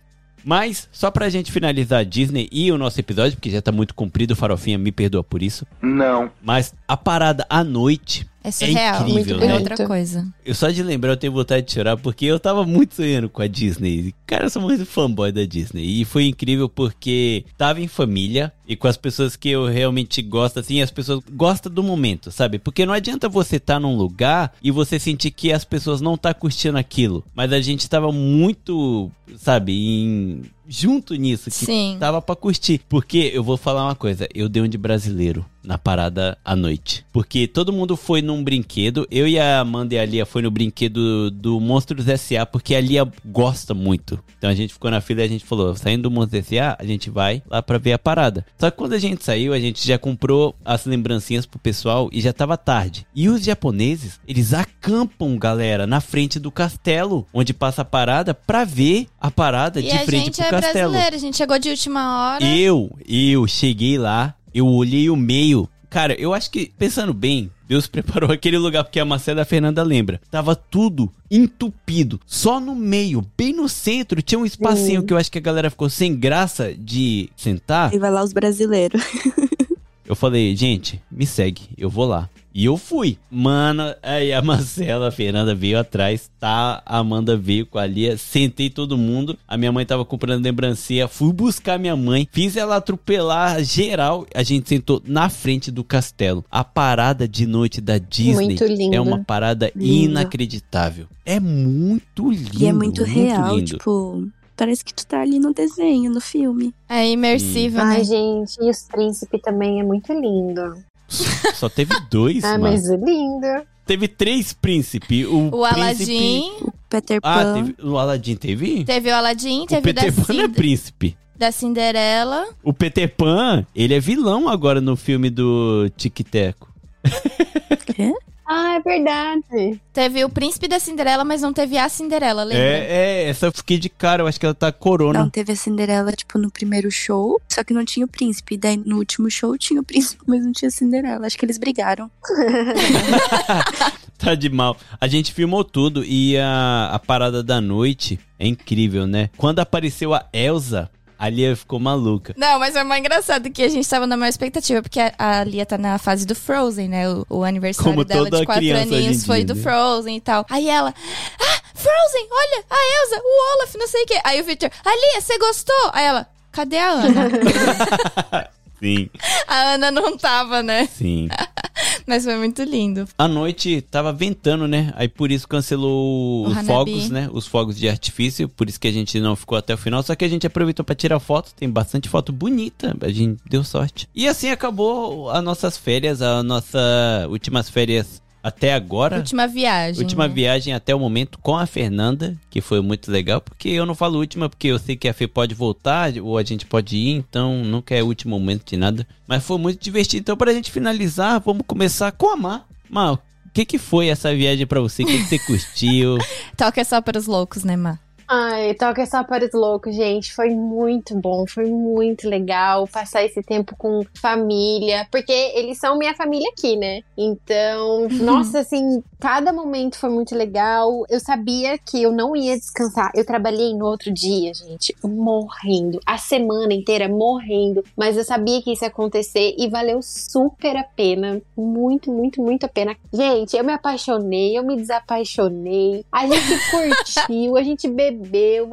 Mas, só pra gente finalizar a Disney e o nosso episódio, porque já tá muito comprido, Farofinha me perdoa por isso.
Não.
Mas a parada à noite
É surreal.
incrível,
é
né?
outra coisa.
Eu só de lembrar eu tenho vontade de chorar porque eu tava muito sonhando com a Disney. Cara, eu sou muito fanboy da Disney. E foi incrível porque tava em família e com as pessoas que eu realmente gosto, assim, as pessoas gostam do momento, sabe? Porque não adianta você estar num lugar e você sentir que as pessoas não tá curtindo aquilo. Mas a gente tava muito, sabe, em junto nisso que
Sim.
tava pra curtir. Porque eu vou falar uma coisa, eu dei um de brasileiro na parada à noite. Porque todo mundo foi num brinquedo, eu e a Amanda e a Lia foi no brinquedo do Monstros S.A. porque a Lia gosta muito. Então a gente ficou na fila e a gente falou, saindo do Monstros S.A., a gente vai lá pra ver a parada. Só que quando a gente saiu, a gente já comprou as lembrancinhas pro pessoal e já tava tarde. E os japoneses, eles acampam, galera, na frente do castelo, onde passa a parada, pra ver a parada
E
de frente pro
é
castelo.
brasileiro, a gente chegou de última hora.
Eu, eu cheguei lá, eu olhei o meio. Cara, eu acho que, pensando bem, Deus preparou aquele lugar, porque a Marcela e a Fernanda lembra. Tava tudo entupido. Só no meio, bem no centro, tinha um espacinho
Sim.
que eu acho que a galera ficou sem graça de sentar.
E vai lá os brasileiros.
Eu falei, gente, me segue, eu vou lá. E eu fui. Mano, aí a Marcela, a Fernanda veio atrás, tá? A Amanda veio com a Lia, sentei todo mundo. A minha mãe tava comprando lembrancinha, fui buscar minha mãe, fiz ela atropelar geral. A gente sentou na frente do castelo. A parada de noite da Disney
Muito lindo.
é uma parada
Lindo.
inacreditável. É muito lindo.
e é muito, real,
lindo.
tipo, parece que tu tá ali no desenho, no filme.
É imersivo, né?
Ai, gente, e os príncipes também é muito lindo.
Só teve dois,
ah,
mano.
mas é lindo.
Teve três príncipes. O,
O
príncipe...
Aladdin,
Peter
Ah,
Pan.
teve... o Aladdin teve?
teve o Aladdin,
O
teve o da,
Peter Pan não é príncipe.
da Cinderela.
O Peter Pan, ele é vilão agora no filme do Tic Teco.
Quê?
Ah, é verdade.
Teve o príncipe da Cinderela, mas não teve a Cinderela, lembra?
É, é, essa eu fiquei de cara, eu acho que ela tá corona.
Não, teve a Cinderela, tipo, no primeiro show, só que não tinha o príncipe. Daí no último show tinha o príncipe, mas não tinha a Cinderela. Acho que eles brigaram.
tá de mal. A gente filmou tudo e a, a parada da noite é incrível, né? Quando apareceu a Elsa, a Lia ficou maluca.
Não, mas foi mais engraçado que a gente tava na maior expectativa, porque a, a Lia tá na fase do Frozen, né? O, o aniversário
Como
dela de quatro aninhos foi do
né?
Frozen e tal. Aí ela, ah, Frozen, olha, a Elsa, o Olaf, não sei o quê. Aí o Victor, a Lia, você gostou? Aí ela, cadê a Ana?
Sim,
a Ana não tava, né?
sim.
Mas foi muito lindo.
À noite tava ventando, né? Aí por isso cancelou
O
os
Hanabi.
fogos, né? Os fogos de artifício. Por isso que a gente não ficou até o final. Só que a gente aproveitou pra tirar foto. Tem bastante foto bonita. A gente deu sorte. E assim acabou as nossas férias, a nossa últimas férias até agora.
Última viagem.
Última
né?
viagem até o momento com a Fernanda, que foi muito legal, porque eu não falo última, porque eu sei que a Fê pode voltar, ou a gente pode ir, então nunca é o último momento de nada. Mas foi muito divertido. Então, pra gente finalizar, vamos começar com a Mar. Mar, o que, que foi essa viagem pra você? O que, que você curtiu?
Toca é só para os loucos, né, Má?
Ai, toca só para os loucos, gente. Foi muito bom, foi muito legal passar esse tempo com família, porque eles são minha família aqui, né? Então, nossa, assim, cada momento foi muito legal. Eu sabia que eu não ia descansar. Eu trabalhei no outro dia, gente, morrendo, a semana inteira morrendo, mas eu sabia que isso ia acontecer e valeu super a pena, muito, muito, muito a pena. Gente, eu me apaixonei, eu me desapaixonei. A gente curtiu, a gente bebeu,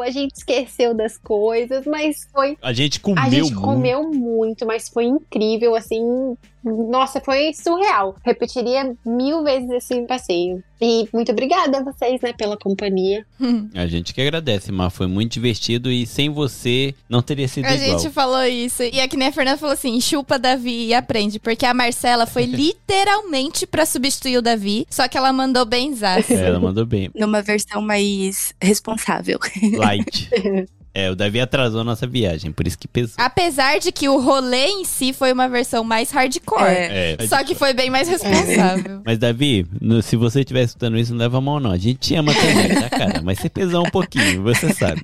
a gente esqueceu das coisas, mas foi
A gente comeu
a gente
muito.
comeu muito, mas foi incrível, assim. Nossa, foi surreal. Repetiria mil vezes esse passeio. E muito obrigada a vocês, né, pela companhia.
A gente que agradece, Mar. Foi muito divertido e sem você não teria sido
A
igual.
gente falou isso. E é que nem a Fernanda falou assim: chupa Davi e aprende. Porque a Marcela foi literalmente pra substituir o Davi. Só que ela mandou benzaço.
É, ela mandou bem.
Numa versão mais responsável.
Light. É, o Davi atrasou a nossa viagem, por isso que pesou.
Apesar de que o rolê em si foi uma versão mais hardcore.
É. É.
Só que foi bem mais responsável.
Mas, Davi, no- se você estiver escutando isso, não leva a mão, não. A gente te ama também, tá, cara? Mas você pesou um pouquinho, você sabe.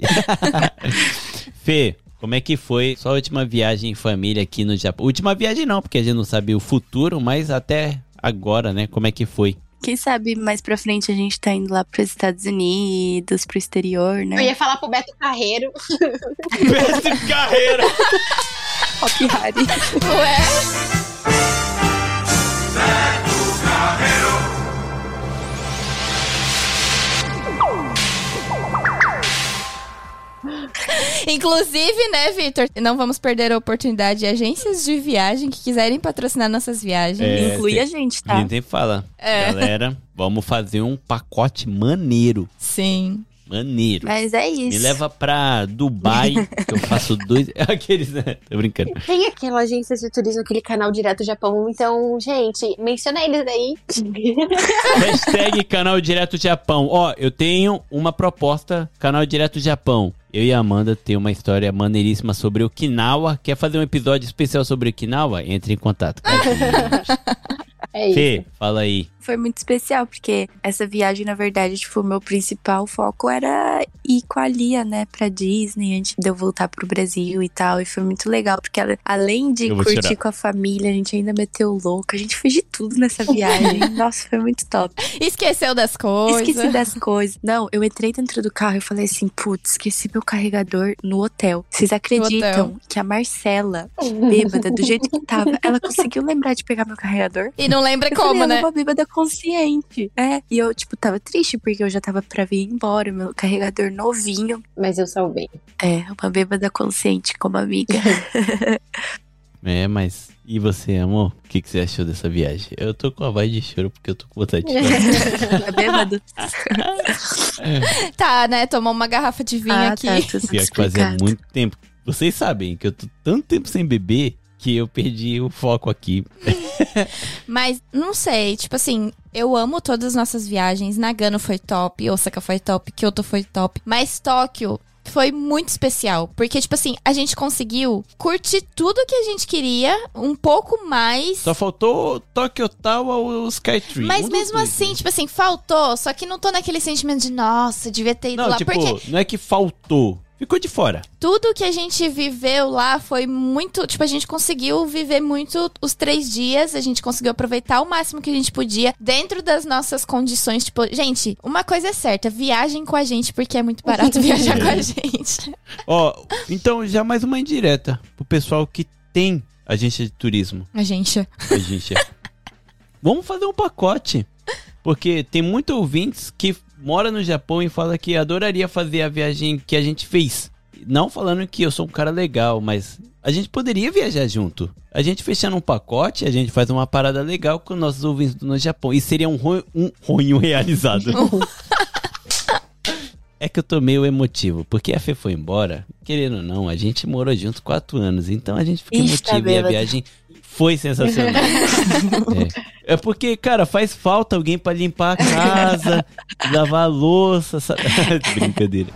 Fê, como é que foi sua última viagem em família aqui no Japão? Última viagem não, porque a gente não sabe o futuro, mas até agora, né? Como é que foi?
Quem sabe mais pra frente a gente tá indo lá pros Estados Unidos, pro exterior,
Eu
né?
ia falar pro Beto Carreiro.
Beto Carreiro!
Hop Harry.
Ué? Inclusive, né, Vitor? Não vamos perder a oportunidade de agências de viagem que quiserem patrocinar nossas viagens.
É,
Inclui
tem-
a gente,
A
tá?
gente sempre fala,
É.
galera, vamos fazer um pacote maneiro.
Sim.
Maneiro.
Mas é isso.
Me leva pra Dubai, que eu faço dois. Aqueles, né? Tô brincando.
Tem aquela agência de turismo, aquele canal direto do Japão. Então, gente, menciona eles aí.
Hashtag canal Direto Japão. Ó, eu tenho uma proposta, canal Direto Japão. Eu e a Amanda tem uma história maneiríssima sobre Okinawa. Quer fazer um episódio especial sobre Okinawa? Entre em contato.
É isso.
Fê, fala aí.
Foi muito especial, porque essa viagem, na verdade, tipo, o meu principal foco era ir com a Lia, né, pra Disney, antes de eu voltar pro Brasil e tal. E foi muito legal, porque ela- além de
Eu
curtir
tirar.
com a família, a gente ainda meteu louco. A gente fez de tudo nessa viagem. Nossa, foi muito top.
Esqueceu das coisas.
Esqueci das coisas. Não, eu entrei dentro do carro e falei assim, putz, esqueci meu carregador no hotel. Vocês acreditam
hotel.
que a Marcela, bêbada, do jeito que tava, ela conseguiu lembrar de pegar meu carregador?
E não lembra
Eu
como,
falei, ela
né?
uma bêbada consciente. É. E eu, tipo, tava triste porque eu já tava pra vir embora. Meu carregador novinho.
Mas eu salvei.
É, uma bêbada consciente como amiga.
É, mas. E você, amor? O que, que você achou dessa viagem? Eu tô com a voz de choro porque eu tô com vontade de chorar.
Tá bêbado?
Tá, né? Tomou uma garrafa de vinho
Ah,
aqui.
tá,
Pior que fazia muito tempo. Vocês sabem que eu tô tanto tempo sem beber que eu perdi o foco aqui.
Mas não sei, tipo assim, eu amo todas as nossas viagens. Nagano foi top, Osaka foi top, Kyoto foi top. Mas Tóquio foi muito especial. Porque, tipo assim, a gente conseguiu curtir tudo que a gente queria, um pouco mais.
Só faltou Tokyo Tower ou Skytree.
Mas
Um
mesmo
dois,
assim,
né?
tipo assim, faltou. Só que não tô naquele sentimento de, nossa, devia ter ido
Não,
lá.
tipo,
Porque
não é que faltou. Ficou de fora.
tudo que a gente viveu lá foi muito. Tipo, a gente conseguiu viver muito os três dias. A gente conseguiu aproveitar o máximo que a gente podia dentro das nossas condições. Tipo, gente, uma coisa é certa: viagem com a gente, porque é muito barato viajar com a gente.
Ó, então já mais uma indireta pro pessoal que tem agência de turismo.
A gente.
A gente é. Vamos fazer um pacote. Porque tem muitos ouvintes que mora no Japão e fala que adoraria fazer a viagem que a gente fez. não falando que eu sou um cara legal, mas a gente poderia viajar junto. A gente fechando um pacote, a gente faz uma parada legal com nossos ouvintes no Japão. E seria um, ro um realizado. É que eu tô meio emotivo, porque a Fê foi embora, querendo ou não, a gente morou junto quatro anos, então a gente fica
Ixi, tá
emotivo e a viagem foi sensacional. é. É porque, cara, faz falta alguém pra limpar a casa, lavar a louça, sabe? Brincadeira.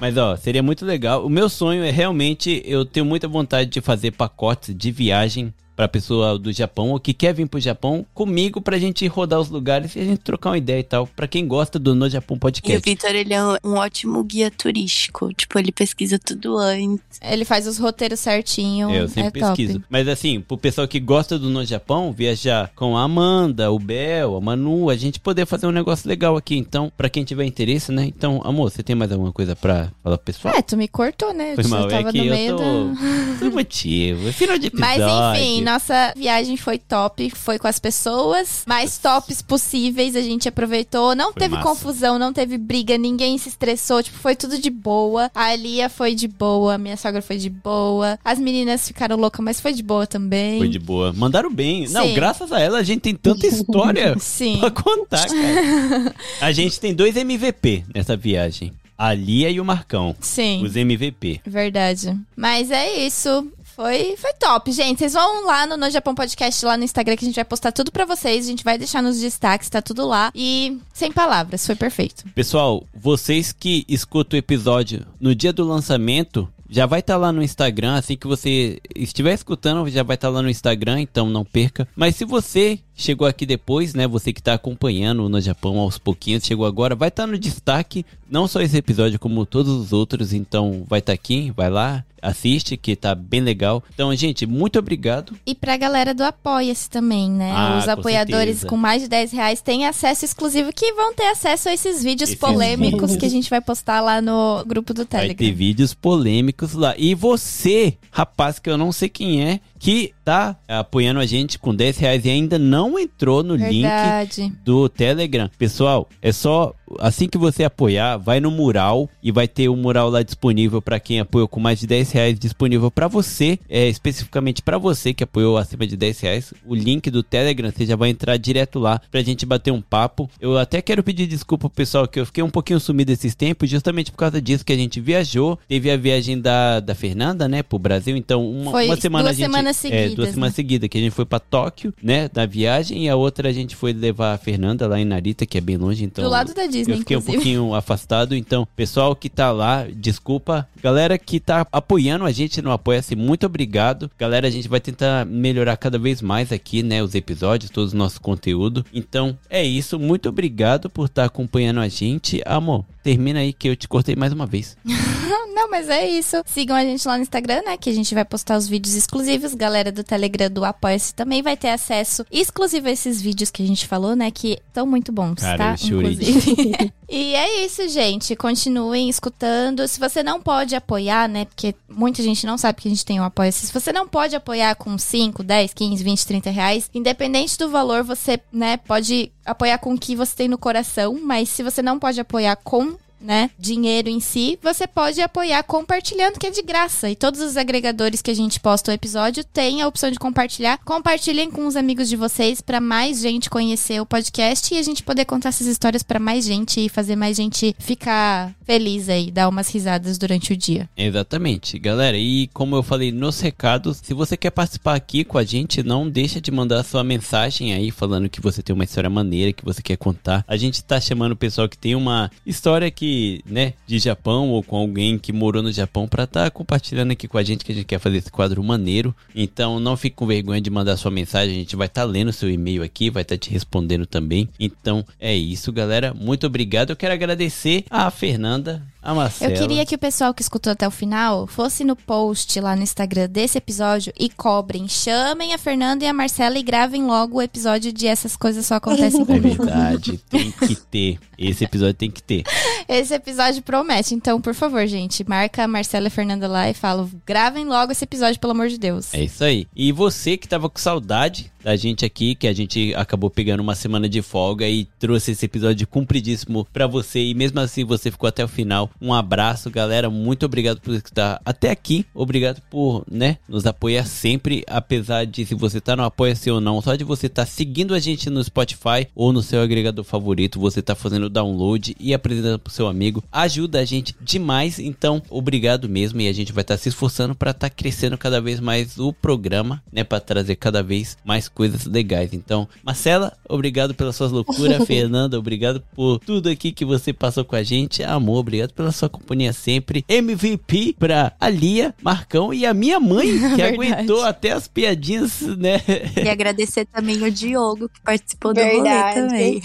Mas ó, seria muito legal. O meu sonho é realmente, eu tenho muita vontade de fazer pacotes de viagem pra pessoa do Japão ou que quer vir pro Japão comigo pra gente rodar os lugares e a gente trocar uma ideia e tal. Pra quem gosta do No Japão
E o
Podcast.
Vitor, ele é um- ótimo guia turístico. Tipo, ele pesquisa tudo antes.
Ele faz os roteiros certinho.
Eu
é
sempre
top.
pesquiso. Mas assim, pro pessoal que gosta do No Japão, viajar com a Amanda, o Bel, a Manu, a gente poder fazer um negócio legal aqui. Então, pra quem tiver interesse, né? Então, amor, você tem mais alguma coisa pra falar pro pessoal?
É, tu me cortou, né?
Foi
eu
mal,
tava
é que
no
eu
meio
tô...
da...
tô emotivo. Final de
Mas
episódio.
enfim, nossa viagem foi top, foi com as pessoas mais tops possíveis, a gente aproveitou, não
Foi
teve
massa.
confusão, não teve briga, ninguém se estressou, tipo, foi tudo de boa. A Lia foi de boa, minha sogra foi de boa, as meninas ficaram loucas, mas foi de boa também.
Foi de boa. Mandaram bem. Não,
Sim.
graças a ela a gente tem tanta história
Sim.
pra contar, cara. A gente tem dois MVP nessa viagem. A Lia e o Marcão.
Sim.
Os MVP.
Verdade. Mas é isso. Foi, foi top, gente. Vocês vão lá no No Japão Podcast, lá no Instagram, que a gente vai postar tudo pra vocês. A gente vai deixar nos destaques, tá tudo lá. E sem palavras, foi perfeito.
Pessoal, vocês que escutam o episódio no dia do lançamento, já vai estar lá no Instagram. Assim que você estiver escutando, já vai estar lá no Instagram, então não perca. Mas se você chegou aqui depois, né? Você que tá acompanhando no Japão aos pouquinhos, chegou agora, vai estar no destaque. Não só esse episódio, como todos os outros. Então vai estar aqui, vai lá, assiste, que tá bem legal. Então, gente, muito obrigado.
E pra galera do Apoia-se também, né?
Ah,
Os
com
apoiadores
certeza.
com mais de 10 reais têm acesso exclusivo, que vão ter acesso a esses vídeos
Esses
polêmicos
vídeos.
que a gente vai postar lá no grupo do
Vai
Telegram.
ter vídeos polêmicos lá. E você, rapaz, que eu não sei quem é, que tá apoiando a gente com 10 reais e ainda não entrou no
Verdade.
link do Telegram. Pessoal, é só assim que você apoiar, vai no mural e vai ter o mural lá disponível para quem apoiou com mais de 10 reais disponível para você, é, especificamente para você que apoiou acima de 10 reais. O link do Telegram, você já vai entrar direto lá pra gente bater um papo. Eu até quero pedir desculpa pro pessoal que eu fiquei um pouquinho sumido esses tempos, justamente por causa disso que a gente viajou. Teve a viagem da, da Fernanda, né, pro Brasil. Então, uma,
Foi
uma semana
duas
a gente.
semanas
é,
seguidas,
duas
né?
semanas seguidas, que a gente foi pra Tóquio, né, na viagem, e a outra a gente foi levar a Fernanda lá em Narita, que é bem longe, então.
Do lado da Disney,
Eu fiquei um
inclusive.
pouquinho afastado, então, pessoal que tá lá, desculpa. Galera que tá apoiando a gente no Apoia-se, muito obrigado. Galera, a gente vai tentar melhorar cada vez mais aqui, né, os episódios, todo o nosso conteúdo. Então, é isso. Muito obrigado por estar acompanhando a gente. Amor, termina aí que eu te cortei mais uma vez.
Não, mas é isso. Sigam a gente lá no Instagram, né? Que a gente vai postar os vídeos exclusivos. Galera do Telegram do Apoia-se também vai ter acesso exclusivo a esses vídeos que a gente falou, né? Que estão muito bons,
Cara,
tá? Inclusive. e é isso, gente. Continuem escutando. Se você não pode apoiar, né? Porque muita gente não sabe que a gente tem um Apoia-se. Se você não pode apoiar com 5, 10, 15, 20, 30 reais, independente do valor, você, né, pode apoiar com o que você tem no coração. Mas se você não pode apoiar com né, dinheiro em si, você pode apoiar compartilhando, que é de graça. E todos os agregadores que a gente posta o episódio têm a opção de compartilhar. Compartilhem com os amigos de vocês para mais gente conhecer o podcast e a gente poder contar essas histórias para mais gente e fazer mais gente ficar feliz aí, dar umas risadas durante o dia.
Exatamente, galera. E como eu falei nos recados, se você quer participar aqui com a gente, não deixa de mandar sua mensagem aí falando que você tem uma história maneira que você quer contar. A gente tá chamando o pessoal que tem uma história que, né, de Japão ou com alguém que morou no Japão pra tá compartilhando aqui com a gente que a gente quer fazer esse quadro maneiro. Então não fique com vergonha de mandar sua mensagem, a gente vai estar lendo seu e-mail aqui, vai estar te respondendo também. Então é isso, galera. Muito obrigado. Eu quero agradecer a Fernanda, a Marcela.
Eu queria que o pessoal que escutou até o final fosse no post lá no Instagram desse episódio e cobrem. Chamem a Fernanda e a Marcela e gravem logo o episódio de Essas Coisas Só Acontecem
É
Comigo.
verdade, tem que ter. Esse episódio tem que ter.
Esse episódio promete. Então, por favor, gente, marca a Marcela e a Fernanda lá e fala: gravem logo esse episódio, pelo amor de Deus.
É isso aí. E você que tava com saudade da gente aqui, que a gente acabou pegando uma semana de folga e trouxe esse episódio cumpridíssimo pra você e mesmo assim você ficou até o final. Um abraço, galera. Muito obrigado por estar até aqui. Obrigado por, né, nos apoiar sempre, apesar de se você tá no apoia-se ou não, só de você estar tá seguindo a gente no Spotify ou no seu agregador favorito, você tá fazendo download e apresentando pro seu amigo, ajuda a gente demais. Então, obrigado mesmo e a gente vai estar tá se esforçando para estar tá crescendo cada vez mais o programa, né, para trazer cada vez mais coisas legais. Então, Marcela, obrigado pelas suas loucuras, Fernanda, obrigado por tudo aqui que você passou com a gente. Amor, obrigado pela sua companhia sempre. MVP pra Alia, Marcão e a minha mãe, que aguentou até as piadinhas, né?
E agradecer também o Diogo, que participou
Verdade.
do rolê também.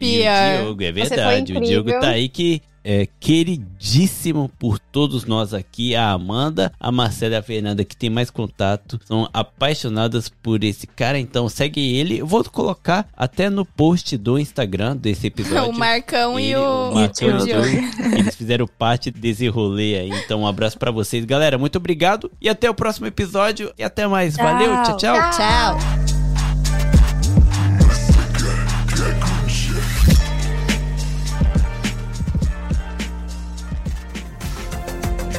E o Diogo, é verdade. O Diogo tá aí que é queridíssimo por todos nós aqui. A Amanda, a Marcela e a Fernanda, que tem mais contato, são apaixonadas por esse cara. Então segue ele. Eu vou colocar até no post do Instagram desse episódio.
o Marcão
Ele,
e o,
Marcão
e o
o Diogo. Eles fizeram parte desse rolê aí. Então um abraço pra vocês, galera. Muito obrigado e até o próximo episódio. E até mais. Valeu, tchau, tchau.
Tchau.